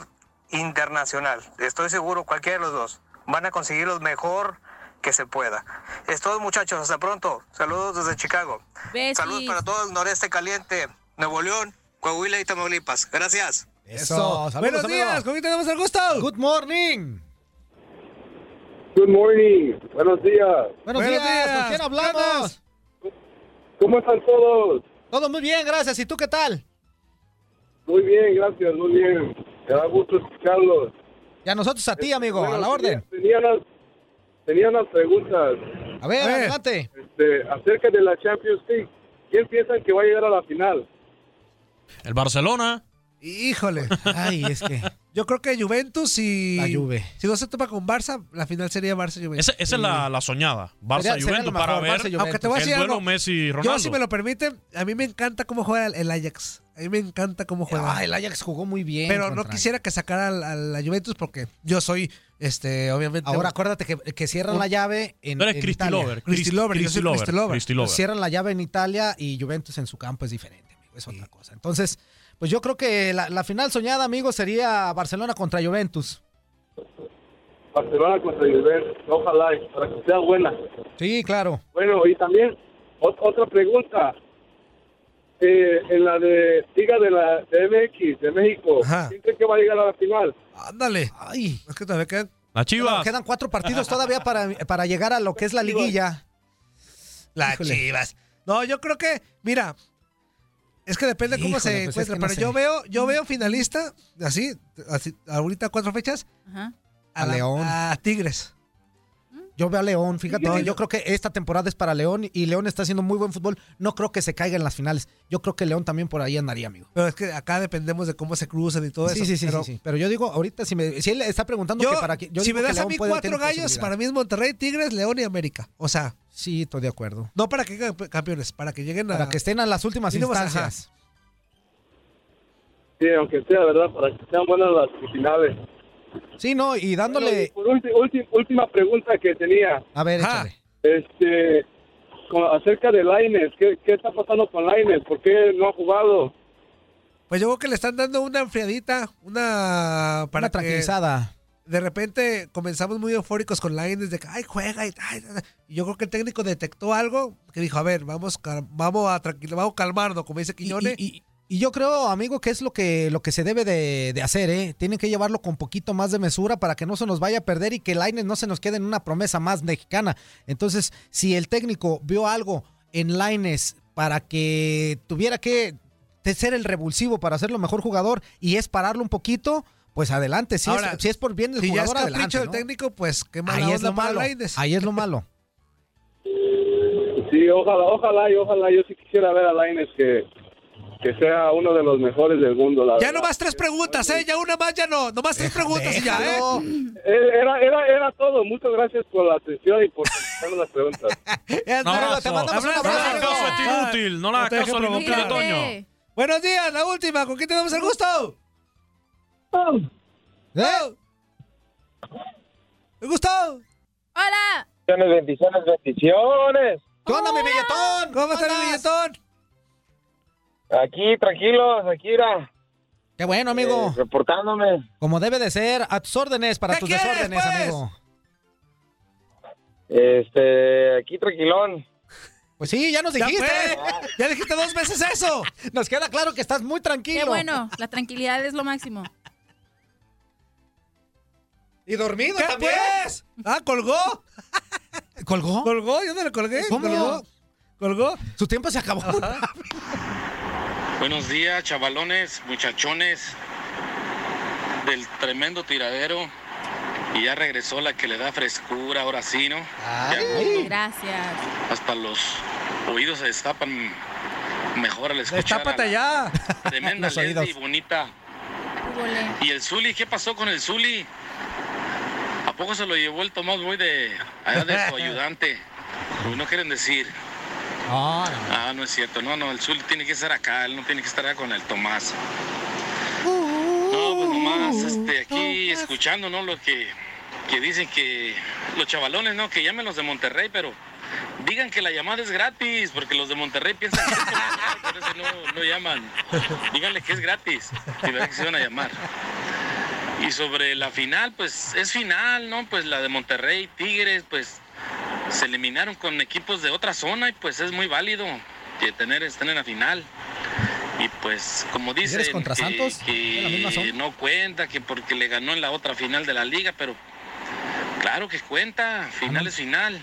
internacional. Estoy seguro, cualquiera de los dos. Van a conseguir lo mejor que se pueda. Es todo muchachos, hasta pronto. Saludos desde Chicago. Besis. Saludos para todo el noreste caliente, Nuevo León, Coahuila y Tamaulipas. Gracias. Eso. Saludos, Buenos amigo. días, ¿con quién tenemos el gusto? Good morning. Good morning. Buenos días. Buenos, Buenos días. días. ¿Con quién hablamos? ¿Cómo están todos? Todo muy bien, gracias. ¿Y tú qué tal? Muy bien, gracias, muy bien. Me da gusto escucharlos. Y a nosotros a ti, amigo, Bueno, a la orden. Tenía, unas, tenía unas preguntas A ver, A ver. adelante. este, acerca de la Champions League. ¿Quién piensan que va a llegar a la final? El Barcelona. Híjole. *laughs* Ay, es que Yo creo que Juventus y. La Juve. Si no se topa con Barça, la final sería Barça Juventus. Esa, esa es la, la soñada. Sería- sería Barça-Juventus lo para mejor, ver Barça y Juventus. Aunque te voy a el decir duelo algo. Messi-Ronaldo. Yo, si me lo permiten, a mí me encanta cómo juega el, el Ajax. A mí me encanta cómo juega. Ah, el Ajax jugó muy bien. Pero no quisiera que sacara a la Juventus porque yo soy, este, obviamente. Ahora acuérdate que, que cierran la llave en, en Cristi Italia. Lover. Cristi Lover, Cristi Lover. Cierran la llave en Italia y Juventus en su campo es diferente. Es otra cosa. Entonces, pues yo creo que la, la final soñada, amigo, sería Barcelona contra Juventus. Barcelona contra Juventus. Ojalá, para que sea buena. Sí, claro. Bueno, y también ot- otra pregunta. Eh, en la de Liga de la de MX de México, Ajá. ¿quién cree que va a llegar a la final? Ándale. Ay. Es que todavía quedan. Las Chivas. Quedan cuatro partidos todavía para, para llegar a lo que es la liguilla. Las Híjole. chivas. No, yo creo que, mira, es que depende cómo se pues es encuentra. que no pero sé. yo veo, yo veo finalista, así, así, ahorita cuatro fechas, Ajá. A la- León. A Tigres. Yo veo a León, fíjate, yo yo- creo que esta temporada es para León y León está haciendo muy buen fútbol. No creo que se caiga en las finales. Yo creo que León también por ahí andaría, amigo. Pero es que acá dependemos de cómo se cruzan y todo sí, eso. sí, sí, pero sí, sí. Pero yo digo, ahorita si, me, si él está preguntando Yo, que para que yo si me das a mí cuatro gallos, para mí es Monterrey, Tigres, León y América. O sea, Sí, estoy de acuerdo. no para que campeones, para que lleguen a. Para que estén a las últimas ajá. instancias. Sí, aunque sea, ¿verdad? Para que sean buenas las finales. Sí, no, y dándole. Bueno, y por ulti- ulti- última pregunta que tenía. A ver, échale. Este, con- acerca de Laines, ¿qué, ¿qué está pasando con Laines? ¿Por qué no ha jugado? Pues yo creo que le están dando una enfriadita, una. Para Una tranquilizada. de repente comenzamos muy eufóricos con Laines de que, ay, juega. Y, ay, ay, ay". Y yo creo que el técnico detectó algo que dijo, a ver, vamos, cal- vamos a tranquilo, vamos a calmarnos, como dice Quiñones. Y, y yo creo, amigo, que es lo que, lo que se debe de, de hacer, ¿eh? Tienen que llevarlo con poquito más de mesura para que no se nos vaya a perder y que Laines no se nos quede en una promesa más mexicana. Entonces, si el técnico vio algo en Laines para que tuviera que ser el revulsivo para ser lo mejor jugador y es pararlo un poquito, pues adelante. Si, Ahora, es, si es por bien del si ya es jugador, capricho adelante. del ¿no? técnico, pues qué mala Ahí es lo malo. Lainez. Ahí es lo malo. Sí, ojalá, ojalá y ojalá. Yo sí quisiera ver a Laines que, que sea uno de los mejores del mundo. La Ya verdad. nomás tres preguntas, ¿eh? Ya una más, ya no. Nomás tres preguntas y ya, ¿eh? Eh, Era, era, era todo. Muchas gracias por la atención y por contestarme las preguntas. *laughs* Un abrazo. No le hagas caso a este inútil. No le hagas te dejes caso al inútil de. Toño. Buenos días, la última. ¿Con quién tenemos el gusto? ¿Eh? ¿El gusto? ¡Hola! Bendiciones, bendiciones, bendiciones. ¿Qué onda, mi billetón? ¿Cómo está mi billetón? Aquí, tranquilos, aquí era. Qué bueno, amigo. Eh, reportándome. Como debe de ser, a tus órdenes, para tus desórdenes, pues? amigo. Este, aquí tranquilón. Pues sí, ya nos Ya dijiste. *laughs* Ya dijiste dos veces eso. Nos queda claro que estás muy tranquilo. Qué bueno, la tranquilidad es lo máximo. Y dormido ¿Qué también. pues? Ah, colgó. ¿Colgó? ¿Colgó? ¿Yo no le colgué? ¿Cómo? ¿Colgó? ¿Colgó? Su tiempo se acabó. *laughs* Buenos días, chavalones, muchachones del tremendo tiradero. Y ya regresó la que le da frescura, ahora sí, ¿no? Ya Gracias. hasta los oídos se destapan mejor al escuchar. Destápate a la ya. Tremenda *laughs* oídos. bonita. ¿Y el Zuli? ¿Qué pasó con el Zuli? ¿A poco se lo llevó el Tomás Boy de, allá de su *laughs* ayudante? Uy, no quieren decir. Ah, no es cierto. No, no, el Zuli tiene que estar acá. Él no tiene que estar acá con el Tomás. No, pues nomás este, aquí escuchando, ¿no? Lo que, que dicen que los chavalones, ¿no? Que llamen los de Monterrey, pero digan que la llamada es gratis, porque los de Monterrey piensan que es por eso no, no llaman. Díganle que es gratis y verán que se van a llamar. Y sobre la final, pues es final, ¿no? Pues la de Monterrey, Tigres, pues se eliminaron con equipos de otra zona y pues es muy válido que tener estén en la final. Y pues como dicen ¿Tigres contra que, Santos? que no cuenta, que porque le ganó en la otra final de la liga, pero claro que cuenta, final es final.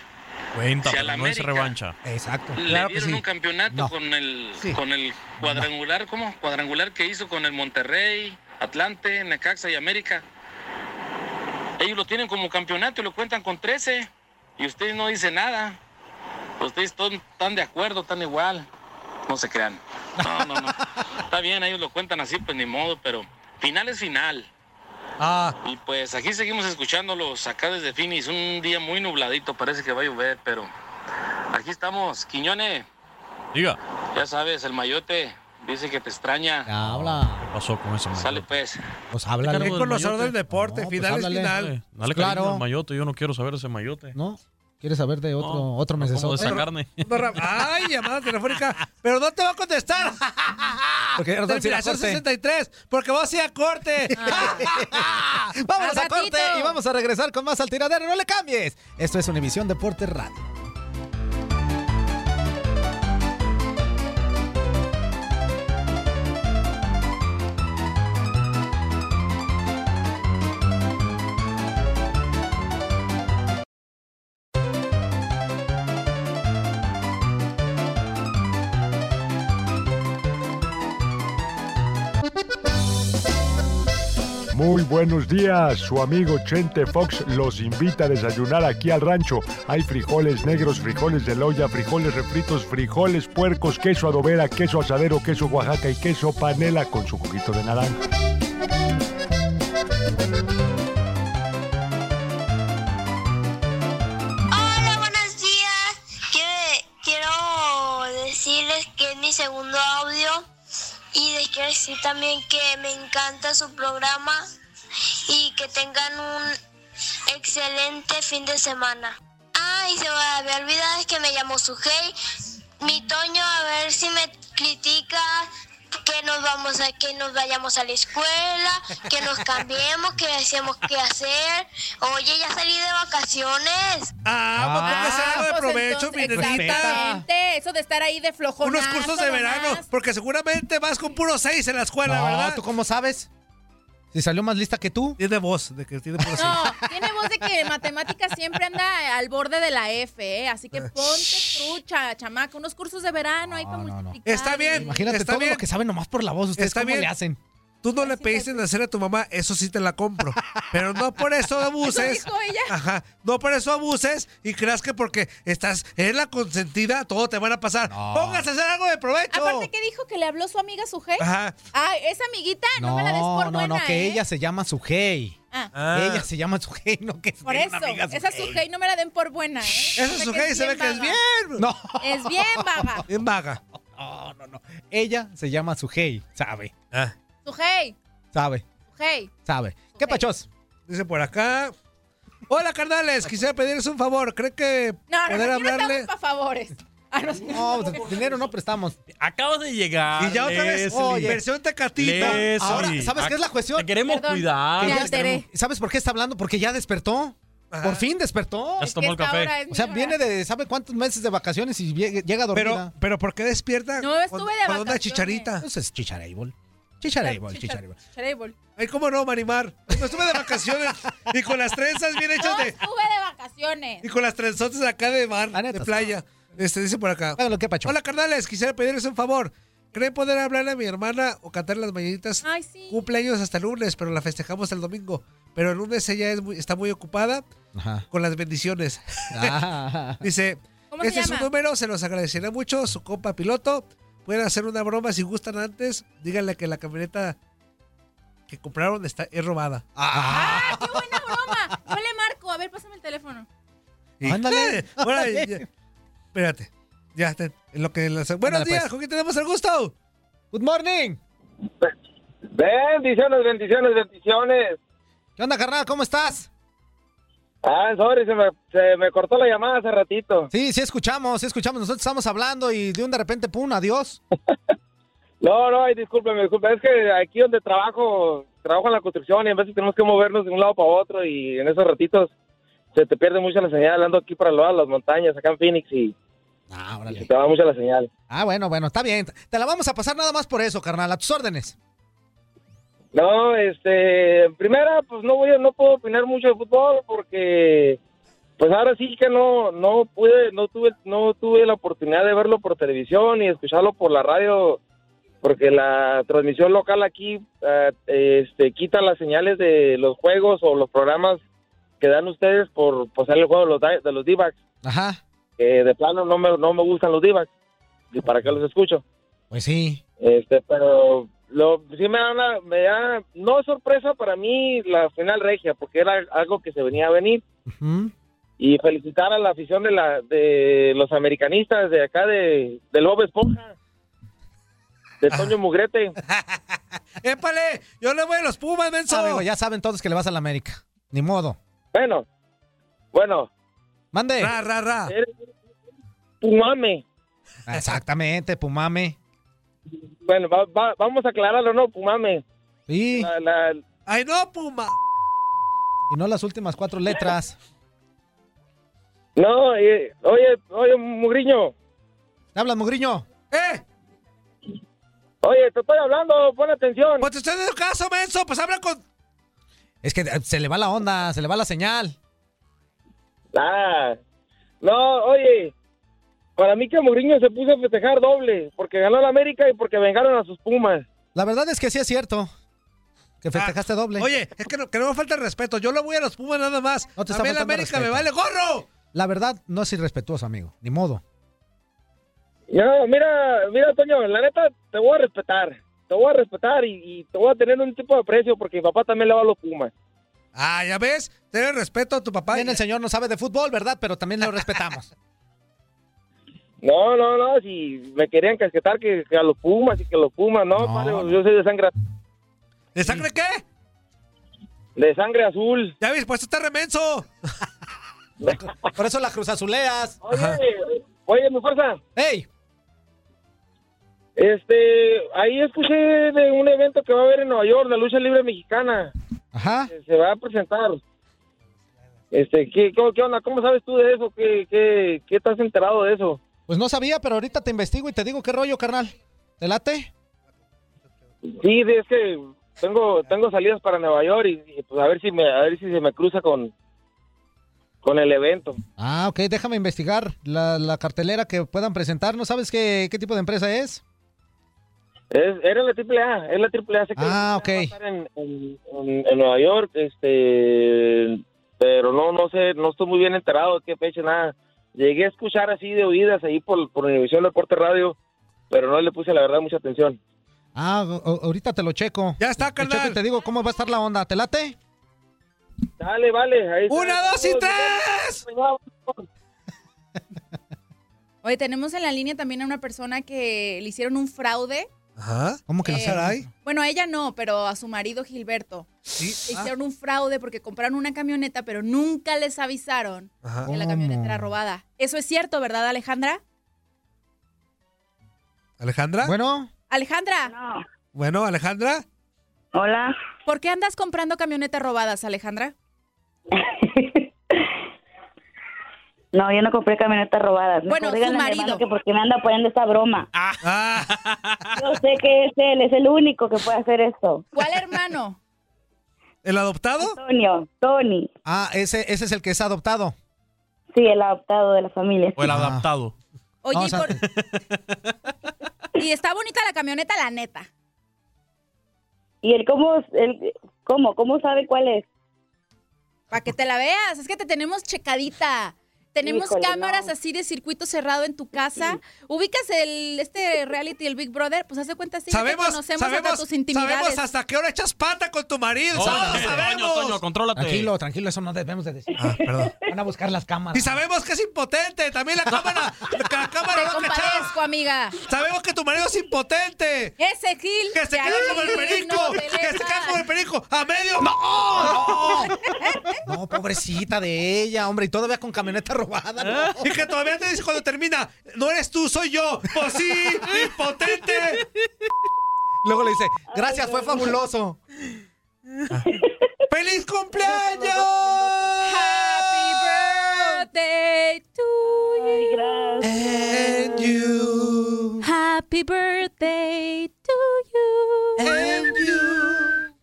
Cuenta, Si a pero la no es revancha. Exacto. Le dieron un campeonato No. con el Sí. con el cuadrangular, ¿cómo? Cuadrangular que hizo con el Monterrey, Atlante, Necaxa y América. Ellos lo tienen como campeonato y lo cuentan con 13 y ustedes no dicen nada. Ustedes todos están de acuerdo, están igual. No se crean. No, no, no. *laughs* Está bien, ellos lo cuentan así, pues ni modo, pero final es final. Ah. Y pues aquí seguimos escuchándolos acá desde Finis. Un día muy nubladito, parece que va a llover, pero aquí estamos. Quiñones, Diga. ya sabes, el mayote dice que te extraña. Habla. ¿Qué pasó con ese Sale pues. Pues háblale. Es conocedor del deporte, No, pues final es háblale. final. Eh, Dale Claro. cariño al mayote, yo no quiero saber ese mayote. ¿No? ¿Quieres saber de otro, No, otro no como de mesesote? esa carne. *laughs* No, Ay, llamada telefónica. Pero no te va a contestar. *laughs* Porque a Terminación corte. 63. Porque vamos a ir a corte. *laughs* Vámonos a corte y vamos a regresar con más al tiradero. No le cambies. Esto es Univisión Deportes Radio. Muy buenos días, su amigo Chente Fox los invita a desayunar aquí al rancho. Hay frijoles negros, frijoles de loya, frijoles refritos, frijoles puercos, queso adobera, queso asadero, queso Oaxaca y queso panela con su juguito de naranja. Hola, buenos días. Quiero, quiero decirles que es mi segundo audio y les quiero decir también que me encanta su programa y que tengan un excelente fin de semana. Ah, y se me había olvidado que me llamo Sujei. Mi Toño, a ver si me critica que nos vamos a que nos vayamos a la escuela, que nos cambiemos, que decíamos qué hacer. Oye, ya salí de vacaciones. Ah, pues póngase algo de pues provecho, mi. Exactamente, eso de estar ahí de flojonazo Unos cursos de nomás. verano, porque seguramente vas con puro seis en la escuela, No, ¿verdad? ¿tú cómo sabes? Si salió más lista que tú. Tiene voz de que tiene seis. No, tiene voz de que matemáticas siempre anda al borde de la F, ¿eh? Así que ponte trucha, chamaca, unos cursos de verano ahí para multiplicar. Está bien. Imagínate está todo bien. lo que sabe nomás por la voz. ¿Ustedes Está cómo bien. le hacen? Tú no le pediste nacer a tu mamá, eso sí te la compro. Pero no por eso *laughs* abuses. Eso dijo ella. Ajá. No por eso abuses y creas que porque estás en la consentida, todo te van a pasar. Póngase a hacer algo de provecho. Aparte, ¿qué dijo? ¿Que le habló su amiga Sujei? Ajá. Ah, esa amiguita, no, me la des por no, buena, no, que ¿eh? ella se llama Sujei. Ah. Ah. Ella se llama Sujei, no que Por sea eso, amiga esa Sujei. No me la den por buena, ¿eh? Esa Sujei se ve que es bien. No. Es bien vaga. Bien vaga. No, no, no. Ella se llama Sujei, sabe. Ah. Sujei, Sabe, Sujei. sabe. ¿Qué pachos? Dice por acá. Hola, carnales. Quisiera pedirles un favor. ¿Cree que No, no, poder no, aquí no hablarle? estamos para favores. Ah, no. No, dinero no prestamos. Acabas de llegar. Y ya otra vez, Leslie. oye, versión tecatita. Leslie. Ahora, ¿sabes qué es la cuestión? Te queremos Perdón. cuidar. Que Me ya- alteré. ¿Sabes por qué está hablando? Porque ya despertó. Por fin despertó. Ya se tomó el esta café. hora es O sea, mi viene hora. de ¿sabe cuántos meses de vacaciones y vie- llega dormida? Pero, pero ¿por qué despierta? No, estuve cuando- de cuando anda vacaciones. chicharita. Eso es chicharable. Chicharable, Chicha- chicharable. Chicharable. Ay, cómo no, Marimar. No estuve de vacaciones y con las trenzas bien hechas *laughs* No de. estuve de vacaciones. Y con las trenzotas acá de mar, de playa. Este dice por acá. Háganlo, ¿qué pacho? Hola, carnales. Quisiera pedirles un favor. ¿Creen poder hablarle a mi hermana o cantar las mañanitas? Ay, sí. Cumpleaños hasta el lunes, pero la festejamos el domingo. Pero el lunes ella es muy- está muy ocupada Ajá. con las bendiciones. Ah. *laughs* Dice, ¿Cómo se este es su número, se los agradeceré mucho, su compa piloto. Pueden hacer una broma si gustan antes. Díganle que la camioneta que compraron está, es robada. ¡Ah, qué buena broma! Yo le marco. A ver, pásame el teléfono. Ándale. *laughs* Ahora, ya- espérate. Ya, en lo que las- Buenos Ándale, días, pues. ¿con quién tenemos el gusto? Good morning. Bendiciones, bendiciones, bendiciones. ¿Qué onda, carnal? ¿Cómo estás? Ah, sorry, se me, se me cortó la llamada hace ratito. Sí, sí escuchamos, sí escuchamos. Nosotros estamos hablando y de un de repente, pum, adiós. *laughs* No, no, discúlpeme, disculpe. Es que aquí donde trabajo, trabajo en la construcción y a veces tenemos que movernos de un lado para otro y en esos ratitos se te pierde mucho la señal. Ando aquí para el lado de las montañas, acá en Phoenix y Ah, se órale. te va mucho la señal. Ah, bueno, bueno, está bien. Te la vamos a pasar nada más por eso, carnal. A tus órdenes. No, este, en primera, pues no voy, a- no puedo opinar mucho de fútbol porque, pues ahora sí que no, no pude, no tuve, no tuve la oportunidad de verlo por televisión y escucharlo por la radio, porque la transmisión local aquí, eh, este, quita las señales de los juegos o los programas que dan ustedes por pasar el juego de los, de los D-backs, Ajá. que de plano no me, no me gustan los D-backs, y para qué los escucho. Pues sí. Este, pero lo, sí me da, una- me da, no es sorpresa para mí la final regia, porque era algo que se venía a venir. Y felicitar a la afición de la de los americanistas de acá de, del Bob Esponja, de Toño Mugrete. *laughs* ¡Épale! Yo le voy a los Pumas, menso. Ah, amigo, ya saben todos que le vas a la América. Ni modo. Bueno, bueno, Mande. Ra, ra, ra. eres un mame. Exactamente, Pumame. Bueno, va- va- vamos a aclararlo, ¿no? Pumame. Sí. La- la- ¡Ay, no, Puma! Y no las últimas cuatro letras. no, eh, oye, oye, Mugriño. ¿Te hablas, Mugriño? ¡Eh! Oye, te estoy hablando, pon atención. Pues te estoy dando caso, menso. Pues habla con. Es que eh, se le va la onda, se le va la señal. Ah, no, oye, para mí que Mourinho se puso a festejar doble, porque ganó la América y porque vengaron a sus Pumas. La verdad es que sí es cierto. Que festejaste doble. Ah, Oye, es que no, que no me falta el respeto. Yo le voy a los Pumas nada más. No te a mí la América me vale gorro. La verdad no es irrespetuoso, amigo. Ni modo. No, mira, mira, Toño, la neta, te voy a respetar. Te voy a respetar y, y te voy a tener un tipo de aprecio porque mi papá también le va a los Pumas. Ah, ya ves. Ten respeto a tu papá. Bien, el señor no sabe de fútbol, ¿verdad? Pero también lo respetamos. *laughs* No, no, no, si me querían casquetar que, que a los Pumas y que los Pumas, no, No, padre, yo soy de sangre, ¿De sangre qué? de sangre azul. Ya ves, pues tú estás remenso. *laughs* Por eso la cruz azuleas. Oye, oye, mi fuerza, ¡Ey! Este, ahí escuché de un evento que va a haber en Nueva York, la lucha libre mexicana. Ajá. Se, va a presentar. Este, ¿qué, cómo, qué onda? ¿Cómo sabes tú de eso? ¿Qué, qué, qué estás enterado de eso? Pues no sabía, pero ahorita te investigo y te digo qué rollo, carnal. ¿Te late? Sí, es que tengo tengo salidas para Nueva York y, y, pues a ver si me a ver si se me cruza con con el evento. Ah, ok, déjame investigar la, la cartelera que puedan presentar. ¿No sabes qué, qué tipo de empresa es? Es, era la triple A, es la triple A. Sé que Ah, ok. a estar en, en- en- en Nueva York, este, pero no no sé, no estoy muy bien enterado de qué fecha nada. Llegué a escuchar así de oídas ahí por por Univisión Deporte Radio, pero no le puse la verdad mucha atención. Ah, ahorita te lo checo. Ya está, carnal. y te digo cómo va a estar la onda. ¿Te late? Dale, vale. Ahí está. ¡Una, dos y tres! Oye, tenemos en la línea también a una persona que le hicieron un fraude. Ajá. ¿Cómo que Eh, no será ahí? Bueno, a ella no, pero a su marido Gilberto. Sí. Le hicieron un fraude porque compraron una camioneta, pero nunca les avisaron Ajá. que la camioneta era robada. Eso es cierto, ¿verdad, Alejandra? ¿Alejandra? Bueno. Alejandra. Bueno, Alejandra. Hola. ¿Por qué andas comprando camionetas robadas, Alejandra? *laughs* No, yo no compré camionetas robadas. Bueno, su marido. Que porque me anda poniendo esta broma. Ah. Yo sé que es él, es el único que puede hacer esto. ¿Cuál hermano? ¿El adoptado? Antonio, Tony. Ah, ese, ese es el que es adoptado. Sí, el adoptado de la familia. O el adaptado. Oye, No, o y, sea- por- *laughs* y está bonita la camioneta, la neta. ¿Y él cómo, él, cómo, cómo sabe cuál es? Para que te la veas, es que te tenemos checadita. Tenemos Híjole, cámaras no. así de circuito cerrado en tu casa. Ubicas el este reality, el Big Brother, pues hace cuenta así que te Sabemos, conocemos hasta sabemos, tus intimidades. sabemos hasta qué hora echas pata con tu marido. Todos Toño, sabemos. Toño, contrólate. Tranquilo, tranquilo, eso no debemos de decir. Ah, perdón. Van a buscar las cámaras. Y sabemos que es impotente. También la cámara. La *laughs* cámara Te no compadezco, amiga. Sabemos que tu marido es impotente. Ese Gil. Que se de quede como el perico. no que se quede como el perico. A medio. *laughs* ¡No! No, pobrecita de ella, hombre, y todavía con camioneta robada. no. Y que todavía te dice cuando termina, no eres tú, soy yo. Pues sí, impotente. Luego le dice, gracias, fue fabuloso. *laughs* ¡Feliz cumpleaños! Happy birthday to you. And you. Happy birthday to you. And you.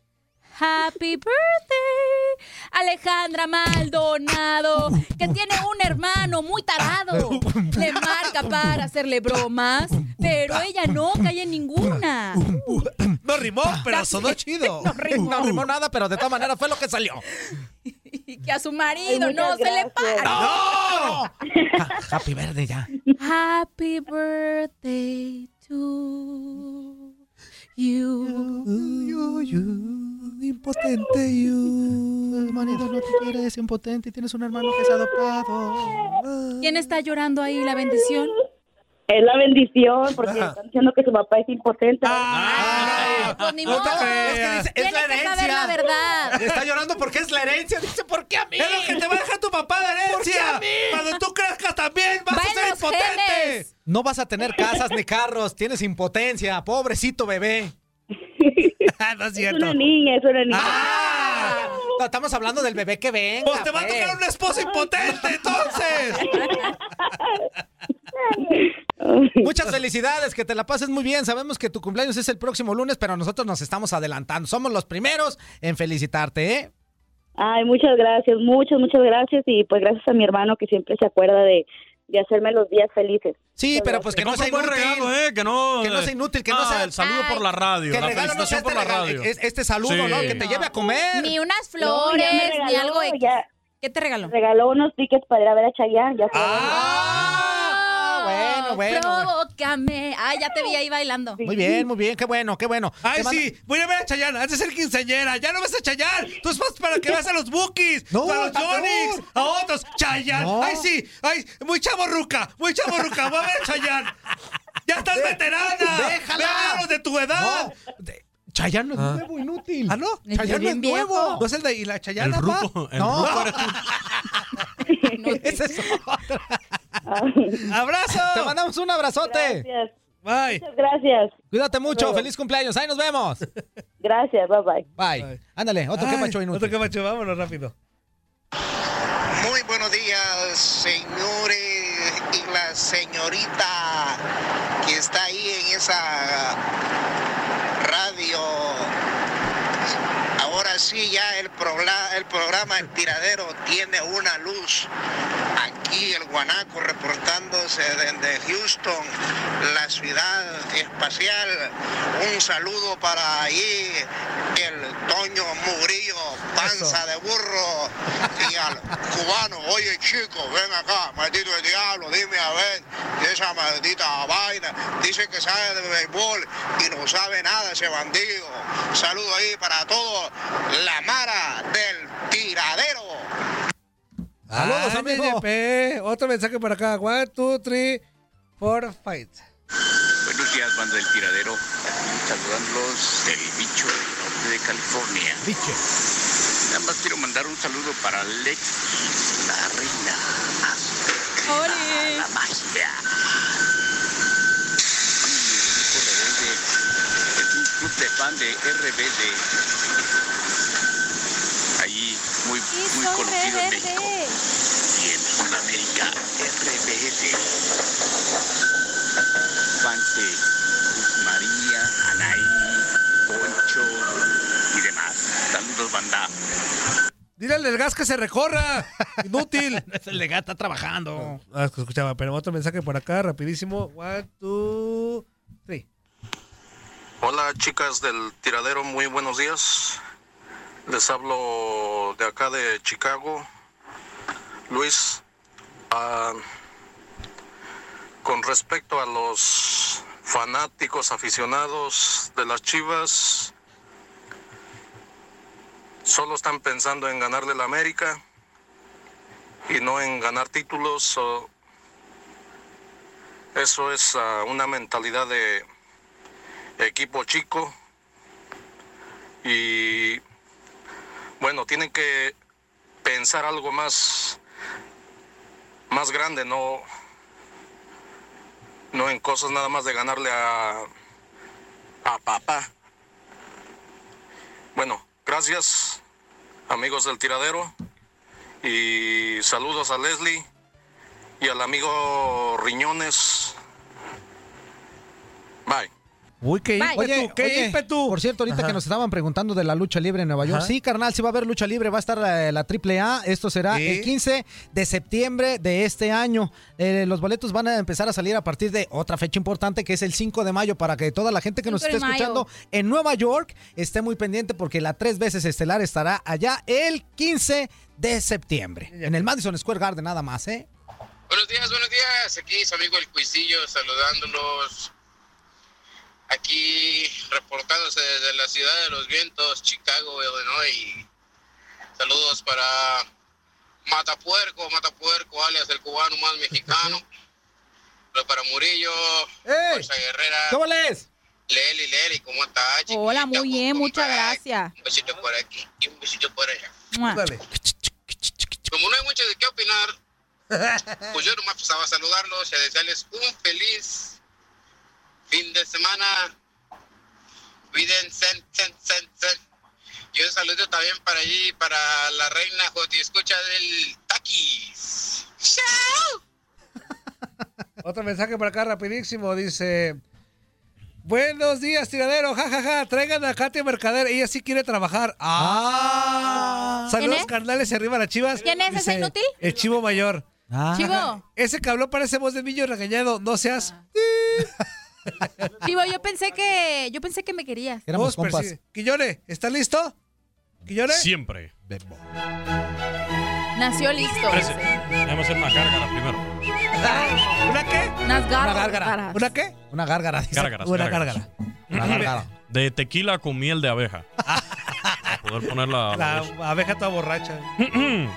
Happy birthday, Alejandra Maldonado, que tiene un hermano muy tarado. Le marca para hacerle bromas, pero ella no cae en ninguna. No rimó, pero sonó chido. No rimó. No rimó nada, pero de todas maneras fue lo que salió. Y que a su marido Ay, no se le para. ¡No! Happy verde ya. Happy birthday to you. You, you, impotente you. El marido no te quiere, es impotente y tienes un hermano que es adoptado. ¿Quién está llorando ahí la bendición? Es la bendición, porque están diciendo que su papá es impotente. Ay, pues ni modo. Es que dice, es la que saber herencia. la verdad. Está llorando porque es la herencia. Dice, ¿por qué a mí? Es lo que te va a dejar tu papá de ¿Por qué herencia. a mí? Cuando tú crezcas también vas Va a ser impotente. genes. No vas a tener casas ni carros, tienes impotencia, pobrecito bebé. *laughs* No es una niña, es una niña. Ah, no, estamos hablando del bebé que venga. Pues te va a pues. tocar un esposo impotente, entonces. Muchas felicidades, que te la pases muy bien. Sabemos que tu cumpleaños es el próximo lunes, pero nosotros nos estamos adelantando. Somos los primeros en felicitarte, ¿eh? Ay, muchas gracias, muchas, muchas gracias. Y pues gracias a mi hermano que siempre se acuerda de, de hacerme los días felices. Sí, pero pues que Te no sea un buen inútil. regalo, ¿eh? Que no, Que no sea inútil, que no Ah, sea- el saludo por la radio, Que la el regalo no sea felicitación por este, la regalo, radio. es- este saludo, Sí. ¿no? Que te lleve a comer. Ni unas No, flores, ni regaló, algo X. ya. ¿Qué te regaló? Regaló unos tickets para ir a ver a Chayanne, ya sabes. Ah, bueno, bueno. Provócame. Ah, ya te vi ahí bailando. Muy bien, muy bien, qué bueno, qué bueno. Ay, mando- sí, voy a ver a Chayanne, has de ser quinceañera, ya no ves a Chayanne, tú es más para que veas a los Bookies, No, a los Jonix, a otros, Chayanne, No. ay sí, ay, muy chavorruca, muy chavorruca, voy a ver a Chayanne, ya estás veterana, déjala. ve a los de tu edad, No, de- Chayanne no es nuevo, inútil. ah no, Es Chayanne no es viejo. nuevo. no es el de y la El Chayanne, papá? ruco, el No. ruco *laughs* *laughs* es abrazo, Te mandamos un abrazote. Gracias. Bye. Muchas gracias. Cuídate mucho, feliz cumpleaños, ahí nos vemos. Gracias, bye bye. Bye. Ándale, otro que Ay, macho inútil. Otro que macho, vámonos rápido. Muy buenos días, señores y la señorita que está ahí en esa radio. Ahora sí, ya el, el programa El Tiradero tiene una luz. Aquí el Guanaco reportándose desde Houston, la ciudad espacial. Un saludo para ahí el Toño Murillo, panza de burro. Y al cubano, oye chico, ven acá, maldito el diablo, dime a ver, de esa maldita vaina. Dice que sabe de béisbol y no sabe nada ese bandido. Saludo ahí para todos, la mara del tiradero. Saludos, amigo. Otro mensaje por acá. One, two, three, four, five. Buenos días, banda del tiradero. Saludándolos del bicho del norte de California. Bicho. Nada más quiero mandar un saludo para Lex, la reina azteca, la magia. Y el grupo rebelde es un club de fan de RBD. Muy, muy conocido en México. Y en Sudamérica, RBD. Fans de Luz María, Anaí, Poncho y demás. Saludos, banda. Dile al del gas que se recorra. Inútil. *laughs* es el de gas, está trabajando. Ah, es que escuchaba, pero otro mensaje por acá, rapidísimo. One, two, three. Hola chicas del tiradero, muy buenos días. Les hablo de acá de Chicago. Luis, ah, con respecto a los fanáticos aficionados de las Chivas, solo están pensando en ganarle la América y no en ganar títulos. eso es ah, una mentalidad de equipo chico y bueno, tienen que pensar algo más más grande, no no en cosas nada más de ganarle a a papá. Bueno, gracias amigos del tiradero y saludos a Leslie y al amigo Riñones. Bye. Uy, qué ímpetu, Oye, qué oye, ímpetu. Por cierto, ahorita Ajá. que nos estaban preguntando de la lucha libre en Nueva York. Ajá. Sí, carnal, sí va a haber lucha libre. Va a estar eh, la AAA. Esto será Sí. el 15 de septiembre de este año. Eh, los boletos van a empezar a salir a partir de otra fecha importante que es el 5 de mayo para que toda la gente que nos 5 de esté escuchando en Nueva York esté muy pendiente porque la tres veces estelar estará allá el 15 de septiembre. En el Madison Square Garden nada más, ¿eh? Buenos días, buenos días. Aquí su amigo el Cuisillo saludándolos. Aquí reportándose desde la ciudad de los vientos, Chicago, Illinois. Saludos para Matapuerco, Matapuerco, alias el cubano más mexicano. *laughs* Pero para Murillo, Fuerza Guerrera. ¿Cómo les? Leli, Leli, ¿cómo estás? Hola, muy bien, muchas gracias. Un besito por aquí y un besito por allá. Mua. Como no hay mucho de qué opinar, pues yo nomás pasaba a saludarlos y a desearles un feliz fin de semana. Cuídense, sen, sen, sen. Y un saludo también para allí, para la reina Joti Escucha del Taquis. ¡Chao! *laughs* Otro mensaje por acá rapidísimo. Dice... Buenos días, tiradero. Ja, ja, ja. Traigan a Katia Mercader. Ella sí quiere trabajar. Ah. Saludos, ¿Quién es? carnales. y Arriba las chivas. ¿Quién es ese inútil? El chivo mayor. Chivo. Ese que habló parece voz de niño regañado. No seas. *laughs* *laughs* Chivo, yo pensé que yo pensé que me querías. Vos persigue. Quillone, ¿estás listo? ¿Quillone? Siempre. Nació listo. Parece. Déjame hacer una gárgara primero. ¿Una qué? Unas Una gárgara. ¿Una qué? Una gárgara. dice. Gárgaras, Una gárgaras. gárgara. Una *laughs* gárgara. De tequila con miel de abeja. Para poder ponerla. La abeja toda borracha. *clears throat*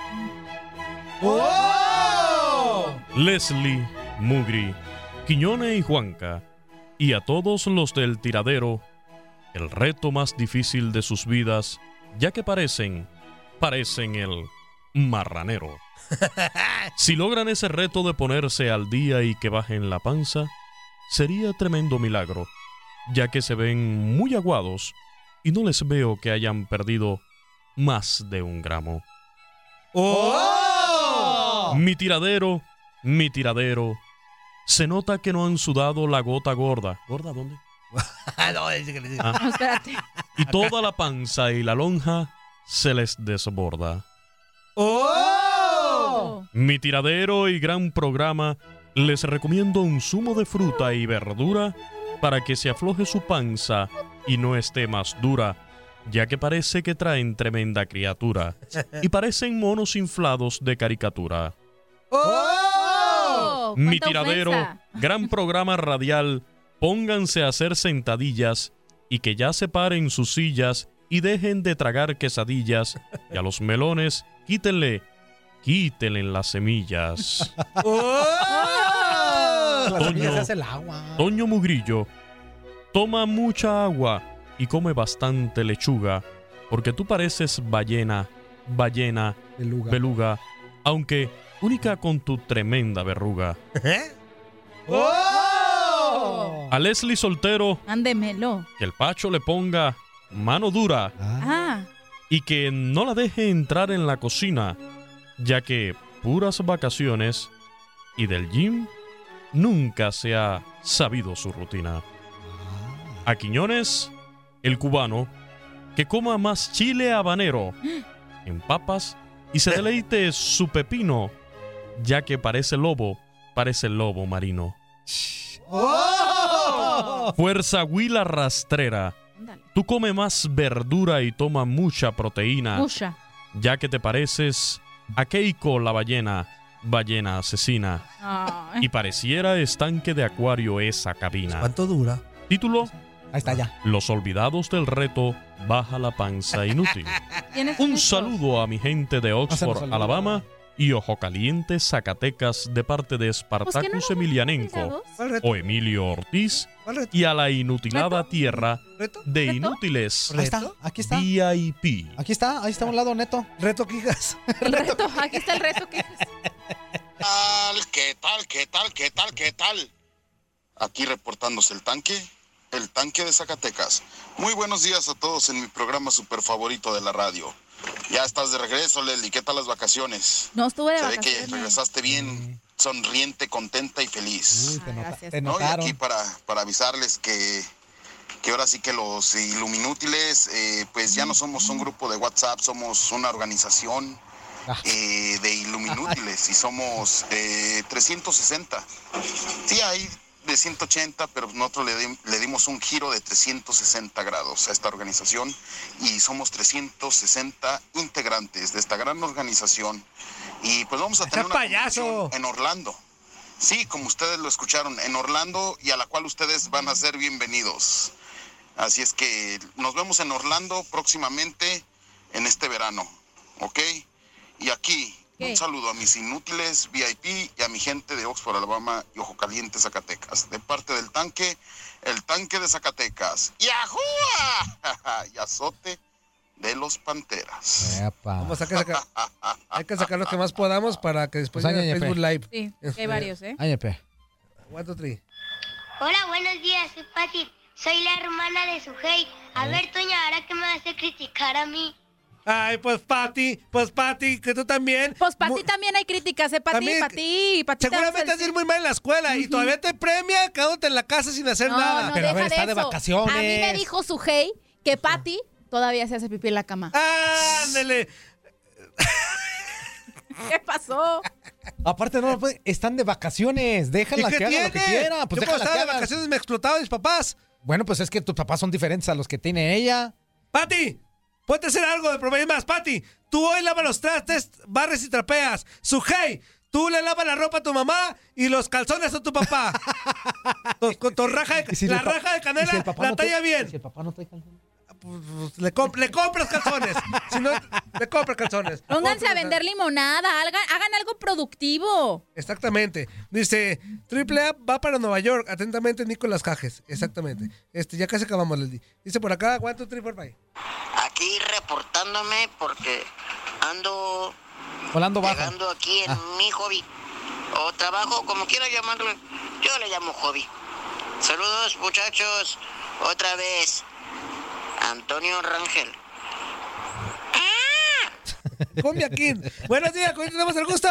¡Oh! Leslie, Mugri, Quiñone y Juanca, y a todos los del tiradero, el reto más difícil de sus vidas, ya que parecen, parecen el marranero. *laughs* Si logran ese reto de ponerse al día y que bajen la panza, sería tremendo milagro, ya que se ven muy aguados y no les veo que hayan perdido más de un gramo. ¡Oh! Mi tiradero, mi tiradero, se nota que no han sudado la gota gorda. ¿Gorda dónde? *laughs* no, dice que le dice. Ah. No, espérate. Y toda la panza y la lonja se les desborda. ¡Oh! Mi tiradero y gran programa les recomiendo un zumo de fruta y verdura para que se afloje su panza y no esté más dura, ya que parece que traen tremenda criatura y parecen monos inflados de caricatura. ¡Oh! Mi ¡Cuánta tiradero, ofensa! gran programa radial, pónganse a hacer sentadillas y que ya se paren sus sillas y dejen de tragar quesadillas y a los melones quítenle, quítenle las semillas. *laughs* Las Toño. semillas se hace el agua. Toño Mugrillo, toma mucha agua y come bastante lechuga, porque tú pareces ballena, ballena, beluga, aunque única con tu tremenda verruga. ¡Oh! A Leslie Soltero, Ándemelo. que el Pacho le ponga mano dura Ah, y que no la deje entrar en la cocina, ya que puras vacaciones y del gym nunca se ha sabido su rutina. A Quiñones, el cubano, que coma más chile habanero *gasps* en papas y se deleite su pepino, ya que parece lobo, parece lobo marino. ¡Oh! Fuerza huila rastrera. Tú come más verdura y toma mucha proteína. mucha. Ya que te pareces a Keiko la ballena, ballena asesina. Ay. Y pareciera estanque de acuario esa cabina. ¿Cuánto dura? Título: Ahí está ya. Los olvidados del reto, baja la panza inútil. *laughs* ¿Tienes Un saludo a mi gente de Oxford, saludo. Alabama y Ojo Caliente, Zacatecas, de parte de Pues Spartacus Emilianenko o Emilio Ortiz y a la inutilada tierra ¿Reto? de ¿Reto? inútiles Ahí está, aquí está. VIP. Aquí está, ahí está a un lado neto. Reto Quijas. *laughs* El reto. Aquí está el reto que tal? ¿Qué tal? ¿Qué tal? ¿Qué tal? ¿Qué tal? Aquí reportándose el tanque, el tanque de Zacatecas. Muy buenos días a todos en mi programa super favorito de la radio. Ya estás de regreso, Leslie. ¿Qué tal las vacaciones? No estuve de Se ve que vacaciones. regresaste bien, sonriente, contenta y feliz. Uy, te, nota- gracias. te ¿no? Y aquí para, para avisarles que, que ahora sí que los Iluminútiles, eh, pues ya no somos un grupo de WhatsApp, somos una organización Ah. eh, de Iluminútiles y somos eh, 360. Sí, hay de 180, pero nosotros le, le dimos un giro de 360 grados a esta organización y somos 360 integrantes de esta gran organización. Y pues vamos a tener una payaso! en Orlando. Sí, como ustedes lo escucharon, en Orlando y a la cual ustedes van a ser bienvenidos. Así es que nos vemos en Orlando próximamente en este verano, ¿ok? Y aquí, ¿Qué? un saludo a mis inútiles VIP y a mi gente de Oxford, Alabama y Ojo Caliente, Zacatecas. De parte del tanque, el tanque de Zacatecas. ¡Yahúa! *laughs* y azote de los Panteras. Epa. Vamos a sacar, hay que sacar *laughs* lo que más podamos para que después Pues, llegue a áñeñe, Facebook Live. Sí, Este, hay varios, ¿eh? Ay, pe. One, two, three. Hola, buenos días, soy Pati. Soy la hermana de Sujei. A ver, Toña, ahora que me vas a criticar a mí. Ay, pues Pati, pues Pati, que tú también. Pues para Mu- ti también hay críticas, ¿eh? Para ti, También- para ti, para ti. te vamos a Seguramente has de ir decir- muy mal en la escuela y todavía te premia quedándote en la casa sin hacer No, nada. no, Pero a deja ver, está de eso. vacaciones. A mí me dijo su hey que Patty todavía se hace pipí en la cama. ¡Ándele! *laughs* ¿Qué pasó? Aparte, no, pues, están de vacaciones. ¿Y Déjala que haga tiene? lo que quiera. Pues Yo cuando déjala estaba que de haga. vacaciones me explotaban mis papás. Bueno, pues es que tus papás son diferentes a los que tiene ella. Pati, puedes hacer algo de proveer más. Pati, tú hoy lavas los trastes, barres y trapeas. Sujei, tú le lavas la ropa a tu mamá y los calzones a tu papá. *laughs* Con- Con tu raja de, si la raja de canela si la no talla bien. si el papá no trae calzones. Pues, pues, le, comp- le compras calzones. si no, le compras calzones. Pónganse a vender limonada, hagan, hagan algo productivo. Exactamente. Dice, Triple A va para Nueva York. Atentamente, Nicolás Cajes. Exactamente. Este, ya casi acabamos, Leslie. Dice por acá, one, two, three, four, five. Aquí reportándome porque ando Volando bajo. llegando aquí en Ah. mi hobby o trabajo, como quiera llamarlo. Yo le llamo hobby. Saludos muchachos, otra vez. Antonio Rangel. Cumbia King. Buenos días, ¿con quién tenemos el gusto?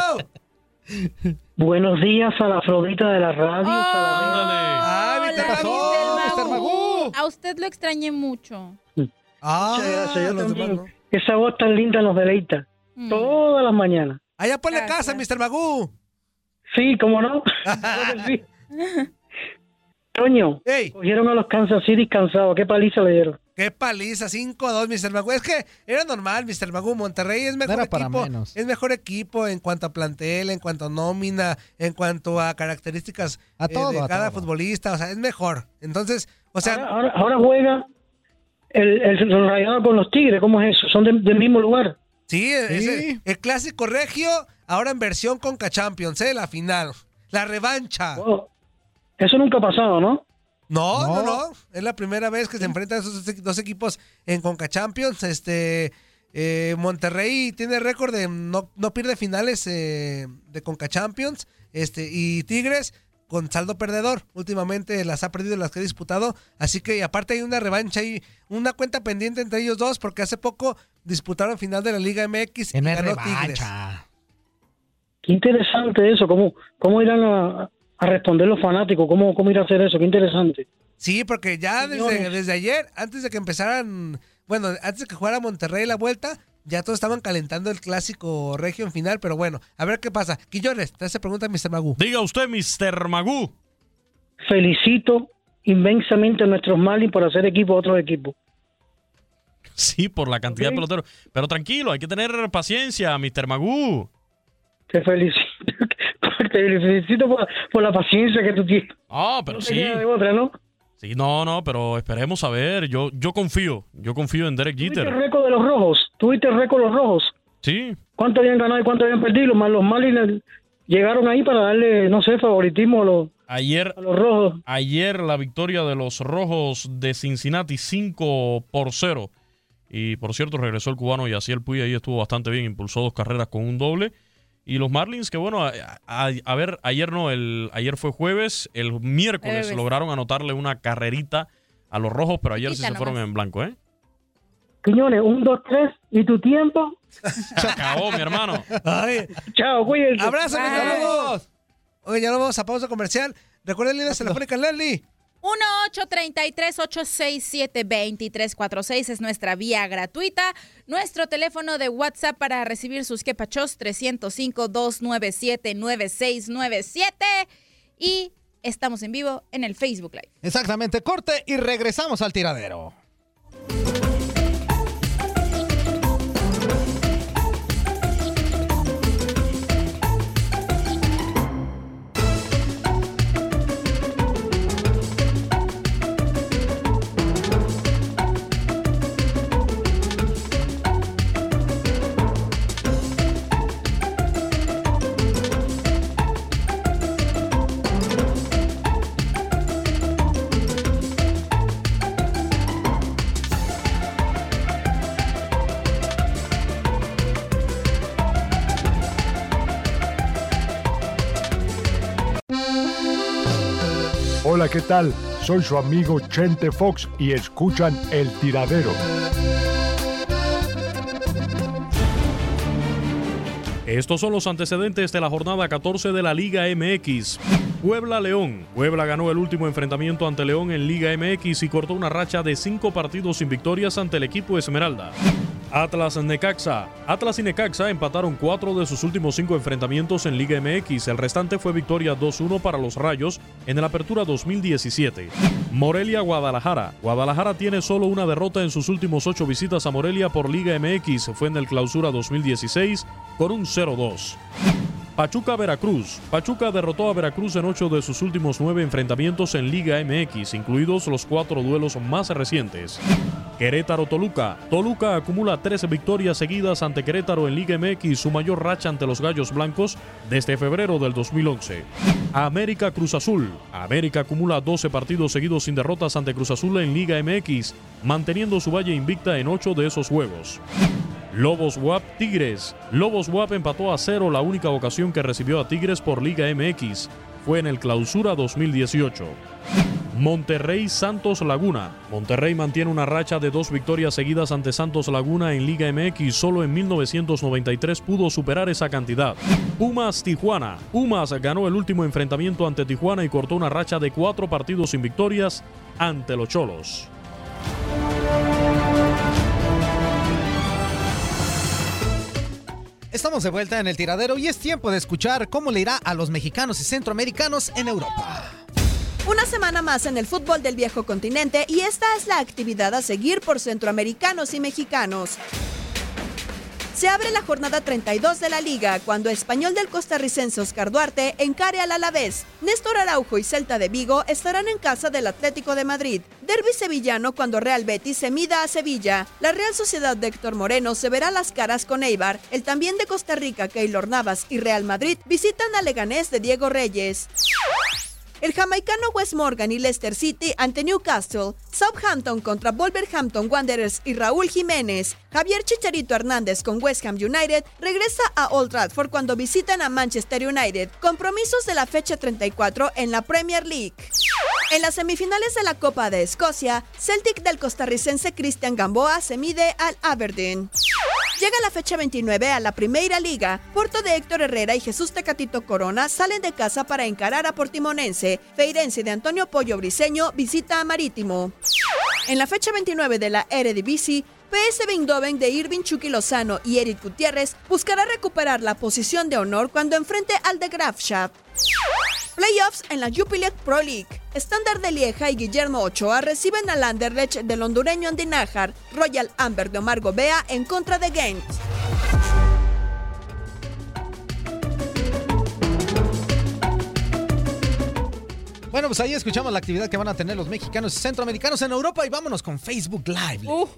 Buenos días a la Afrodita de la radio. ¡Ay, Hola, Mr. Magoo. A usted lo extrañé mucho. Ah, Muchas gracias, yo también. demás no. Esa voz tan linda nos deleita. Mm. Todas las mañanas. Allá ponle casa, Mr. Magoo. Sí, cómo no. *laughs* Toño, cogieron a los Kansas City cansados. ¿Qué paliza le dieron? Qué paliza, 5-2, Mr. Magoo. Es que era normal, Mr. Magoo. Monterrey es mejor equipo. menos. Es mejor equipo en cuanto a plantel, en cuanto a nómina, en cuanto a características A eh, todo, de a cada todo. futbolista. O sea, es mejor. Entonces, o sea, Ahora, ahora, ahora juega el, el, el Rayado con los Tigres. ¿Cómo es eso? ¿Son de- del mismo lugar? sí, es el, el clásico regio, ahora en versión Conca Champions, ¿eh? La final. La revancha. Oh, Eso nunca ha pasado, ¿no? No, no, no, Es la primera vez que se enfrentan esos dos- equipos en Conca Champions. Este, eh, Monterrey tiene récord de no, no pierde finales eh, de Conca Champions. Este, y Tigres con saldo perdedor. Últimamente las ha perdido las que ha disputado. Así que y aparte hay una revancha y una cuenta pendiente entre ellos dos porque hace poco disputaron final de la Liga MX y ganó revancha. Tigres. Qué interesante eso. ¿Cómo, cómo irán a, a responder los fanáticos? ¿Cómo, ¿Cómo irá a hacer eso? Qué interesante. Sí, porque ya desde, desde ayer, antes de que empezaran, bueno, antes de que jugara Monterrey la vuelta, ya todos estaban calentando el clásico regio en final, pero bueno, a ver qué pasa. Quillones, te hace pregunta Mr. Magoo. Diga usted, Mr. Magoo. Felicito inmensamente a nuestros Marlins por hacer equipo a otros equipos. Sí, por la cantidad de peloteros. Pero tranquilo, hay que tener paciencia, Mr. Magoo. Te felicito, te felicito por, por la paciencia que tú tienes. Ah, pero No sí. queda de otra, ¿no? Sí, no, no, pero esperemos a ver. Yo, yo confío. Yo confío en Derek ¿Tuviste el Jeter. récord de los rojos? ¿Tuviste el récord de los rojos? Sí. ¿Cuánto habían ganado y cuánto habían perdido? Los, Mar- los Marlins llegaron ahí para darle, no sé, favoritismo a los, Ayer, a los rojos. ayer la victoria de los Rojos de Cincinnati 5 por 0. Y por cierto, regresó el cubano Yaciel Puy, ahí estuvo bastante bien, impulsó dos carreras con un doble. Y los Marlins, que bueno, a, a- a ver, ayer no, el, ayer fue jueves, el miércoles lograron anotarle una carrerita a los Rojos, pero ayer sí se fueron en blanco, ¿eh? Quiñones, un, dos, tres, ¿y tu tiempo? *laughs* Se acabó, mi hermano. Chao, cuídense. Abrazo, mis amigos. Oye, ya nos vamos a pausa comercial. Recuerden líneas *laughs* telefónicas, Leslie. 1-833-867-2346 es nuestra vía gratuita. Nuestro teléfono de WhatsApp para recibir sus quepachos 305-297-9697. Y estamos en vivo en el Facebook Live. Exactamente, corte y regresamos al tiradero. Hola, ¿qué tal? Soy su amigo Chente Fox y escuchan El Tiradero. Estos son los antecedentes de la jornada 14 de la Liga MX. Puebla-León. Puebla ganó el último enfrentamiento ante León en Liga MX y cortó una racha de cinco partidos sin victorias ante el equipo Esmeralda. Atlas-Necaxa. Atlas y Necaxa empataron cuatro de sus últimos cinco enfrentamientos en Liga MX. El restante fue victoria 2-1 para los Rayos en el Apertura 2017. Morelia-Guadalajara. Guadalajara tiene solo una derrota en sus últimos ocho visitas a Morelia por Liga MX. Fue en el Clausura 2016 con un 0-2. Pachuca Veracruz. Pachuca derrotó a Veracruz en ocho de sus últimos nueve enfrentamientos en Liga MX, incluidos los cuatro duelos más recientes. Querétaro Toluca. Toluca acumula 13 victorias seguidas ante Querétaro en Liga MX, su mayor racha ante los Gallos Blancos desde febrero del 2011. América Cruz Azul. América acumula 12 partidos seguidos sin derrotas ante Cruz Azul en Liga MX, manteniendo su valle invicta en 8 de esos juegos. Lobos WAP Tigres. Lobos WAP empató a cero la única ocasión que recibió a Tigres por Liga MX. Fue en el Clausura 2018. Monterrey Santos Laguna. Monterrey mantiene una racha de dos victorias seguidas ante Santos Laguna en Liga MX. Solo en 1993 pudo superar esa cantidad. Pumas Tijuana. Pumas ganó el último enfrentamiento ante Tijuana y cortó una racha de cuatro partidos sin victorias ante los Cholos. Estamos de vuelta en el tiradero y es tiempo de escuchar cómo le irá a los mexicanos y centroamericanos en Europa. Una semana más en el fútbol del viejo continente y esta es la actividad a seguir por centroamericanos y mexicanos. Se abre la jornada 32 de la liga cuando Español del costarricense Oscar Duarte encare al Alavés. Néstor Araujo y Celta de Vigo estarán en casa del Atlético de Madrid. Derby sevillano cuando Real Betis se mida a Sevilla. La Real Sociedad de Héctor Moreno se verá las caras con Eibar. El también de Costa Rica Keylor Navas y Real Madrid visitan a Leganés de Diego Reyes. El jamaicano Wes Morgan y Leicester City ante Newcastle, Southampton contra Wolverhampton Wanderers y Raúl Jiménez, Javier Chicharito Hernández con West Ham United regresa a Old Trafford cuando visitan a Manchester United, compromisos de la fecha 34 en la Premier League. En las semifinales de la Copa de Escocia, Celtic del costarricense Cristian Gamboa se mide al Aberdeen. Llega la fecha 29 a la Primera Liga. Porto de Héctor Herrera y Jesús Tecatito Corona salen de casa para encarar a Portimonense. Feirense de Antonio Pollo Briseño visita a Marítimo. En la fecha 29 de la Eredivisie, PS Eindhoven de Irving Chucky Lozano y Eric Gutiérrez buscará recuperar la posición de honor cuando enfrente al de Graafschap. Playoffs en la Jupiler Pro League. Estándar de Lieja y Guillermo Ochoa reciben al Anderlecht del hondureño Andy Nájar. Royal Amber de Omar Gobea en contra de Gent. Bueno, pues ahí escuchamos la actividad que van a tener los mexicanos y centroamericanos en Europa y vámonos con Facebook Live. Ujú,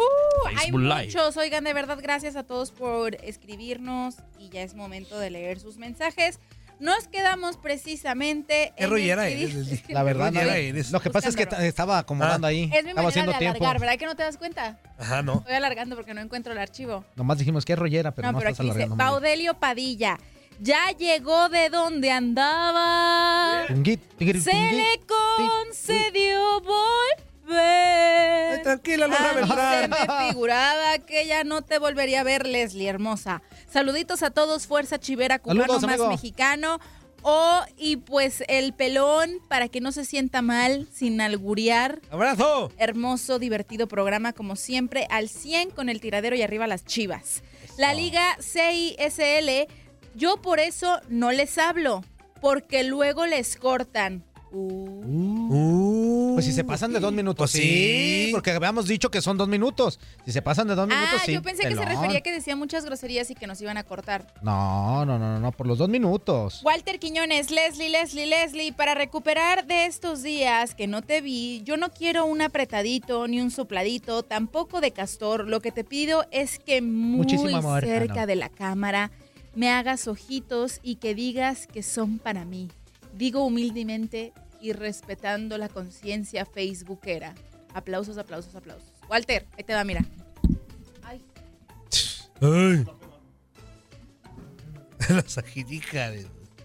hay Facebook Live. muchos. Oigan, de verdad, gracias a todos por escribirnos y ya es momento de leer sus mensajes. Nos quedamos precisamente. Qué rollera eres, dice-. La verdad, no, rollera eres. lo que pasa es que estaba acomodando ahí. Es mi Estaba haciendo de tiempo. alargar, ¿verdad que no te das cuenta? Ajá, no. Estoy alargando porque no encuentro el archivo. Nomás dijimos que es rollera, pero no, no, pero estás aquí dice alargando. bien. Baudelio Padilla. Ya llegó de donde andaba. Se le concedió volver. tranquila, Lola Ah, no Beltrán. se me figuraba que ya no te volvería a ver, Leslie, hermosa. Saluditos a todos, Fuerza Chivera Cubano Saludos, más amigo. mexicano. O, y pues el pelón, para que no se sienta mal, sin alguriar. ¡Abrazo! Hermoso, divertido programa, como siempre, al 100 con el tiradero y arriba las chivas. La liga CISL, yo por eso no les hablo, porque luego les cortan. Pues si se pasan de dos minutos, Pues sí. sí. Porque habíamos dicho que son dos minutos. Si se pasan de dos minutos, Ah, sí. yo pensé que se refería que decía muchas groserías y que nos iban a cortar. No, no, no, no, no, por los dos minutos. Walter Quiñones, Leslie, Leslie, Leslie, para recuperar de estos días que no te vi, yo no quiero un apretadito ni un sopladito, tampoco de castor. Lo que te pido es que muy Muchísimo amor. Ah, cerca no. de la cámara me hagas ojitos y que digas que son para mí. Digo humildemente y respetando la conciencia facebookera. Aplausos, aplausos, aplausos. Walter, ahí te va, mira. Ay, Ay. *laughs* Las ajinicas.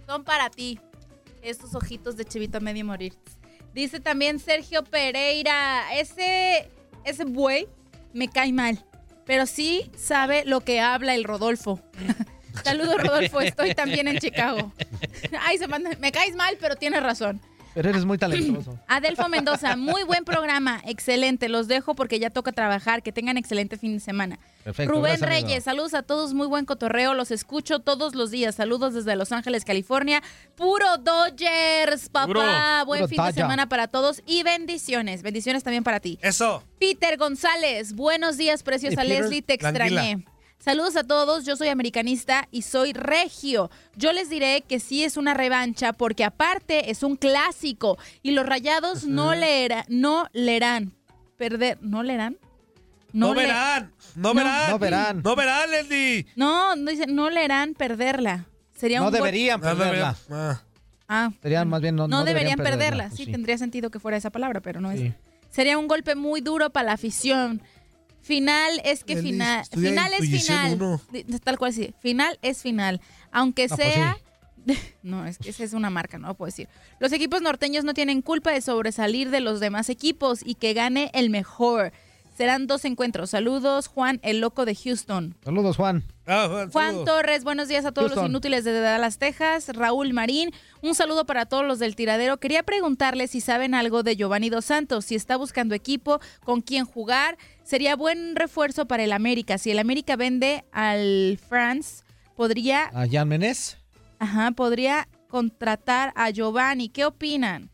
son para ti. Estos ojitos de chivito a medio morir. Dice también Sergio Pereira, ese, ese buey me cae mal, pero sí sabe lo que habla el Rodolfo. *laughs* Saludos Rodolfo, estoy también en Chicago. Ay, se manda- me caes mal, pero tienes razón. Pero eres muy talentoso. Adelfo Mendoza, muy buen programa, excelente. Los dejo porque ya toca trabajar. Que tengan excelente fin de semana. Perfecto, Rubén gracias, amigo. Reyes, saludos a todos, muy buen cotorreo. Los escucho todos los días. Saludos desde Los Ángeles, California. Puro Dodgers, papá. Puro, buen puro fin de semana para todos y bendiciones. Bendiciones también para ti. Eso. Peter González, buenos días, preciosa Leslie, te tranquila. Saludos a todos, yo soy americanista y soy regio. Yo les diré que sí es una revancha porque aparte es un clásico y los rayados no leerán, no leerán, perder, ¿no leerán? No, le- verán. No, No. verán. No verán. No verán, Leslie. No, no dice, no leerán perderla. Sería No un deberían No, no perderla. verán. Ah. Ah, Serían más bien no, no, no deberían, perderla. Sí, sí. tendría sentido que fuera esa palabra, pero no es. Sería un golpe muy duro para la afición. Final es que final, final es final. uno. Tal cual sí. Final es final. Aunque Ah, pues sea *laughs* No, es que esa es una marca, no lo puedo decir. Los equipos norteños no tienen culpa de sobresalir de los demás equipos y que gane el mejor. Serán dos encuentros. Saludos, Juan, el loco de Houston. Saludos, Juan. Juan Torres, buenos días a todos los inútiles de Dallas, Texas. Raúl Marín, un saludo para todos los del tiradero. Quería preguntarle si saben algo de Giovanni Dos Santos, si está buscando equipo, con quién jugar. Sería buen refuerzo para el América. Si el América vende al France, podría, A Jan Menez. ajá, podría contratar a Giovanni. ¿Qué opinan?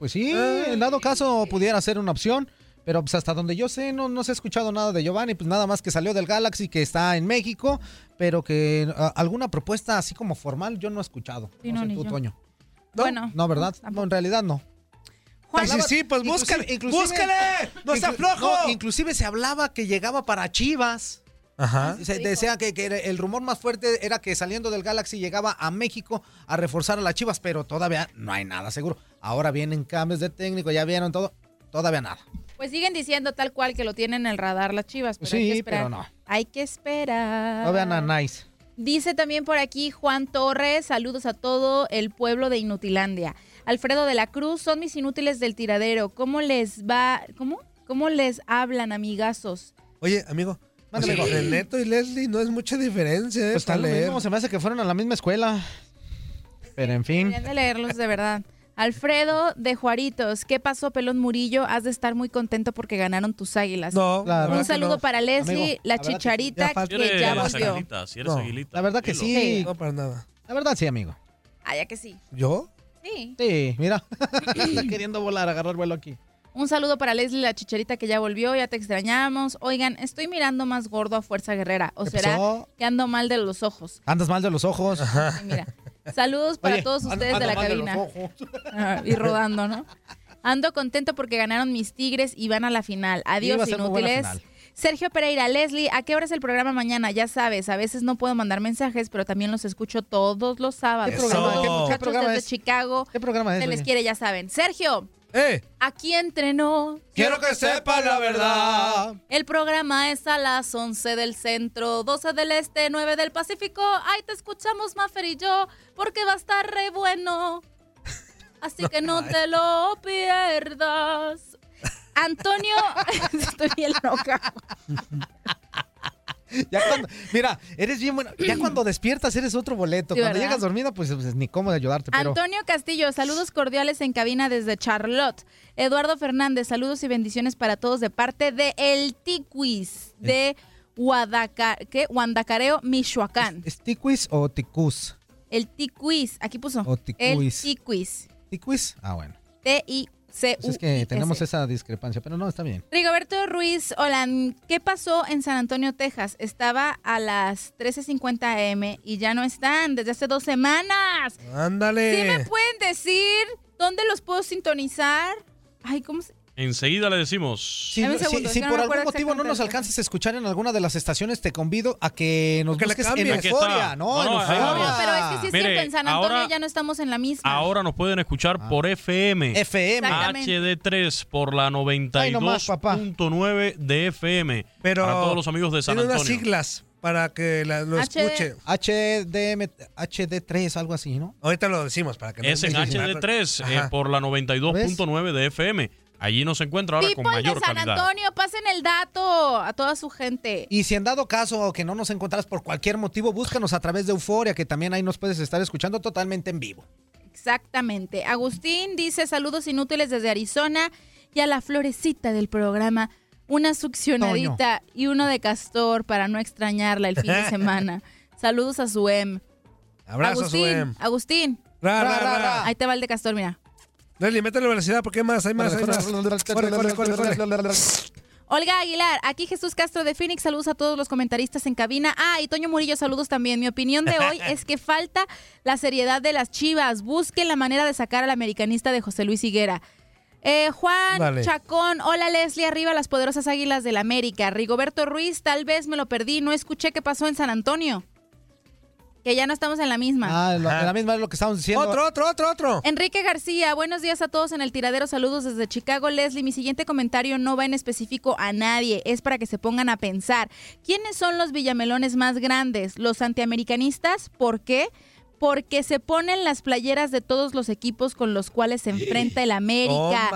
Pues sí, en dado caso pudiera ser una opción. Pero pues hasta donde yo sé, no, no se ha escuchado nada de Giovanni, pues nada más que salió del Galaxy, que está en México, pero que ah, alguna propuesta así como formal yo no he escuchado. Sí, no no, sé ni tú, yo. Toño. Bueno, No, ¿verdad? No, en realidad no. Juan- hablaba- Sí, sí, pues búscale, inclusive- búscale, no sea flojo. no, inclusive se hablaba que llegaba para Chivas. Ajá. Se decía que, que el rumor más fuerte era que saliendo del Galaxy llegaba a México a reforzar a las Chivas, pero todavía no hay nada seguro. Ahora vienen cambios de técnico, ya vieron todo, todavía nada. Pues siguen diciendo tal cual que lo tienen en el radar las chivas, pero hay Sí, que esperar. pero no. Hay que esperar. Todavía nada nice. Dice también por aquí Juan Torres, saludos a todo el pueblo de Inutilandia. Alfredo de la Cruz, son mis inútiles del tiradero. ¿Cómo les va? ¿Cómo? ¿Cómo les hablan, amigazos? Oye, amigo. O sea, y Leslie no es mucha diferencia, ¿eh? Pues tal mismo, se me hace que fueron a la misma escuela. Pero en fin. Deberían de leerlos de verdad. Alfredo de Juaritos, ¿qué pasó, Pelón Murillo? Has de estar muy contento porque ganaron tus águilas. No, Claro. Un saludo no. para Leslie, Amigo, la la verdad que sí, chicharita ya que Si ya eres volvió. aguilita, si eres No. aguilita. La verdad que dilo. sí. No, para nada. La verdad sí, amigo. Ah, ya que sí. ¿Yo? Sí. Sí, mira. *laughs* Está queriendo volar, agarrar vuelo aquí. Un saludo para Leslie, la chicharita que ya volvió, ya te extrañamos. Oigan, estoy mirando más gordo a Fuerza Guerrera. ¿O ¿Qué será pasó? que ando mal de los ojos? Andas mal de los ojos. Sí, mira. *laughs* Saludos para Oye, todos ando- ustedes de la los cabina. ojos. Y rodando, ¿no? Ando contento porque ganaron mis Tigres y van a la final. Adiós, inútiles. Sergio Pereira, Leslie, ¿a qué hora es el programa mañana? Ya sabes, a veces no puedo mandar mensajes, pero también los escucho todos los sábados. ¿Qué programa? ¿Qué- qué muchachos programa desde es? Chicago. ¿Qué programa es? Se les quiere, ya saben. Sergio, ¡Eh! aquí entrenó. Quiero que sepa la verdad. El programa es a las 11 del centro, 12 del este, 9 del Pacífico. Ahí te escuchamos, Maffer y yo, porque va a estar re bueno. Así que no te lo pierdas. Antonio, *laughs* estoy bien loca. Ya cuando, mira, eres bien bueno. Ya cuando *clears throat* despiertas eres otro boleto. Cuando ¿verdad? llegas dormida, pues, pues, ni cómo de ayudarte. Pero Antonio Castillo, saludos cordiales en cabina desde Charlotte. Eduardo Fernández, saludos y bendiciones para todos de parte de El Tiquis de Guadaca- ¿qué? Guandacareo, Michoacán. ¿es tiquis o ticus? El Tiquis, aquí puso. O El tiquis. Tiquis. Ah, bueno. Pues es que tenemos esa discrepancia, pero no, está bien. Rigoberto Ruiz, hola, ¿qué pasó en San Antonio, Texas? Estaba a las 13.50 am y ya no están desde hace dos semanas. Ándale. ¿Sí me pueden decir dónde los puedo sintonizar? Ay, ¿cómo se...? Enseguida le decimos. Si, si- segundo, si no por algún motivo no nos alcanzas a escuchar en alguna de las estaciones, te convido a que nos Que busques en Euforia. No, No, en no, No, vamos. pero es que sí es Mire, cierto, en San Antonio ahora- ya no estamos en la misma. Ahora nos pueden escuchar Ah. por FM. FM. Exactamente. HD3 por la Ay, nomás, papá. 92.9 de FM. Pero para todos los amigos de San Tiene unas Antonio. siglas para que la- lo HD. escuche. HDM, HD3, algo así, ¿no? Ahorita lo decimos para que no Es en HD3 eh, por la 92.9 de FM. Allí nos encuentra ahora con People de mayor San calidad. Antonio, pasen el dato a toda su gente. Y si en dado caso que no nos encontrás por cualquier motivo, búscanos a través de Euforia, que también ahí nos puedes estar escuchando totalmente en vivo. Exactamente. Agustín dice saludos inútiles desde Arizona y a la florecita del programa. Una succionadita y uno de castor para no extrañarla el fin de *laughs* semana. Saludos a su em. Abrazo, Agustín. Agustín. Ra, ra, ra, ra. Ahí te va el de castor, mira. Leslie, métele velocidad porque hay más, hay más, hay más. Corre, corre, corre, corre. Olga Aguilar, aquí Jesús Castro de Phoenix, saludos a todos los comentaristas en cabina. Ah, y Toño Murillo, saludos también. Mi opinión de hoy es que falta la seriedad de las chivas. Busquen la manera de sacar al americanista de José Luis Higuera. Eh, Juan Dale. Chacón, hola Leslie, arriba las poderosas águilas del América. Rigoberto Ruiz, tal vez me lo perdí, no escuché qué pasó en San Antonio. Que ya no estamos en la misma. Ah, lo- la misma es lo que estábamos diciendo. Otro, otro, otro, otro. Enrique García, buenos días a todos en el tiradero. Saludos desde Chicago, Leslie. Mi siguiente comentario no va en específico a nadie, es para que se pongan a pensar. ¿Quiénes son los villamelones más grandes? ¿Los antiamericanistas? ¿Por qué? Porque se ponen las playeras de todos los equipos con los cuales se enfrenta el América.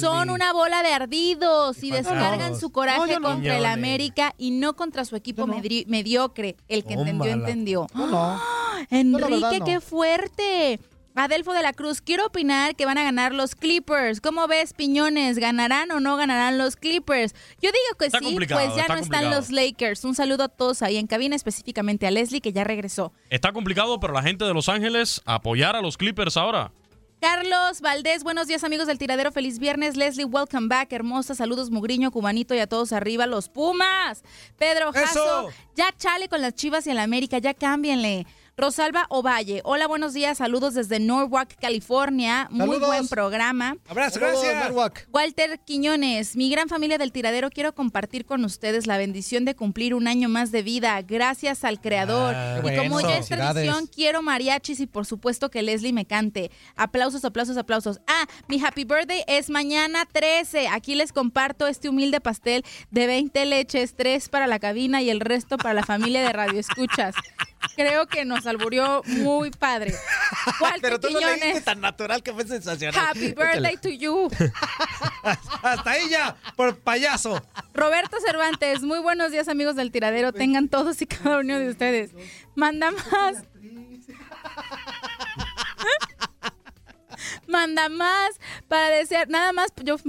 Son una bola de ardidos y descargan su coraje No, yo no. contra el. América y no contra su equipo mediocre. El que entendió, entendió. *gasps* Enrique, qué fuerte. Adelfo de la Cruz, quiero opinar que van a ganar los Clippers. ¿Cómo ves, Piñones? ¿Ganarán o no ganarán los Clippers? Yo digo que Está sí, pues ya está no están los Lakers. Un saludo a todos ahí en cabina, específicamente a Leslie, que ya regresó. Está complicado, pero la gente de Los Ángeles apoyar a los Clippers ahora. Carlos Valdés, buenos días amigos del tiradero, feliz viernes. Leslie, welcome back, hermosa, saludos Mugriño, Cubanito y a todos arriba, los Pumas. Pedro Jasso, ya chale con las Chivas y el América, ya cámbienle. Rosalba Ovalle, hola, buenos días, saludos desde Norwalk, California, muy Saludos. buen programa. Abrazo, gracias. Norwalk. Walter Quiñones, mi gran familia del tiradero, quiero compartir con ustedes la bendición de cumplir un año más de vida, gracias al Creador. Ah, y como ya es tradición, quiero mariachis y por supuesto que Leslie me cante. Aplausos, aplausos, aplausos. Ah, mi happy birthday es mañana 13. Aquí les comparto este humilde pastel de 20 leches, 3 para la cabina y el resto para la familia de Radio Escuchas. *laughs* Creo que nos alburió muy padre. Pero tú lo leíste tan natural que fue sensacional. happy birthday to you. *laughs* Hasta ahí ya, por payaso. Roberto Cervantes, muy buenos días amigos del tiradero, tengan todos y cada uno de ustedes. Manda más. *laughs* Manda más para desear, nada más yo es que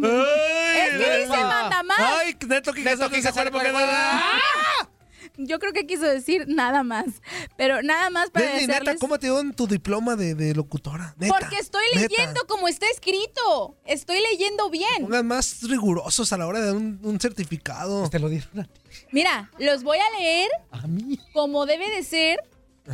dice manda más. Ay, Neto Quijote Neto no se Quijote, acuerda porque ¿cuál, cuál, ¡Ah! Yo creo que quiso decir nada más, pero nada más para Leslie, neta, desearles ¿cómo te dio en tu diploma de, de locutora? Neta, porque estoy neta. leyendo como está escrito. Estoy leyendo bien. Pongan más rigurosos a la hora de un, un certificado. Te lo dieron. Mira, los voy a leer A mí. como debe de ser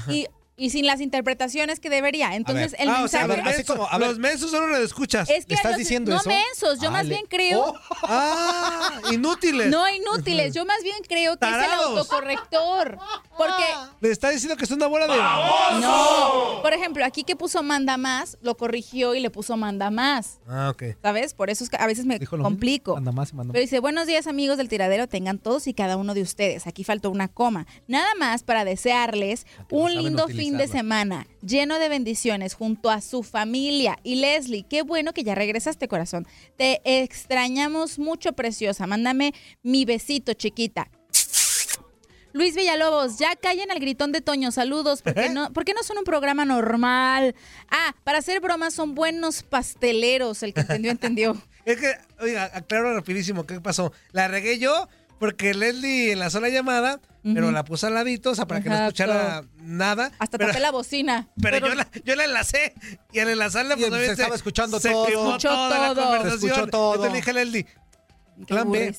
y, y sin las interpretaciones que debería. Entonces, el Ah, o sea, mensaje los, así mensos, como, a ver. los mensos solo lo escuchas. es que ¿Estás los- diciendo no eso? mensos, yo más bien creo Oh. Ah, inútiles. No inútiles, yo más bien creo que es el autocorrector. Porque, Le está diciendo que es una bola de... no, por ejemplo, aquí que puso manda más, lo corrigió y le puso manda más. Ah, ok. ¿Sabes? Por eso es que a veces me complico. Manda más y manda Pero más. dice, buenos días amigos del tiradero, tengan todos y cada uno de ustedes. Aquí faltó una coma. Nada más para desearles un lindo fin de utilizarlo. semana, lleno de bendiciones junto a su familia. Y Leslie, qué bueno que ya regresaste, corazón. Te extrañamos mucho, preciosa. Mándame mi besito, chiquita. Luis Villalobos, ya callen al gritón de Toño, saludos, porque no, ¿por qué no son un programa normal? Ah, para hacer bromas son buenos pasteleros, el que entendió, entendió. *laughs* Es que, oiga, aclaro rapidísimo, ¿qué pasó? La regué yo porque Leslie enlazó la llamada, pero la puse al ladito, o sea, para que no Exacto. escuchara nada. Hasta pero, tapé la bocina. pero yo, la, yo la enlacé y al enlazarla, pues se estaba escuchando se todo. quemó Escuchó toda la todo. conversación. Se escuchó todo. Entonces le dije a Leslie, plan B.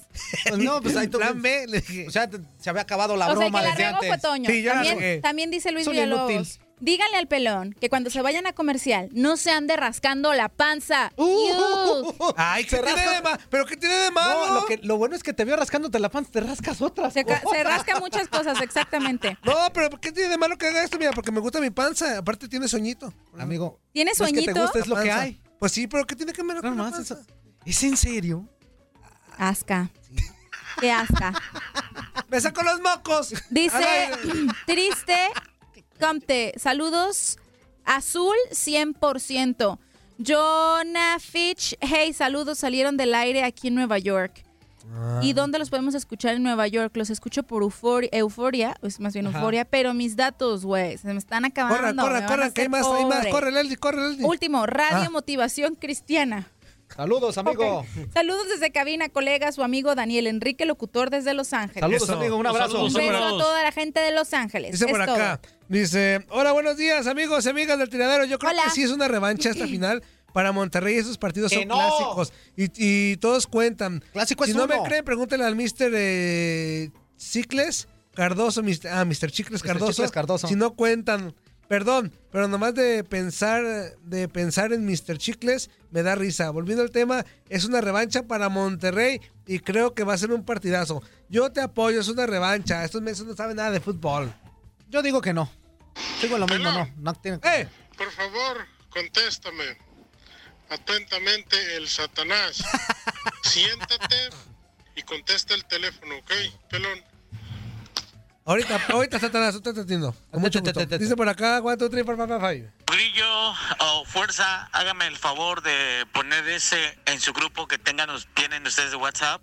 Pues no, pues ahí tú- *laughs* Plan B, le dije. O sea, se había acabado la o sea, broma que la desde regó antes. fue Toño. Sí, yo la regué. también, también dice Luis Villalobos. Díganle al pelón que cuando se vayan a comercial no se ande rascando la panza. Uh, Iu. Ay, ¿qué Se tiene rasca- de? ¿Pero qué tiene de malo? No, lo, que, lo bueno es que te veo rascándote la panza, te rascas otras. Se, rasca muchas cosas, exactamente. No, pero ¿qué tiene de malo que haga esto? Mira, porque me gusta mi panza. Aparte tiene soñito. Amigo, ¿Tiene no es que te sueñito? guste, es lo que hay. Pues sí, pero ¿qué tiene que ver No con la más, panza? eso- ¿Es en serio? Asca. Qué asca. *laughs* Me saco los mocos. Dice, *clears throat* triste, Comte, saludos, azul 100%. Jonah Fitch, hey, saludos, salieron del aire aquí en Nueva York. Ah. ¿Y dónde los podemos escuchar en Nueva York? Los escucho por Euforia, Euforia es más bien Ajá. Euforia, pero mis datos, güey, se me están acabando. Corre, me corre, van a corre, que hay más, hay más. Corre, Leslie, corre, Leslie. Último, Radio Ah. Motivación Cristiana. Saludos, amigo. Saludos desde cabina, colega, su amigo Daniel Enrique, locutor desde Los Ángeles. Saludos, Eso. amigo. Un abrazo. Un Saludos, beso a toda la gente de Los Ángeles. Dice Es por todo. Dice, hola, buenos días, amigos y amigas del tiradero. Yo creo Hola. que sí es una revancha esta *laughs* final para Monterrey. Esos partidos ¡Que son no! clásicos y, y todos cuentan. Clásico si es no uno. me creen, pregúntenle al Mr. Eh, Cicles Cardoso, Mr. ah, Mr. Chicles. Cardoso. Chicles Cardoso. Si no cuentan, perdón, pero nomás de pensar, de pensar en Mr. Chicles me da risa. Volviendo al tema, es una revancha para Monterrey y creo que va a ser un partidazo. Yo te apoyo, es una revancha. Estos meses no saben nada de fútbol. Yo digo que no. Sigo en lo mismo, no. No tienen que- ¡Eh! Por favor, contéstame. Atentamente, el Satanás. *laughs* Siéntate y contesta el teléfono, ¿ok, pelón? Ahorita, ahorita, Satanás, usted te entiendo. Dice por acá, one, two, three, four, five, five. Brillo o fuerza, hágame el favor de poner ese en su grupo que tengan, tienen ustedes de WhatsApp.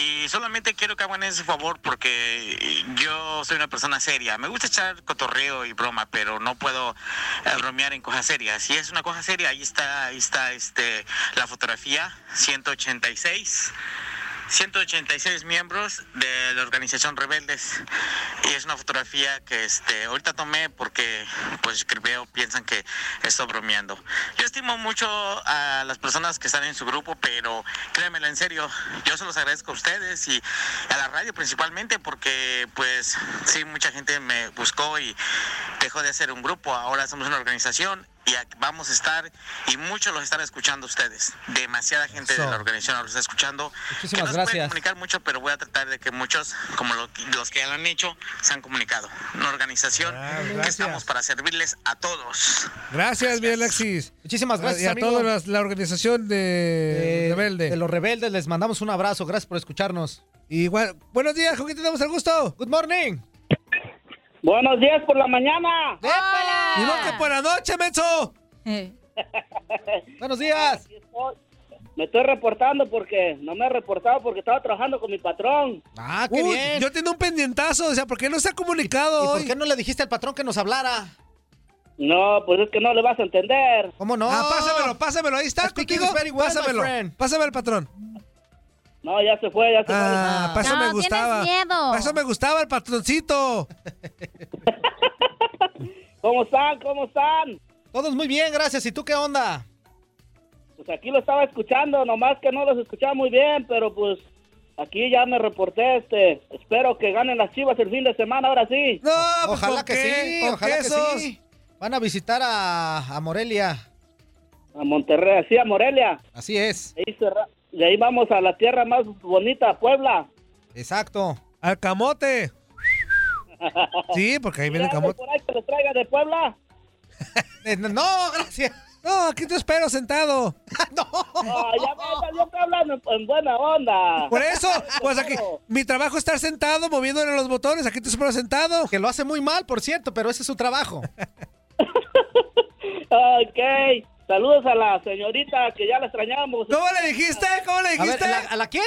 Y solamente quiero que hagan ese favor porque yo soy una persona seria. Me gusta echar cotorreo y broma, pero no puedo eh, bromear en cosas serias. Si es una cosa seria, ahí está, ahí está este, la fotografía 186. 186 miembros de la organización Rebeldes y es una fotografía que este ahorita tomé porque pues veo piensan que estoy bromeando. Yo estimo mucho a las personas que están en su grupo, pero créanmelo en serio, yo se los agradezco a ustedes y a la radio principalmente porque pues sí mucha gente me buscó y dejó de hacer un grupo, ahora somos una organización y vamos a estar y muchos los están escuchando ustedes. Demasiada gente de la organización los está escuchando. Muchísimas que no se gracias. pueden comunicar mucho, pero voy a tratar de que muchos, como lo- los que ya lo han hecho, se han comunicado. Una organización Ah, que estamos para servirles a todos. Gracias, mi Alexis. Muchísimas gracias, Y a amigo. toda la, la organización de Rebelde. De los rebeldes, les mandamos un abrazo. Gracias por escucharnos. Igual, buenos días, ¿con quién tenemos el gusto? Good morning. Buenos días por la mañana. Ni modo que por la noche, menso. Buenos días. Me estoy reportando porque no me he reportado porque estaba trabajando con mi patrón. Ah, Uy, Yo tengo un pendientazo, o sea, ¿por qué no se ha comunicado ¿Y hoy? por qué no le dijiste al patrón que nos hablara? No, pues es que no le vas a entender. ¿Cómo no? Ah, pásamelo, pásamelo, ahí está contigo. very well, pásamelo, friend. pásame al patrón. No, ya se fue, ya se Ah, para eso fue. me gustaba. Para eso me gustaba el patroncito. *laughs* ¿Cómo están? ¿Cómo están? Todos muy bien, gracias. ¿Y tú qué onda? Pues aquí lo estaba escuchando, nomás que no los escuchaba muy bien, pero pues aquí ya me reporté, este, espero que ganen las chivas el fin de semana, ahora sí. No, pues, ojalá que sí, ojalá que sí. Van a visitar a, a Morelia. A Monterrey, sí, a Morelia. Así es. Ahí cerra- De ahí vamos a la tierra más bonita, Puebla. Exacto. Al camote. *laughs* Sí, porque ahí viene el ¿Hay camote. por ahí que les traiga de Puebla? *laughs* No, gracias. No, aquí te espero sentado. *laughs* Ah, ya ves, yo estoy hablando en, en buena onda. Por eso, pues aquí, mi trabajo es estar sentado moviéndole los botones. Aquí te espero sentado. Que lo hace muy mal, por cierto, pero ese es su trabajo. Ok. Saludos a la señorita que ya la extrañamos. ¿Cómo le dijiste? ¿Cómo le A ver, dijiste? ¿la- ¿a la quién?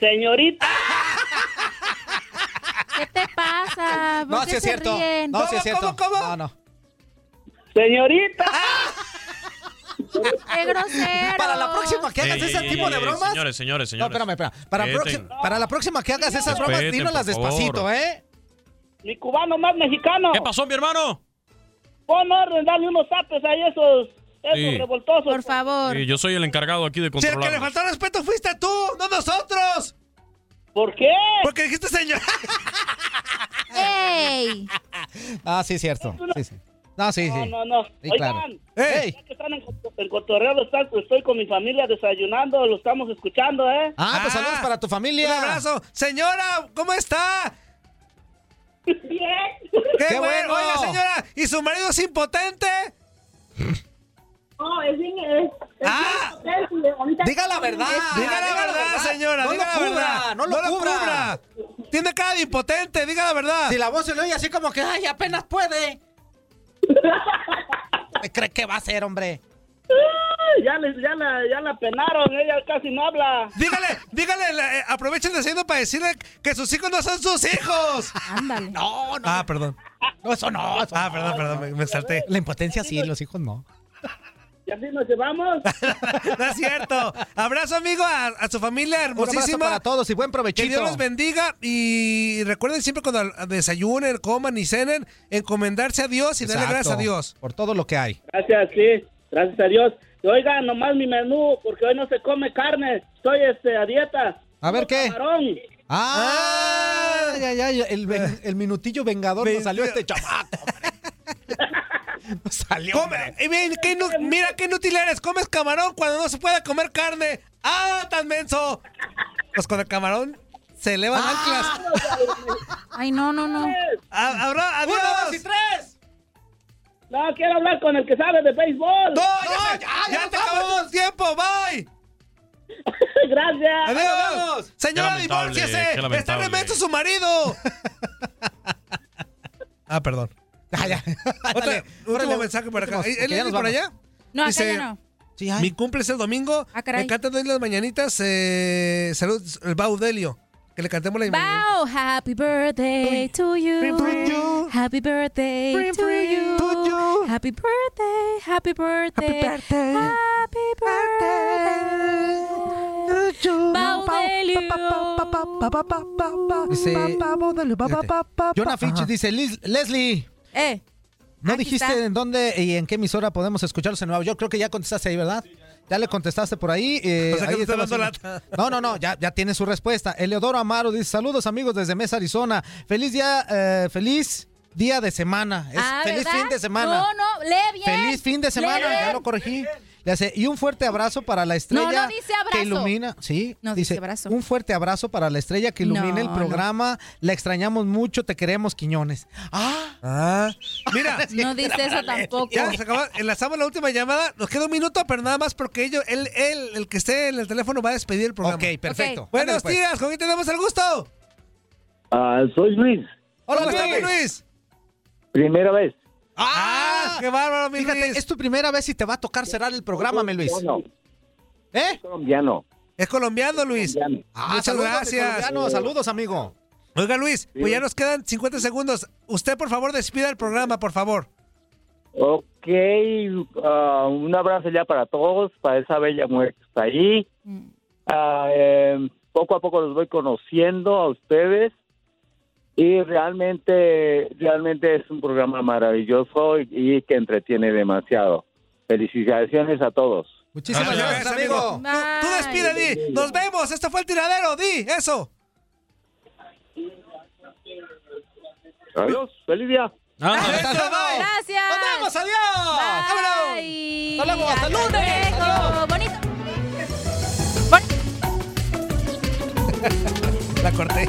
Señorita. *laughs* ¿Qué te pasa? ¿Por No, qué sí es se cierto. ríen? No, sí es cierto. No, no. Señorita. ¡Qué grosero! Para la próxima que hagas Ey, ese ey, tipo ey, de bromas. Señores, señores, No, señores. espérame, espérame. Para, para la próxima que hagas esas bromas, por despacito. ¿eh? Mi cubano más mexicano. ¿Qué pasó, mi hermano? Pon orden, dale unos zapes a esos, esos Sí. revoltosos. Por favor. Sí, yo soy el encargado aquí de Si el que le controlar. faltó respeto fuiste tú, no nosotros. ¿Por qué? Porque dijiste señor. ¡Ey! *laughs* Ah, sí, cierto. Sí, sí. No, sí, No, sí. no, no. Sí, Oigan, claro. Ey. ya que están en, en cotorreo, están- estoy con mi familia desayunando, lo estamos escuchando, ¿eh? Ah, pues Ah, saludos para tu familia. Un abrazo. Señora, ¿cómo está? Bien. ¡Qué, ¡Qué bueno! bueno! Oiga, señora, ¿y su marido es impotente? No, es bien. Es, ¡Ah! Diga la verdad. Diga la verdad, señora, No diga lo la cubra, verdad. no lo cubra. Tiene cara de impotente, diga la verdad. Si la voz se le oye así como que, ay, apenas puede. *laughs* ¿Qué cree que va a hacer, hombre? Ya, les, ya, la, ya la penaron, ella casi no habla. Dígale, dígale, la- eh, aprovechen de haciendo para decirle que sus hijos no son sus hijos. Ándale. No, no. Ah, perdón. No, eso no. eso Ah, no. perdón, perdón, me, me salté. La impotencia sí, los hijos no. Y así nos llevamos. *laughs* No es cierto. Abrazo, amigo, a, a su familia Un abrazo hermosísima. para todos y buen Que provechito. Dios los bendiga y recuerden siempre cuando desayunen, coman y cenen, encomendarse a Dios y darle gracias a Dios. Por todo lo que hay. Gracias, sí. Gracias a Dios. Y Oigan, nomás mi menú, porque hoy no se come carne. Estoy este, a dieta. A ver qué. Camarón. Ah, ya, ya, ya, el, minutillo vengador nos salió este chamaco, *laughs* salió. Come- y ven, qué inu- mira qué inútil eres. Comes camarón cuando no se puede comer carne. ¡Ah, tan menso! Pues con el camarón se elevan Ah. anclas. Ay, no, no, no. Adiós. ¡Uno, dos y tres! No, quiero hablar con el que sabe de béisbol. ¡No, ya, ya, ya te acabó el tiempo! ¡Bye! *laughs* gracias. ¡Adiós! Señora, Qué lamentable, divórciese. Está remenso su marido. *laughs* ah, perdón. *laughs* Otra, último mensaje por acá. Últimos, ¿Es ya por allá? No, acá Dice, ya no. Mi cumple es el domingo. Ah, caray. Me encanta doy las mañanitas. Eh, salud, el Baudelio. Que le cantemos la. Wow, happy birthday to you. Happy birthday to you. Happy birthday, happy birthday. Happy birthday. Jonah Fitch dice, "Lis- Leslie. Eh. ¿No dijiste en dónde y en qué emisora podemos escucharlos en Nueva York? Creo que ya contestaste ahí, ¿verdad? Ya le contestaste por ahí. eh, *laughs* O sea que ahí está dando *laughs* No, no, no, ya, ya tiene su respuesta. Eleodoro Amaro dice, saludos amigos desde Mesa, Arizona. Feliz día, eh, feliz día de semana. Es Ah, feliz ¿verdad? fin de semana. No, no, lee bien. Feliz fin de semana, Lee ya lo corregí. Le hace, y un fuerte abrazo para la estrella No, no dice abrazo. que ilumina. Sí, No dice, dice abrazo. un fuerte abrazo para la estrella que ilumina el No, programa. La extrañamos mucho, te queremos, Quiñones. Ah, Ah, mira. *laughs* No dice eso tampoco. Ya, se acabó. Enlazamos la última llamada. Nos queda un minuto, pero nada más porque ellos, él, él, el que esté en el teléfono, va a despedir el programa. Ok, perfecto. Ok. Buenos Ándale, pues. días, ¿con quién tenemos el gusto? Ah, soy Luis. Hola, ¿cómo estás, mi Luis? Primera vez. ¡Ah! ¡Qué bárbaro, mi Fíjate, Luis! es tu primera vez y te va a tocar cerrar el programa, mi Luis. ¿Eh? Colombiano. Es colombiano, Luis. Ah, Muchas saludos, gracias. colombiano, saludos, amigo. Oiga, Luis, pues ya nos quedan 50 segundos. Usted, por favor, despida el programa, por favor. Ok, ah, un abrazo ya para todos, para esa bella mujer que está ahí. Ah, eh, poco a poco los voy conociendo a ustedes y realmente, realmente es un programa maravilloso y, y que entretiene demasiado. Felicitaciones a todos. Muchísimas gracias, amigo. Tú, tú despide, Di. Nos vemos. Esto fue el tiradero, Di. Eso. Adiós, feliz día. Gracias. ¡Nos vemos! ¡Adiós! Bye. ¡Hasta luego! ¡Hasta el lunes! Bonito. *laughs* La corté.